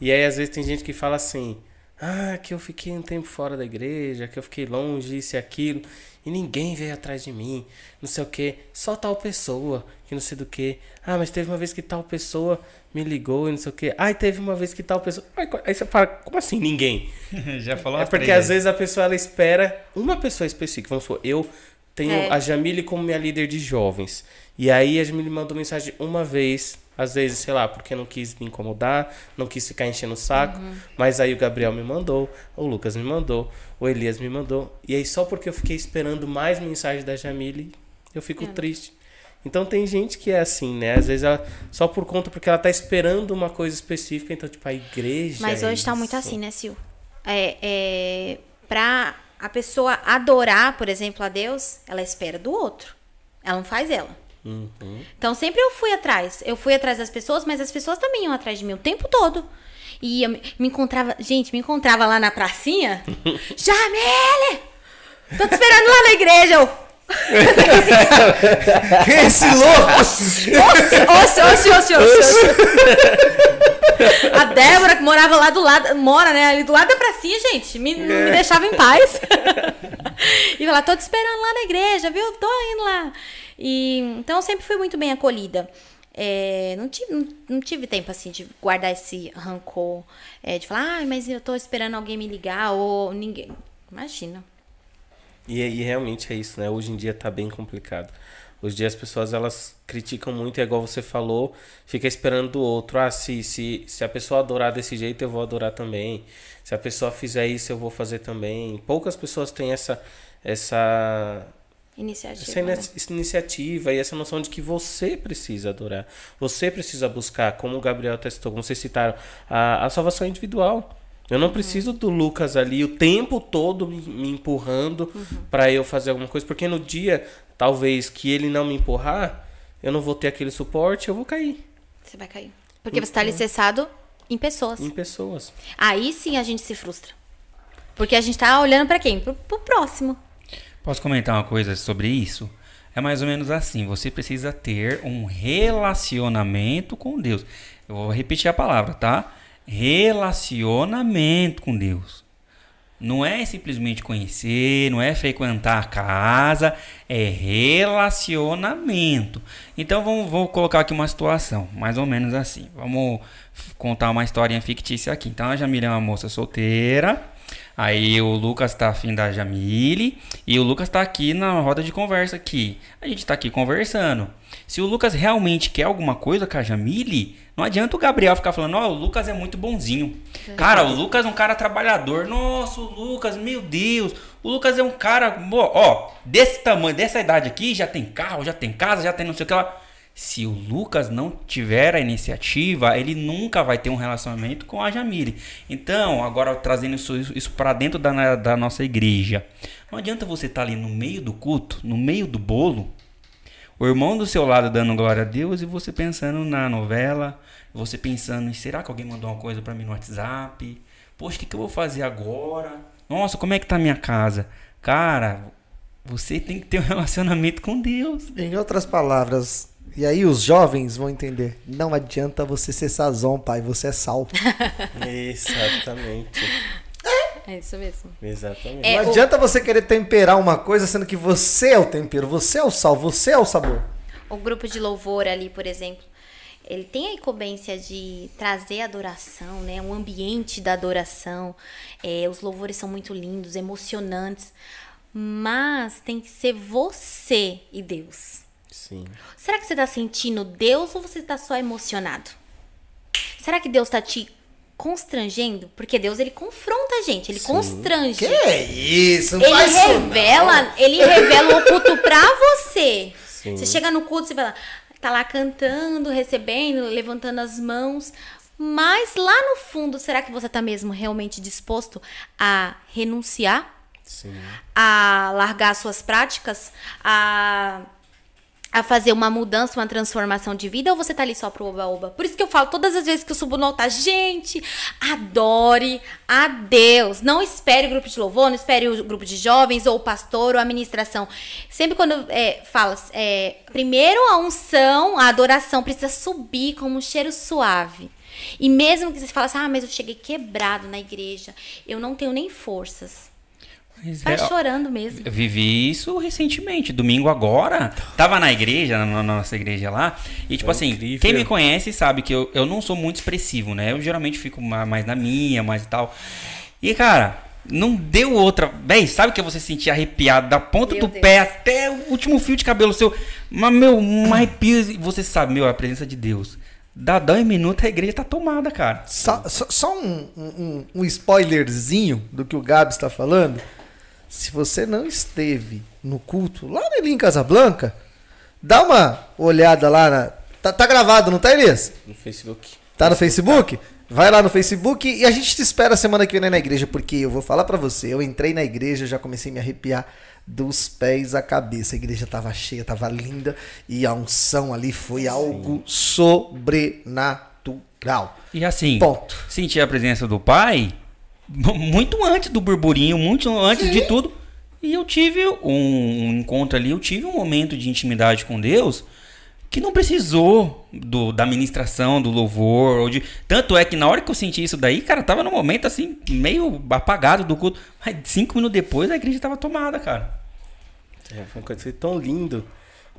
E aí, às vezes, tem gente que fala assim, ah, que eu fiquei um tempo fora da igreja, que eu fiquei longe, isso e aquilo, e ninguém veio atrás de mim, não sei o que, só tal pessoa, que não sei do que. Ah, mas teve uma vez que tal pessoa me ligou e não sei o que. Ai, teve uma vez que tal pessoa. Aí, você fala, como assim ninguém? <laughs> Já falou É porque às vezes a pessoa ela espera uma pessoa específica. Vamos supor, eu tenho É. a Jamile como minha líder de jovens. E aí a Jamile mandou mensagem uma vez, às vezes, sei lá, porque não quis me incomodar, não quis ficar enchendo o saco. Uhum. Mas aí o Gabriel me mandou, o Lucas me mandou, o Elias me mandou. E aí só porque eu fiquei esperando mais mensagem da Jamile, eu fico É. triste. Então tem gente que é assim, né? Às vezes ela só por conta porque ela tá esperando uma coisa específica, então tipo a igreja. Mas é hoje tá muito isso. assim, né, Sil? É, é, pra a pessoa adorar, por exemplo, a Deus, ela espera do outro. Ela não faz ela. Uhum. Então sempre eu fui atrás. Eu fui atrás das pessoas, mas as pessoas também iam atrás de mim o tempo todo. E eu me, encontrava, gente, me encontrava lá na pracinha. <laughs> Jamile! Tô te esperando lá na igreja. <laughs> Eu, Esse louco! Oxe, oxe, oxe, oxe. A Débora, que morava lá do lado, mora, né, ali do lado da pracinha, gente, me, não me deixava em paz. <laughs> e ela, tô te esperando lá na igreja, viu? Tô indo lá. E, então, eu sempre fui muito bem acolhida. É, não, tive, não, não tive tempo, assim, de guardar esse rancor, é, de falar, ah, mas eu tô esperando alguém me ligar, ou ninguém... Imagina. E, e realmente é isso, né? Hoje em dia tá bem complicado. Hoje em dia as pessoas elas criticam muito, é igual você falou, fica esperando do outro. Ah, se, se, se a pessoa adorar desse jeito, eu vou adorar também. Se a pessoa fizer isso, eu vou fazer também. Poucas pessoas têm essa, essa, Iniciativa. essa né? essa iniciativa e essa noção de que você precisa adorar. Você precisa buscar, como o Gabriel testou, como vocês citaram, a, a salvação individual. Eu não preciso do Lucas ali o tempo todo me, me empurrando pra eu fazer alguma coisa, porque no dia, talvez, que ele não me empurrar, eu não vou ter aquele suporte, eu vou cair Você vai cair. Porque você tá alicerçado em pessoas. em pessoas. Aí sim a gente se frustra. Porque a gente tá olhando pra quem? Pro, pro próximo. Posso comentar uma coisa sobre isso? É mais ou menos assim: você precisa ter um relacionamento com Deus. Eu vou repetir a palavra, tá? Relacionamento com Deus. Não é simplesmente conhecer, não é frequentar a casa, é relacionamento. Então vamos, vou colocar aqui uma situação, mais ou menos assim. Vamos contar uma historinha fictícia aqui. Então a Jamila é uma moça solteira. Aí o Lucas tá afim da Jamile e o Lucas tá aqui na roda de conversa aqui. A gente tá aqui conversando. Se o Lucas realmente quer alguma coisa com a Jamile, não adianta o Gabriel ficar falando, ó, o Lucas é muito bonzinho. Cara, o Lucas é um cara trabalhador. Nossa, o Lucas, meu Deus. O Lucas é um cara, ó, desse tamanho, dessa idade aqui, já tem carro, já tem casa, já tem não sei o que lá. Se o Lucas não tiver a iniciativa, ele nunca vai ter um relacionamento com a Jamile. Então, agora trazendo isso, isso para dentro da, da nossa igreja. Não adianta você estar ali no meio do culto, no meio do bolo, o irmão do seu lado dando glória a Deus e você pensando na novela, você pensando, em, será que alguém mandou uma coisa pra mim no WhatsApp? Poxa, o que, que eu vou fazer agora? Nossa, como é que tá a minha casa? Cara, você tem que ter um <laughs> relacionamento com Deus. Em outras palavras, e aí os jovens vão entender. Não adianta você ser sazon, pai, você é sal. <laughs> Exatamente. É isso mesmo. Exatamente. É, Não o- adianta você querer temperar uma coisa sendo que você é o tempero, você é o sal, você é o sabor. O grupo de louvor ali, por exemplo, ele tem a incumbência de trazer adoração, né? Um ambiente da adoração. É, os louvores são muito lindos, emocionantes. Mas tem que ser você e Deus. Sim. Será que você tá sentindo Deus ou você tá só emocionado? Será que Deus tá te constrangendo? Porque Deus, ele confronta a gente, ele constrange. Que é isso? Não Ele faz isso, não. revela, ele revela o culto pra você. Sim. Você chega no culto, você vai lá, tá lá cantando, recebendo, levantando as mãos. Mas lá no fundo, será que você tá mesmo realmente disposto a renunciar? Sim. a largar suas práticas, a, a fazer uma mudança, uma transformação de vida, ou você tá ali só pro oba-oba? Por isso que eu falo todas as vezes que eu subo no altar, gente, adore a Deus. Não espere o grupo de louvor, não espere o grupo de jovens, ou o pastor, ou a administração. Sempre quando é, fala, é, primeiro a unção, a adoração precisa subir como um cheiro suave. E mesmo que você fale assim, ah, mas eu cheguei quebrado na igreja, eu não tenho nem forças. Vai é, ó, chorando mesmo. Eu vivi isso recentemente, domingo agora. Tava na igreja, na, nossa igreja lá. E, tipo assim, incrível. quem me conhece sabe que eu, eu não sou muito expressivo, né? Eu geralmente fico ma- mais na minha, mais e tal. E, cara, não deu outra. Véi, sabe que você sentir arrepiado da ponta Meu do Deus. pé até o último fio de cabelo seu. Mas, meu, um arrepio. e Você sabe, meu, a presença de Deus. Dá 10 minutos, a igreja tá tomada, cara. Só, só- só um, um- um spoilerzinho do que o Gabs está falando. Se você não esteve no culto lá na em Casablanca, dá uma olhada lá na. Tá, tá gravado, não tá, Elias? No Facebook. Tá no Facebook? Vai lá no Facebook e a gente te espera semana que vem na igreja, porque eu vou falar pra você, eu entrei na igreja, já comecei a me arrepiar dos pés à cabeça. A igreja tava cheia, tava linda e a unção ali foi algo sobrenatural. E assim, Ponto. sentir a presença do pai muito antes do burburinho, muito antes de tudo. E eu tive um, um encontro ali, eu tive um momento de intimidade com Deus que não precisou do, da ministração, do louvor. Ou de... Tanto é que na hora que eu senti isso daí, cara, tava num momento assim, meio apagado do culto. Mas cinco minutos depois a igreja tava tomada, cara. É, foi uma coisa tão lindo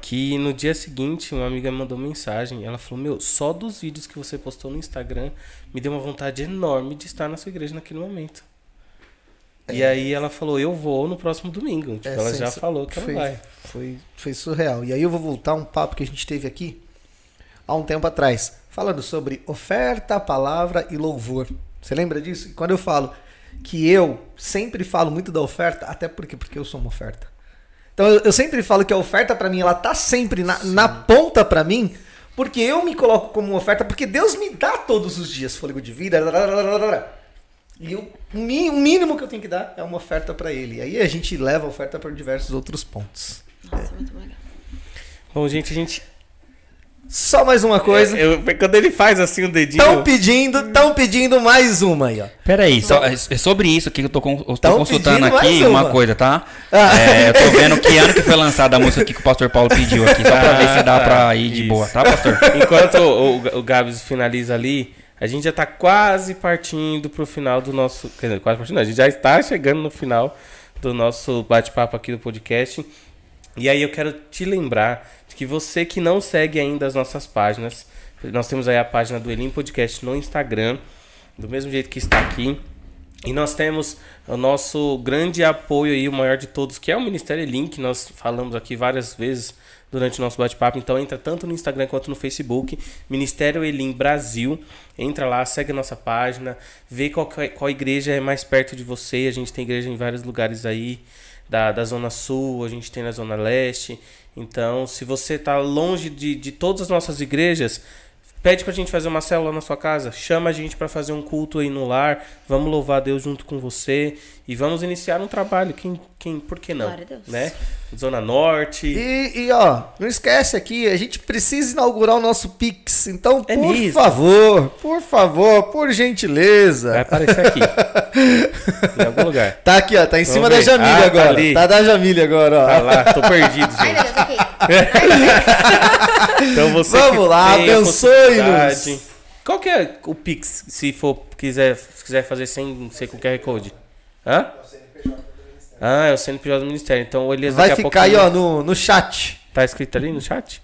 que no dia seguinte uma amiga me mandou mensagem. Ela falou: Meu, só dos vídeos que você postou no Instagram me deu uma vontade enorme de estar na sua igreja naquele momento. E aí ela falou: Eu vou no próximo domingo. Tipo, É, ela já falou que ela foi, vai. Foi, foi surreal. E aí eu vou voltar um papo que a gente teve aqui há um tempo atrás, falando sobre oferta, palavra e louvor. Você lembra disso? E quando eu falo que eu sempre falo muito da oferta, até porque porque eu sou uma oferta. Então eu, eu sempre falo que a oferta pra mim ela tá sempre na, na ponta pra mim, porque eu me coloco como oferta, porque Deus me dá todos os dias fôlego de vida. E o mínimo que eu tenho que dar é uma oferta pra ele. E aí a gente leva a oferta para diversos outros pontos. Nossa, muito legal. Bom, gente, a gente. Só mais uma coisa. Eu- quando ele faz assim o dedinho. Estão pedindo, estão pedindo mais uma aí, ó. Pera aí, só, é é sobre isso que eu tô, eu tô consultando aqui uma. uma. coisa, tá? Ah. É, eu tô vendo que ano que foi lançada a música que o pastor Paulo pediu aqui, só pra ver se dá pra ir de Isso. boa, tá, pastor? <laughs> Enquanto o, o, o Gabs finaliza ali, a gente já tá quase partindo pro final do nosso. Quer dizer, quase partindo, não, a gente já está chegando no final do nosso bate-papo aqui do podcast. E aí eu quero te lembrar de que você que não segue ainda as nossas páginas, nós temos aí a página do Elim Podcast no Instagram, do mesmo jeito que está aqui. E nós temos o nosso grande apoio aí, o maior de todos, que é o Ministério Link. Nós falamos aqui várias vezes durante o nosso bate-papo. Então entra tanto no Instagram quanto no Facebook, Ministério Elim Brasil. Entra lá, segue a nossa página, vê qual, que é- qual igreja é mais perto de você. A gente tem igreja em vários lugares aí, da, da Zona Sul, a gente tem na Zona Leste. Então, se você está longe de, de todas as nossas igrejas, Pede pra gente fazer uma célula na sua casa, chama a gente pra fazer um culto aí no lar, vamos louvar a Deus junto com você e vamos iniciar um trabalho, quem, quem, por que não, Glória a Deus. né? Zona Norte, E, e, ó, não esquece aqui, a gente precisa inaugurar o nosso Pix. Então, É por favor, por favor, por gentileza. vai aparecer aqui, <laughs> em algum lugar. Tá aqui, ó, tá em cima ver. da Jamília Ah, tá agora. ali. Tá, da Jamília agora, ó. Tá lá, tô perdido, Ai, meu gente. Deus, aqui. <laughs> Então você Vamos lá, abençoe-nos. Qual que é o Pix, se for quiser, se quiser fazer sem ser com QR Code? Hã? Ah, é o CNPJ do Ministério. Então o Elias Vai daqui a ficar aí, ó, no, no chat. Tá escrito ali no chat?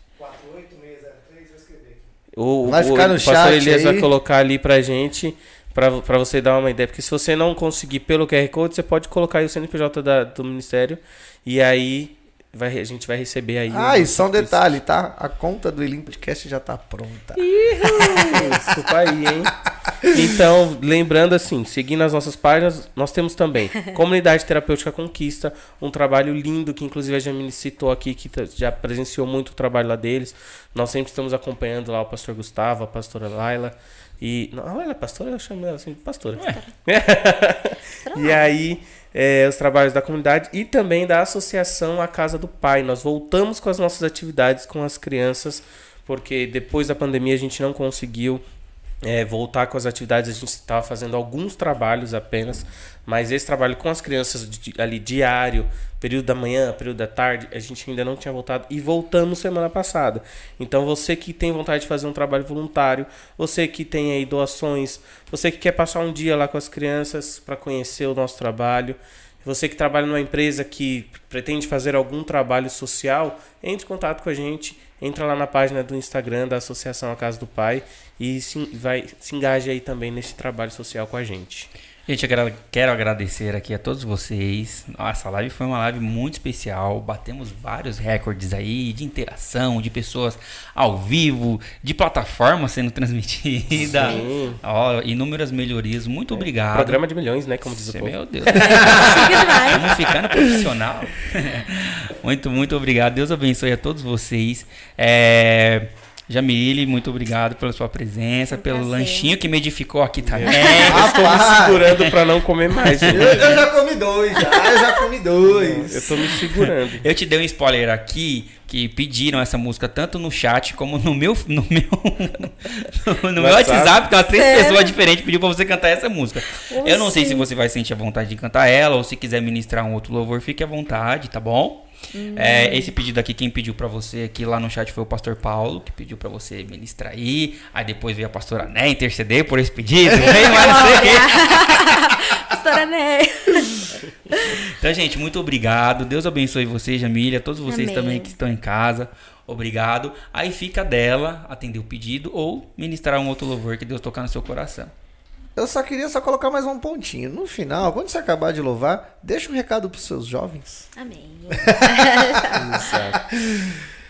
O, Vai o- ficar no o pastor chat Elias vai colocar ali pra gente, pra, pra você dar uma ideia. Porque se você não conseguir pelo QR Code, você pode colocar aí o CNPJ da- do Ministério. E aí vai, a gente vai receber aí. Ah, e só um isso. detalhe, tá? A conta do Elim Podcast já tá pronta. <laughs> Desculpa aí, hein? Então, lembrando assim, seguindo as nossas páginas, nós temos também Comunidade Terapêutica Conquista, um trabalho lindo que inclusive a Jamile citou aqui, que tá- já presenciou muito o trabalho lá deles. Nós sempre estamos acompanhando lá o pastor Gustavo, a pastora Laila. E. Não, a Laila é pastora? Eu chamo ela assim de pastora. <laughs> e aí, é, os trabalhos da comunidade e também da Associação A Casa do Pai. Nós voltamos com as nossas atividades com as crianças, porque depois da pandemia a gente não conseguiu é, voltar com as atividades. A gente estava fazendo alguns trabalhos apenas, mas esse trabalho com as crianças ali diário, período da manhã, período da tarde, a gente ainda não tinha voltado e voltamos semana passada. Então você que tem vontade de fazer um trabalho voluntário, você que tem aí doações, você que quer passar um dia lá com as crianças para conhecer o nosso trabalho, você que trabalha numa empresa que pretende fazer algum trabalho social, entre em contato com a gente, entra lá na página do Instagram da Associação A Casa do Pai e se, vai, se engaje aí também nesse trabalho social com a gente. Gente, eu quero- quero agradecer aqui a todos vocês. Nossa, a live foi uma live muito especial. Batemos vários recordes aí de interação, de pessoas ao vivo, de plataforma sendo <laughs> transmitida. Sim. Ó, inúmeras melhorias. Muito obrigado. Programa de milhões, né? Como diz o Cê- povo. Meu Deus. <laughs> Estamos ficando profissional. <laughs> muito, muito obrigado. Deus abençoe a todos vocês. É... Jamile, muito obrigado pela sua presença, Um pelo prazer. lanchinho que me edificou aqui também. Eu estou me Rapaz. segurando pra não comer mais. Eu, eu já comi dois, já, eu já comi dois. Eu tô me segurando. Eu te dei um spoiler aqui que pediram essa música tanto no chat como no meu no meu no, meu WhatsApp. Umas três Sério? pessoas diferentes pediu pra você cantar essa música. Eu não sei se você vai sentir a vontade de cantar ela ou se quiser ministrar um outro louvor, fique à vontade, tá bom? É, esse pedido aqui, quem pediu pra você aqui lá no chat foi o pastor Paulo, que pediu pra você ministrar aí. Aí depois veio a pastora Né interceder por esse pedido. <laughs> veio mais. <laughs> Pastora Né. Então, gente, muito obrigado. Deus abençoe você, Jamília, todos vocês Amém. também que estão em casa. Obrigado. Aí fica dela atender o pedido ou ministrar um outro louvor que Deus tocar no seu coração. Eu só queria só colocar mais um pontinho. No final, quando você acabar de louvar, deixa um recado pros seus jovens. Amém. <laughs>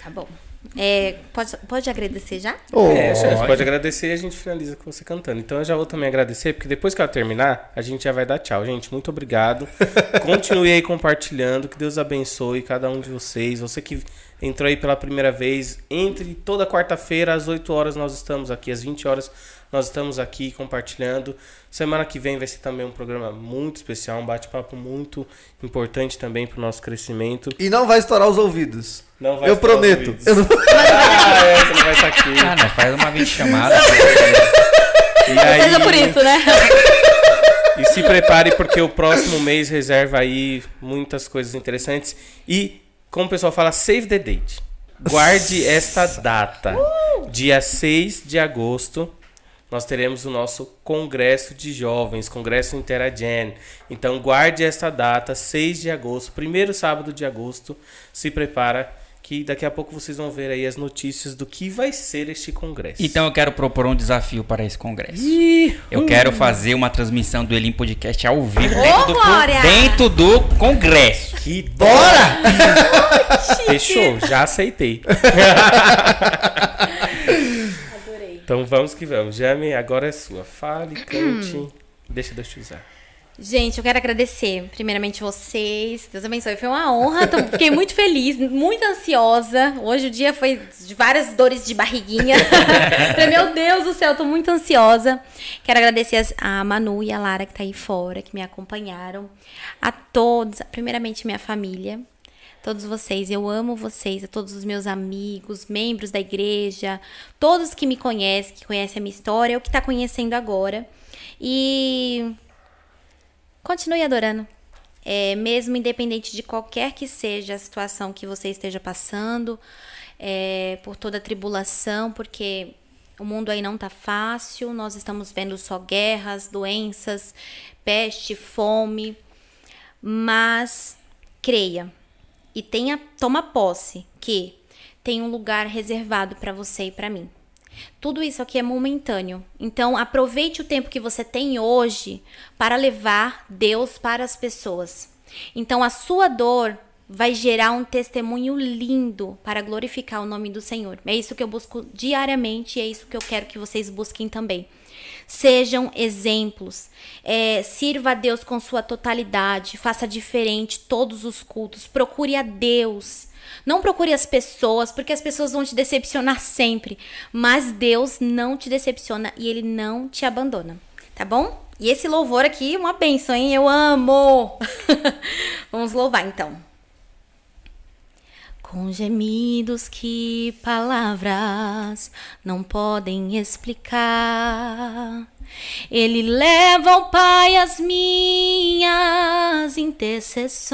Tá bom. É, pode, pode agradecer já? É, chefe, Pode. pode agradecer e a gente finaliza com você cantando. Então eu já vou também agradecer, porque depois que ela terminar, a gente já vai dar tchau. Gente, muito obrigado. <laughs> Continue aí compartilhando. Que Deus abençoe cada um de vocês. Você que entrou aí pela primeira vez, entre toda quarta-feira, às 8 horas, nós estamos aqui, às 20 horas, nós estamos aqui compartilhando. Semana que vem vai ser também um programa muito especial, um bate-papo muito importante também para o nosso crescimento. E não vai estourar os ouvidos. Não vai eu prometo. Eu não- <laughs> Ah, é, você não vai estar aqui. Ah, né? Faz uma videochamada. <laughs> E aí, Seja por isso, né? E se prepare porque o próximo mês reserva aí muitas coisas interessantes. E, como o pessoal fala, save the date. Guarde esta data. Dia 6 de agosto, nós teremos o nosso Congresso de Jovens, Congresso Interagen. Então, guarde esta data, 6 de agosto, primeiro sábado de agosto. Se prepara que daqui a pouco vocês vão ver aí as notícias do que vai ser este congresso. Então eu quero propor um desafio para esse congresso. Ih, Eu quero fazer uma transmissão do Elim Podcast ao vivo dentro, do, dentro do congresso. que Bora! <laughs> Fechou, já aceitei. <laughs> Então vamos que vamos. Jame, agora é sua. Fale, <clears throat> cante. Deixa Deus te usar. Gente, eu quero agradecer primeiramente vocês. Deus abençoe. Foi uma honra. tô- fiquei muito feliz, muito ansiosa. Hoje o dia foi de várias dores de barriguinha. <laughs> Meu Deus do céu, tô muito ansiosa. Quero agradecer as- a Manu e a Lara que tá aí fora, que me acompanharam. A todos, primeiramente minha família. Todos vocês, eu amo vocês, a todos os meus amigos, membros da igreja, todos que me conhecem, que conhecem a minha história, ou que tá conhecendo agora. E Continue adorando. É, mesmo independente de qualquer que seja a situação que você esteja passando, é, por toda a tribulação, porque o mundo aí não tá fácil, nós estamos vendo só guerras, doenças, peste, fome, mas creia e tenha toma posse que tem um lugar reservado para você e para mim. Tudo isso aqui é momentâneo. Então, aproveite o tempo que você tem hoje para levar Deus para as pessoas. Então, a sua dor vai gerar um testemunho lindo para glorificar o nome do Senhor. É isso que eu busco diariamente e é isso que eu quero que vocês busquem também. Sejam exemplos. É, sirva a Deus com sua totalidade. Faça diferente todos os cultos. Procure a Deus. Não procure as pessoas, porque as pessoas vão te decepcionar sempre. Mas Deus não te decepciona e Ele não te abandona. Tá bom? E esse louvor aqui, uma benção, hein? Eu amo! <laughs> Vamos louvar então. Com gemidos que palavras não podem explicar. Ele leva ao Pai as minhas intercessões.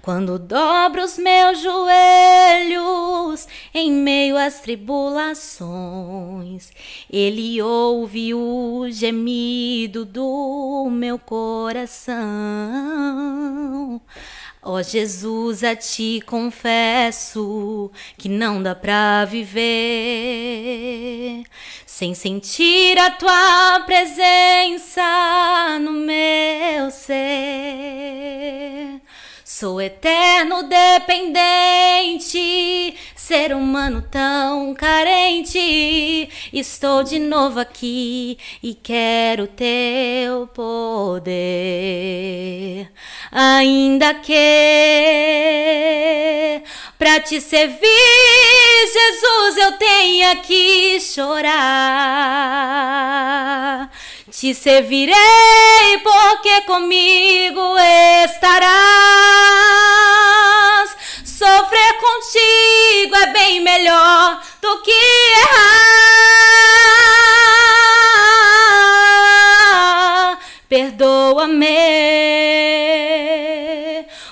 Quando dobro os meus joelhos em meio às tribulações, Ele ouve o gemido do meu coração. Ó Jesus, a ti confesso que não dá pra viver sem sentir a tua presença no meu ser. Sou eterno dependente, ser humano tão carente. Estou de novo aqui e quero teu poder. Ainda que pra te servir, Jesus, eu tenha que chorar. Te servirei porque comigo estarás. Sofrer contigo é bem melhor do que errar. Perdoa-me,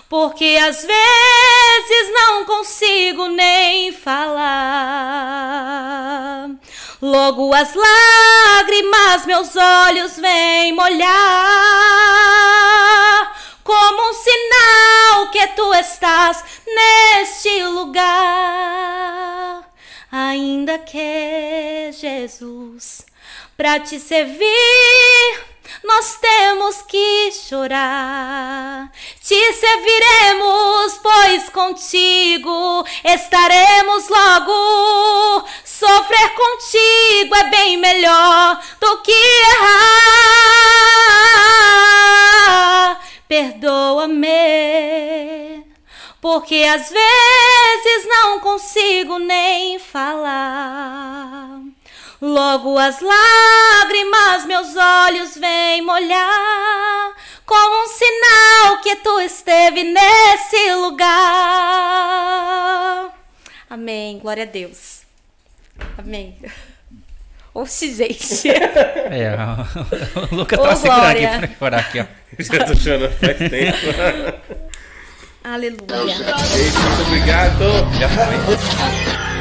porque às vezes não consigo nem falar. Logo as lágrimas meus olhos vêm molhar, como um sinal que tu estás neste lugar. Ainda que Jesus, para te servir, nós temos que chorar. Te serviremos, pois contigo estaremos logo. Sofrer contigo é bem melhor do que errar. Perdoa-me, porque às vezes não consigo nem falar. Logo as lágrimas meus olhos vêm molhar, como um sinal que tu esteve nesse lugar. Amém. Glória a Deus. Amém. <laughs> Oxi, gente. É, o Lucas Ô, tá segurando aqui Glória. pra chorar aqui, ó. <laughs> Já tô chorando faz tempo. Aleluia. Muito obrigado. Já foi.